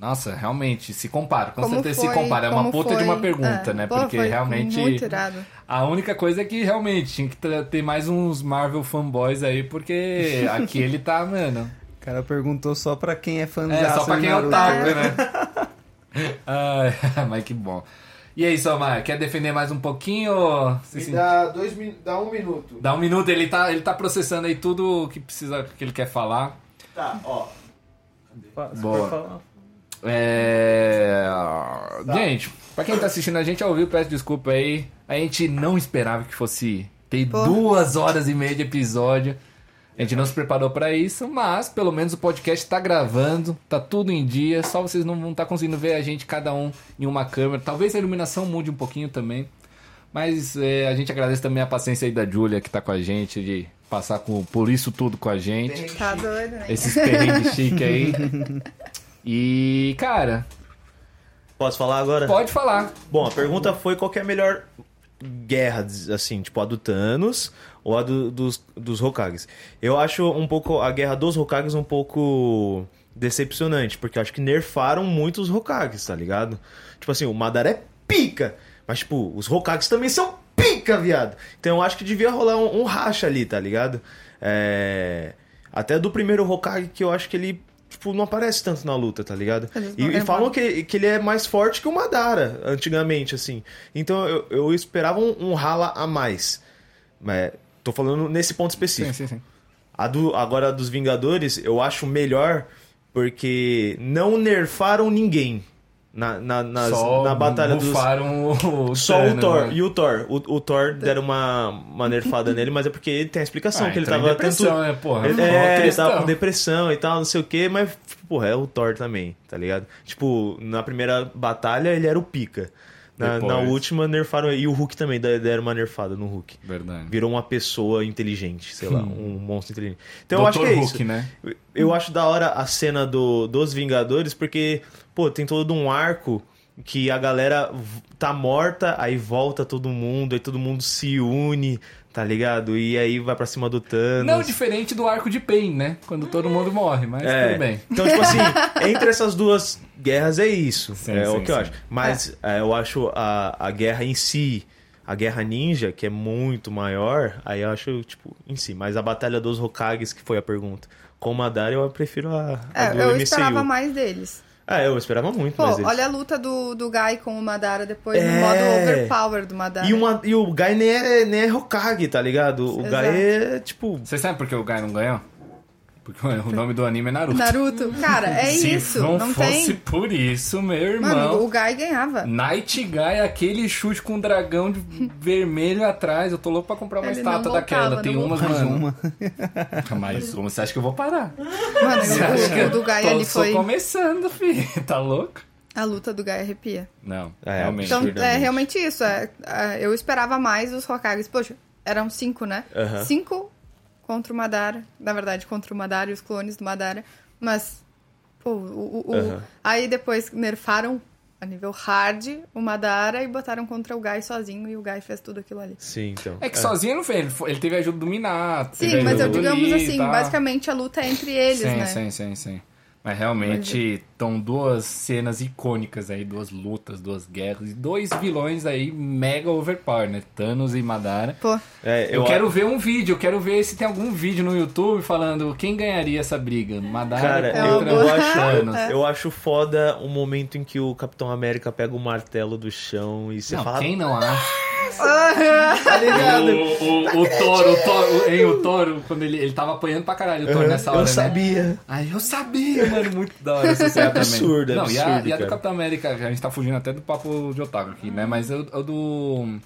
Nossa, realmente, se compara. Com Como certeza foi? se compara. É uma puta de foi? uma pergunta, É. né? Pô, Porque foi realmente. muito irado. A única coisa é que realmente tinha que ter mais uns Marvel fanboys aí, porque aqui ele tá, mano. O cara perguntou só pra quem é fã É, só pra quem é otaku, né? Ai, mas que bom. E aí, Somar, quer defender mais um pouquinho? Me se- dá, dois, min- dá um minuto. Dá um minuto, ele tá, ele tá processando aí tudo que precisa, que ele quer falar. Tá, ó. Boa. É... Gente, pra quem tá assistindo a gente ao vivo, peço desculpa aí. A gente não esperava que fosse ter duas horas e meia de episódio. A gente não se preparou pra isso, mas pelo menos o podcast tá gravando, tá tudo em dia. Só vocês não vão estar conseguindo ver a gente, cada um em uma câmera. Talvez a iluminação mude um pouquinho também. Mas é, a gente agradece também a paciência aí da Júlia que tá com a gente, de passar com, por isso tudo com a gente. Tá doido, né? Esses perrengues chiques aí. E, cara, Posso falar agora? pode falar. Bom, a pergunta foi qual é a melhor guerra, assim, tipo a do Thanos ou a do- dos, dos Hokages. Eu acho um pouco a guerra dos Hokages um pouco decepcionante, porque eu acho que nerfaram muito os Hokages, tá ligado? Tipo assim, o Madara é pica, mas tipo, os Hokages também são pica, viado. Então eu acho que devia rolar um, um racha ali, tá ligado? É... Até do primeiro Hokage que eu acho que ele tipo, não aparece tanto na luta, tá ligado? E, e é falam que, que ele é mais forte que o Madara, antigamente, assim. Então eu, eu esperava um, um rala a mais. Mas tô falando nesse ponto específico. Sim, sim, sim. A do, agora a dos Vingadores, eu acho melhor Porque não nerfaram ninguém na, na, nas- Só na batalha dos. o, Só o Thor. né? E o Thor. O, o Thor deram uma, uma nerfada nele, mas é porque ele tem a explicação, Ah, que ele entrou em tava depressão, tanto... né, porra? Ele, Mó é, ele tava com depressão e tal, não sei o que, mas, porra, é o Thor também, tá ligado? Tipo, na primeira batalha ele era o pica. Na, na última nerfaram. E o Hulk também de- deram uma nerfada no Hulk. Verdade. Virou uma pessoa inteligente, sei lá, Hum. um monstro inteligente. Então eu acho que é Hulk, isso. né? Eu acho da hora a cena do, dos Vingadores, porque, pô, tem todo um arco que a galera tá morta, aí volta todo mundo, aí todo mundo se une, tá ligado? E aí vai pra cima do Thanos. Não diferente do arco de Pain, né? Quando todo mundo morre, mas É. tudo bem. Então, tipo assim, entre essas duas guerras é isso. Sim, é sim, o que eu sim. acho. Mas é, eu acho a, a guerra em si, a guerra ninja, que é muito maior, aí eu acho, tipo, em si. Mas a batalha dos Hokages, que foi a pergunta. Com Madara, eu prefiro a, a É, do eu MCU. esperava mais deles. Ah, eu esperava muito Pô, olha a luta do, do Guy com o Madara depois no É. modo overpower do Madara. E, uma, e o Guy nem é, nem é Hokage, tá ligado? O Exato. Guy é, tipo... Você sabe por que o Guy não ganhou? Porque o nome do anime é Naruto. Naruto, cara, é Se isso. não, Não, fosse tem. por isso, meu irmão. Mano, o Guy ganhava. Night Guy, aquele chute com um dragão de vermelho atrás. Eu tô louco pra comprar uma Ele estátua daquela. Tem umas, Mais mano. uma. Mais uma. Você acha que eu vou parar? Mano, Você acha que o, o do Guy tô ali foi. começando, filho. Tá louco? A luta do Guy arrepia. Não, É, realmente. Então, é realmente isso. É, é, eu esperava mais os Hokages. Poxa, eram cinco, né? Aham. Cinco contra o Madara. Na verdade, contra o Madara e os clones do Madara. Mas, pô, o, o- o- Aham. aí depois nerfaram a nível hard o Madara e botaram contra o Guy sozinho e o Guy fez tudo aquilo ali. Sim, então. É que sozinho não fez. Ele, teve a ajuda do Minato. Sim, mas eu digamos e assim, tal. basicamente a luta é entre eles, sim, né? Sim, sim, sim. Mas realmente estão duas cenas icônicas aí, duas lutas, duas guerras e dois vilões aí mega overpower, né? Thanos e Madara. Pô, É, Eu, quero ver um vídeo, eu quero ver se tem algum vídeo no YouTube falando quem ganharia essa briga. Madara Cara, É uma eu, contra eu acho, Thanos. eu acho foda o momento em que o Capitão América pega o martelo do chão e você Não, fala. quem não acha? Tá ligado? O, o, o Toro, o Toro, hein, o Toro, quando ele, ele tava apanhando pra caralho, o Toro nessa hora, eu né? sabia. Ai, eu sabia, mano, muito da hora essa cena também. absurdo, é Não, e a, absurdo, e a do cara. Capitão América, a gente tá fugindo até do papo de otaku aqui, né? Mas o, o do...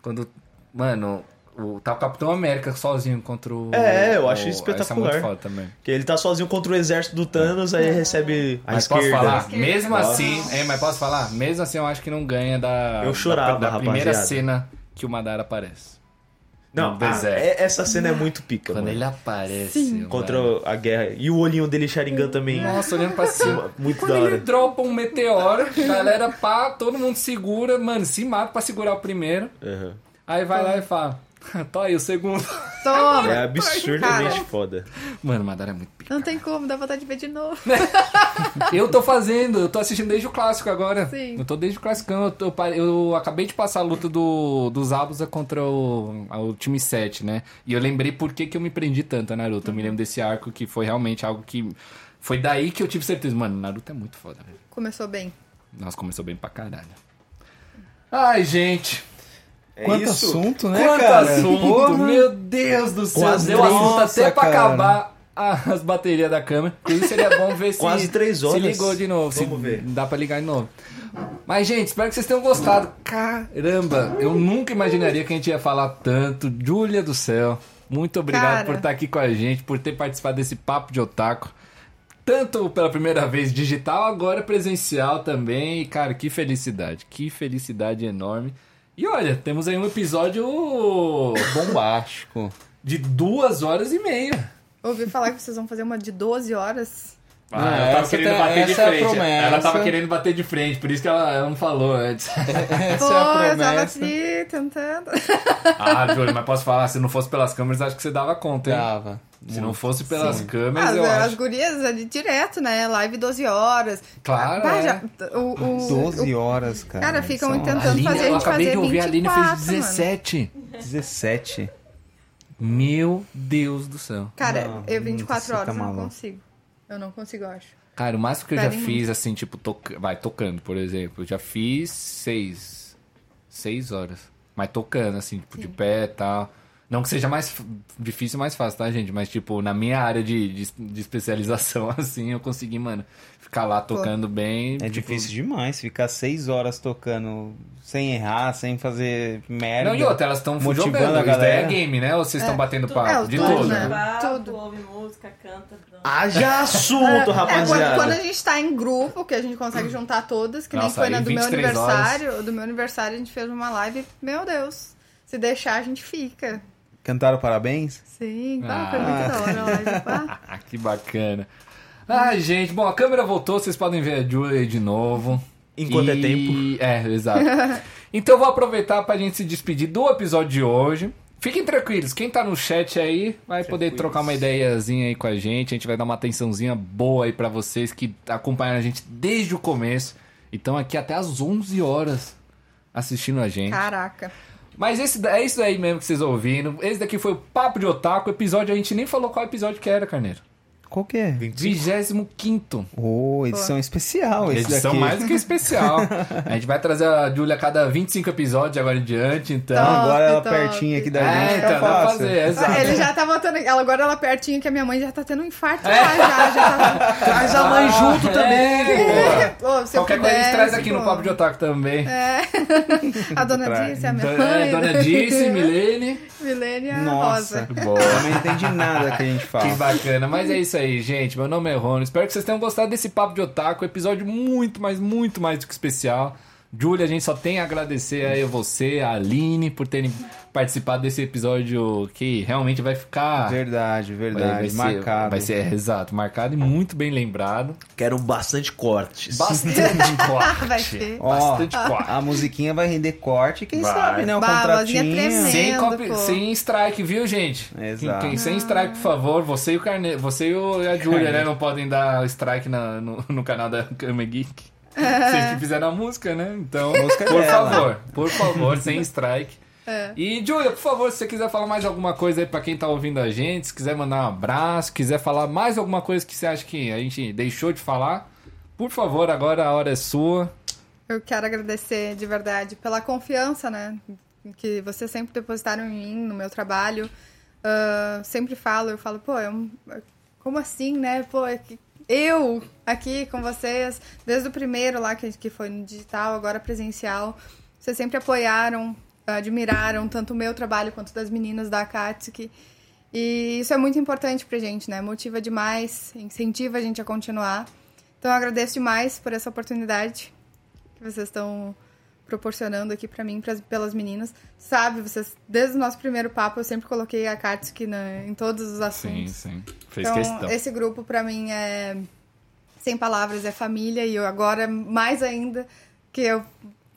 Quando, mano, o, tá o Capitão América sozinho contra o... É, eu acho o- espetacular. Essa é muito foda também. Que ele tá sozinho contra o exército do Thanos, aí recebe a Mas esquerda. posso falar? Mesmo Nossa. assim, é, mas posso falar? Mesmo assim, eu acho que não ganha da, Eu chorava, da, da primeira rapaziada. cena que o Madara aparece. Não, no ah, deserto. é- essa cena é muito pica, Quando mano. ele aparece. Contra mano. a guerra. E o olhinho dele Sharingan também. Nossa, olhando pra cima. Muito Quando da ele hora. dropa um meteoro, galera, pá, todo mundo segura, mano, se mata pra segurar o primeiro. Aham. Aí vai lá e fala, tá aí o segundo. toma! É absurdamente Cara. foda. Mano, Madara é muito pica. Não tem como, dá vontade de ver de novo. Eu tô fazendo, eu tô assistindo desde o clássico agora. Sim. Eu tô desde o classicão, eu, tô, eu acabei de passar a luta do, dos Abusa contra o, o time 7, né? E eu lembrei por que, que eu me prendi tanto a Naruto. Eu me lembro desse arco que foi realmente algo que... Foi daí que eu tive certeza. Mano, Naruto é muito foda, velho. Começou bem. Nossa, começou bem pra caralho. Ai, gente. É Quanto isso? assunto, né, Quanto cara? assunto, Porra. meu Deus do céu. Quase Deu assunto até pra cara. acabar as baterias da câmera. Inclusive seria bom ver se, Quase três se horas. ligou de novo. Vamos se ver. dá pra ligar de novo. Mas, gente, espero que vocês tenham gostado. Caramba, eu nunca imaginaria que a gente ia falar tanto. Júlia do céu, muito obrigado Cara. por estar aqui com a gente, por ter participado desse papo de otaku. Tanto pela primeira vez digital, agora presencial também. E, cara, que felicidade. Que felicidade enorme. E olha, temos aí um episódio Bombástico. de duas horas e meia. Ouvi falar que vocês vão fazer uma de 12 horas. Ah, Ah, ela tava querendo tá- bater de é frente. promessa. ela tava querendo bater de frente, por isso que ela, ela não falou antes. Essa Pô, é a eu tava promessa. aqui tentando. ah, Júlio, mas posso falar, se não fosse pelas câmeras, acho que você dava conta, hein? Tava. Se não fosse pelas câmeras, As, eu as acho. gurias ali direto, né? Live 12 horas. Claro, Ah, é. já- o, o, 12 o- horas, cara. Cara, ficam São tentando Aline, fazer a eu gente acabei fazer de ouvir, a Aline fez 24, mano. 17. 17. Meu Deus do céu. Cara, Não, eu 24 você tá horas eu não consigo. Eu não consigo, eu acho. Cara, o máximo que eu já Pera em fiz, assim, tipo, toca... vai, tocando, por exemplo. Eu já fiz seis. Seis horas. Mas tocando, assim, tipo, de pé e tal. Não que seja mais difícil mais fácil, tá, gente? Mas, tipo, na minha área de, de, de especialização, assim, eu consegui, mano, ficar lá tocando bem. É tipo, difícil demais ficar seis horas tocando sem errar, sem fazer merda. Não, e outra, elas estão motivando jogando. a Isso daí galera. é game, né? Ou vocês estão É, batendo tu- papo? é, de tudo, tudo, né? Tudo. ouve música, canta. Haja assunto, É, quando, rapaziada. quando a gente tá em grupo, que a gente consegue juntar todas, que nem Nossa, foi aí na do meu 23 aniversário. Do meu aniversário a gente fez uma live, meu Deus. Se deixar, a gente fica. Cantaram parabéns? Sim, pá, Ah. foi muito da hora pá. Ah, que bacana. Ai, gente, bom, a câmera voltou, vocês podem ver a Julia aí de novo. Enquanto é E- É, exato. então eu vou aproveitar pra gente se despedir do episódio de hoje. Fiquem tranquilos, quem tá no chat aí vai poder trocar uma ideiazinha aí com a gente. A gente vai dar uma atençãozinha boa aí pra vocês que acompanharam a gente desde o começo. Então aqui até às 11 horas assistindo a gente. Caraca. Mas esse, é isso aí mesmo que vocês ouviram. Esse daqui foi o Papo de Otaku. O episódio a gente nem falou qual episódio que era, Carneiro. Qual que é? 25 Ô, edição especial esse Edição daqui. mais do que especial. a gente vai trazer a Júlia a cada 25 episódios de agora em diante, então. Top, Agora ela top. pertinho aqui da É, gente, então fica dá fazer, exato. Ele já tá botando. ela- Agora ela pertinho que a minha mãe já tá tendo um infarto lá, já. já tá... Traz a mãe junto também, Pô, se Qualquer coisa a gente traz aqui no pô. Papo de Otaku também. É. A dona. Disse, a minha É, mãe. Dona Dice, Milene. Milênia Nossa, Rosa. Boa. eu não entendi nada que a gente fala. Que bacana, mas é isso aí, gente. Meu nome é Rony. Espero que vocês tenham gostado desse papo de otaku. Episódio muito, mas muito mais do que especial. Júlia, a gente só tem a agradecer aí a você, a Aline, por terem participado desse episódio que realmente vai ficar. Verdade, vai- verdade. vai ser- marcado. Vai ser, é, exato, marcado e muito bem lembrado. Quero bastante cortes. Bastante corte. Vai ter. Ó, Bastante corte. a musiquinha vai render corte, quem Vai. sabe, né? O Bah, contratinho. tremenda. Sem, Tremendo, copy- sem strike, viu, gente? Exato. Quem- quem- sem strike, por favor. Você e o Carne... Você e o- e a Júlia, né? Não podem dar strike na- no, no canal da Kama Geek. Vocês que fizeram a música, né? Então, música por dela. favor, por favor, sem strike. É. E, Júlia, por favor, se você quiser falar mais alguma coisa aí pra quem tá ouvindo a gente, se quiser mandar um abraço, quiser falar mais alguma coisa que você acha que a gente deixou de falar, por favor, agora a hora é sua. Eu quero agradecer de verdade pela confiança, né? Que vocês sempre depositaram em mim, no meu trabalho. Ah, sempre falo, eu falo, pô, é um- como assim, né? Pô, é que eu aqui com vocês, desde o primeiro lá que, que foi no digital, agora presencial, vocês sempre apoiaram, admiraram tanto o meu trabalho quanto das meninas da Akatsuki. E isso é muito importante pra gente, né? Motiva demais, incentiva a gente a continuar. Então eu agradeço demais por essa oportunidade que vocês estão proporcionando aqui pra mim, pras, pelas meninas. Sabe, vocês, desde o nosso primeiro papo, eu sempre coloquei a Katsuki na, em todos os Sim, assuntos. sim. Fez então, questão. esse grupo pra mim é sem palavras, é família e eu agora mais ainda que eu,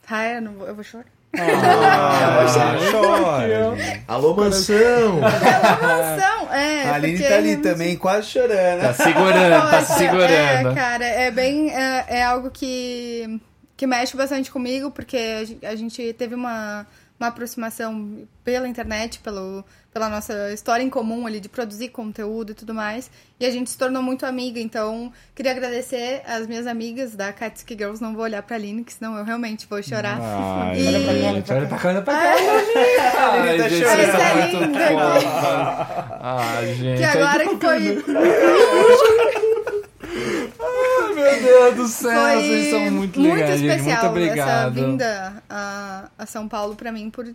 ah, eu, não vou, eu vou chorar. Ah, chora. Alô, mansão! Emoção, é, A Aline tá ali realmente- também, quase chorando. Tá segurando, tá se Poxa, segurando. É, cara, é bem. É, é algo que, que mexe bastante comigo, porque a gen- a gente teve uma, uma aproximação pela internet, pelo, pela nossa história em comum ali de produzir conteúdo e tudo mais. E a gente se tornou muito amiga, então queria agradecer as minhas amigas da Katsuki Girls. Não vou olhar pra Aline, que senão eu realmente vou chorar. Ai, E- Olha pra cá, olha pra cá, olha pra cá. Ai, tá gente, chorando. muito linda. fofas. Ah, gente. que agora que foi. Meu Deus do céu, Foi vocês são muito muito legais, gente. especial Muito obrigado. essa vinda a, a São Paulo pra mim por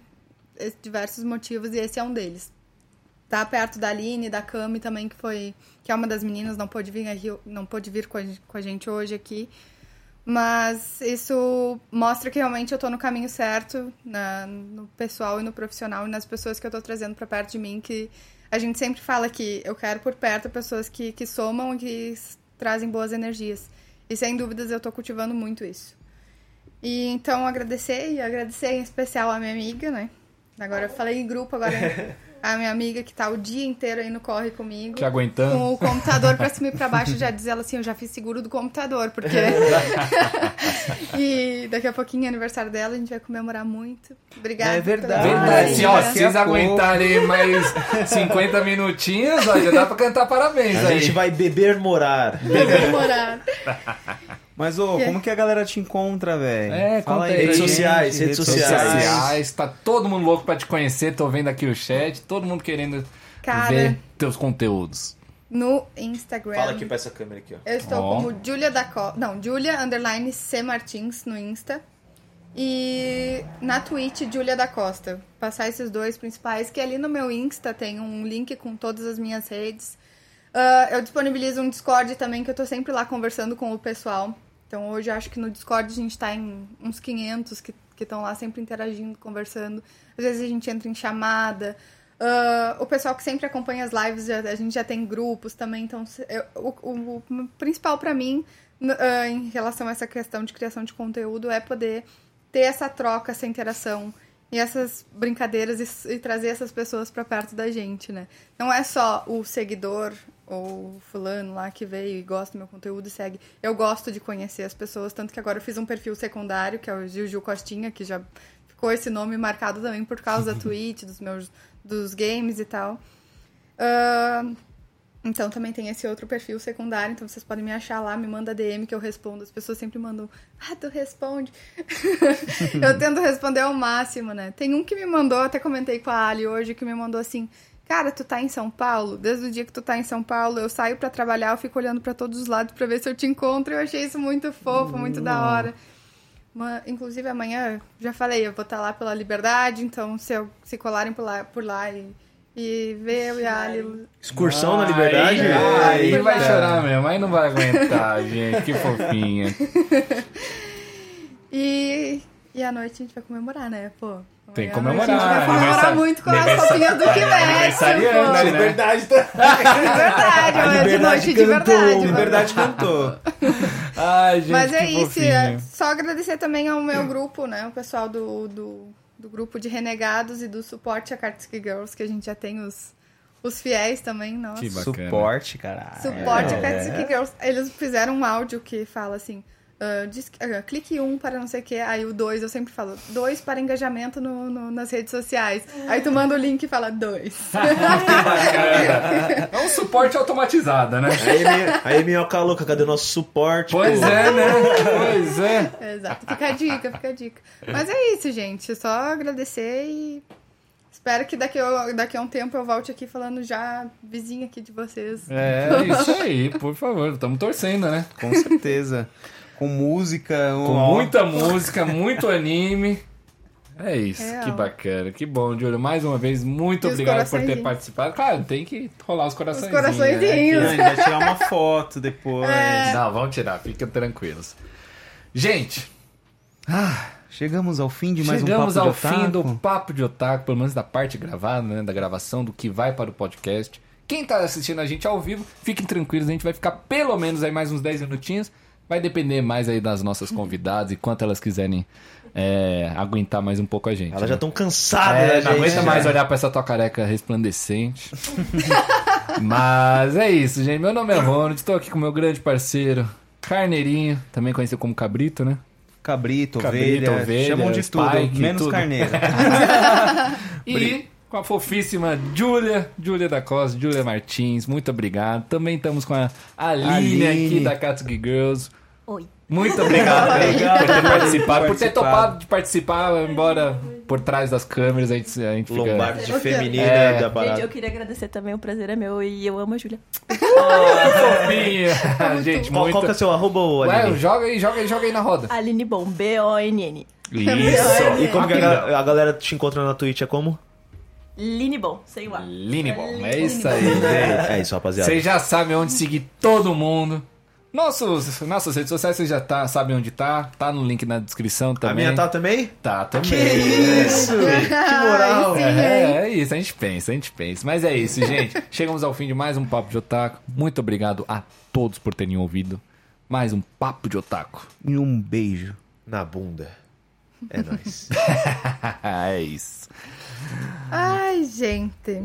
diversos motivos e esse é um deles. Tá perto da Aline, da Cami também que foi que é uma das meninas não pôde vir aqui, não pôde vir com a, com a gente hoje aqui. Mas isso mostra que realmente eu tô no caminho certo, na- no pessoal e no profissional e nas pessoas que eu tô trazendo pra perto de mim, que a gente sempre fala que eu quero por perto pessoas que, que somam e que trazem boas energias. E sem dúvidas eu tô cultivando muito isso. E então agradecer e agradecer em especial a minha amiga, né? Agora eu falei em grupo, agora a minha amiga que tá o dia inteiro aí no corre comigo. Te aguentando. Com o computador pra cima e pra baixo, já diz ela assim, eu já fiz seguro do computador, porque... e daqui a pouquinho é aniversário dela, a gente vai comemorar muito. Obrigada. É verdade. Verdade, se, ó, Daqui se vocês aguentarem mais 50 minutinhos, ó, já dá pra cantar parabéns A aí. gente vai beber morar. Comemorar. Mas, ô, como que a galera te encontra, velho? É, Fala conta aí. Redes sociais, redes sociais. Tá todo mundo louco pra te conhecer. Tô vendo aqui o chat. Todo mundo querendo Cara. ver teus conteúdos. No Instagram. Fala aqui pra essa câmera aqui, ó. Eu estou Ó. como Julia da Co... Não, Julia underline C Martins no Insta. E na Twitch, Julia da Costa. Passar esses dois principais, que ali no meu Insta tem um link com todas as minhas redes. Ah, eu disponibilizo um Discord também, que eu tô sempre lá conversando com o pessoal. Então hoje acho que no Discord a gente tá em uns 500 que estão lá sempre interagindo, conversando. Às vezes a gente entra em chamada. Ah, o pessoal que sempre acompanha as lives, já- a gente já tem grupos também. Então eu- o, o- principal pra mim ah, em relação a essa questão de criação de conteúdo é poder ter essa troca, essa interação e essas brincadeiras e, e trazer essas pessoas pra perto da gente, né? Não é só o seguidor ou o fulano lá que veio e gosta do meu conteúdo e segue. Eu gosto de conhecer as pessoas, tanto que agora eu fiz um perfil secundário, que é o Gil Gil Costinha, que já ficou esse nome marcado também por causa da Twitch, dos meus dos games e tal. Ahn, então também tem esse outro perfil secundário, então vocês podem me achar lá, me manda DM que eu respondo. As pessoas sempre mandam, ah, tu responde. eu tento responder ao máximo, né? Tem um que me mandou, até comentei com a Ali hoje, que me mandou assim, cara, tu tá em São Paulo? Desde o dia que tu tá em São Paulo, eu saio pra trabalhar, eu fico olhando pra todos os lados pra ver se eu te encontro. Eu achei isso muito fofo, muito da hora. Ma- Inclusive amanhã, já falei, eu vou estar lá pela Liberdade, então se, eu, se colarem por lá, por lá e, e ver eu e a Ali Excursão na Liberdade? Aí, aí vai chorar mesmo. Aí não vai aguentar, gente. Que fofinha. E, e à noite a gente vai comemorar, né? Pô. Tem que comemorar. A gente vai comemorar muito com as roupinhas do que É, veste. né? Liberdade tá... É verdade, A mas de Liberdade noite de verdade. mano. Liberdade cantou. Ai, gente, Mas é que isso, fofinho. é só agradecer também ao meu grupo, né? O pessoal do, do, do grupo de renegados e do suporte a Kartsuki Girls, que a gente já tem os, os fiéis também, nossa. Que bacana. Suporte, caralho. Suporte É. a Katsuki Girls. Eles fizeram um áudio que fala assim: ah, diz- ah, clique um para não sei o que, aí o dois, eu sempre falo, dois para engajamento no, no- nas redes sociais. Aí tu manda o link e fala dois. Bacana. É um suporte automatizado, né? Aí, minha- aí, minhoca louca, cadê o nosso suporte? Pois pô? é, né? Pois é. Exato, fica a dica, fica a dica. Mas é isso, gente. Só agradecer e espero que daqui a, daqui a um tempo eu volte aqui falando já vizinha aqui de vocês. É isso aí, por favor. Estamos torcendo, né? Com certeza. Com música. Com ó, muita música, muito anime. É isso, Real. que bacana, que bom, Júlio. Mais uma vez, muito E os obrigado por ter coraçõezinhos. participado. Claro, tem que rolar os corações. coraçõezinhos. A gente vai tirar uma foto depois. É. Não, vamos tirar, fiquem tranquilos. Gente, Chegamos ao fim de mais chegamos um papo ao de fim do otaku. Papo de Otaku, pelo menos da parte gravada, né? Da gravação, do que vai para o podcast. Quem tá assistindo a gente ao vivo, fiquem tranquilos, a gente vai ficar pelo menos aí mais uns 10 minutinhos. Vai depender mais aí das nossas convidadas e quanto elas quiserem é, aguentar mais um pouco a gente. Elas né? já estão cansadas, É, né, não gente? aguenta mais olhar pra essa tua careca resplandecente. Mas é isso, gente. Meu nome é Ronald, estou aqui com meu grande parceiro, Carneirinho, também conhecido como Cabrito, né? Cabrito, Cabrito, ovelha, ovelha, chamam de tudo, Spike, menos tudo. carneiro. E com a fofíssima Júlia, Júlia da Costa, Júlia Martins, muito obrigado. Também estamos com a Aline, Aline. aqui da Katsuki Girls. Oi. Muito obrigado por Obrigado ter por participado, por ter topado de participar, embora por trás das câmeras a gente, a gente fica... Feminina É. da Gente, parada. eu queria agradecer também, o prazer é meu e eu amo a Júlia. Fofinha. gente, Qual, muito... qual que é o seu arroba, ô, Ué, Aline? joga aí, joga aí, joga aí na roda. Aline Bom, B-O-N-N. Isso. E como que a, a galera te encontra na Twitch é como? Line Bom, sei lá. Linibom, é isso aí, gente. É isso, rapaziada. Vocês já sabem onde seguir todo mundo. Nossos, nossas redes sociais vocês já tá, sabem onde tá. Tá no link na descrição A também. minha tá também? Tá também. Que isso? que moral. É, é isso, a gente pensa, a gente pensa. Mas é isso, gente. Chegamos ao fim de mais um Papo de Otaku. Muito obrigado a todos por terem ouvido. Mais um Papo de Otaku. E um beijo. Na bunda. É nóis. é isso. Ai, gente.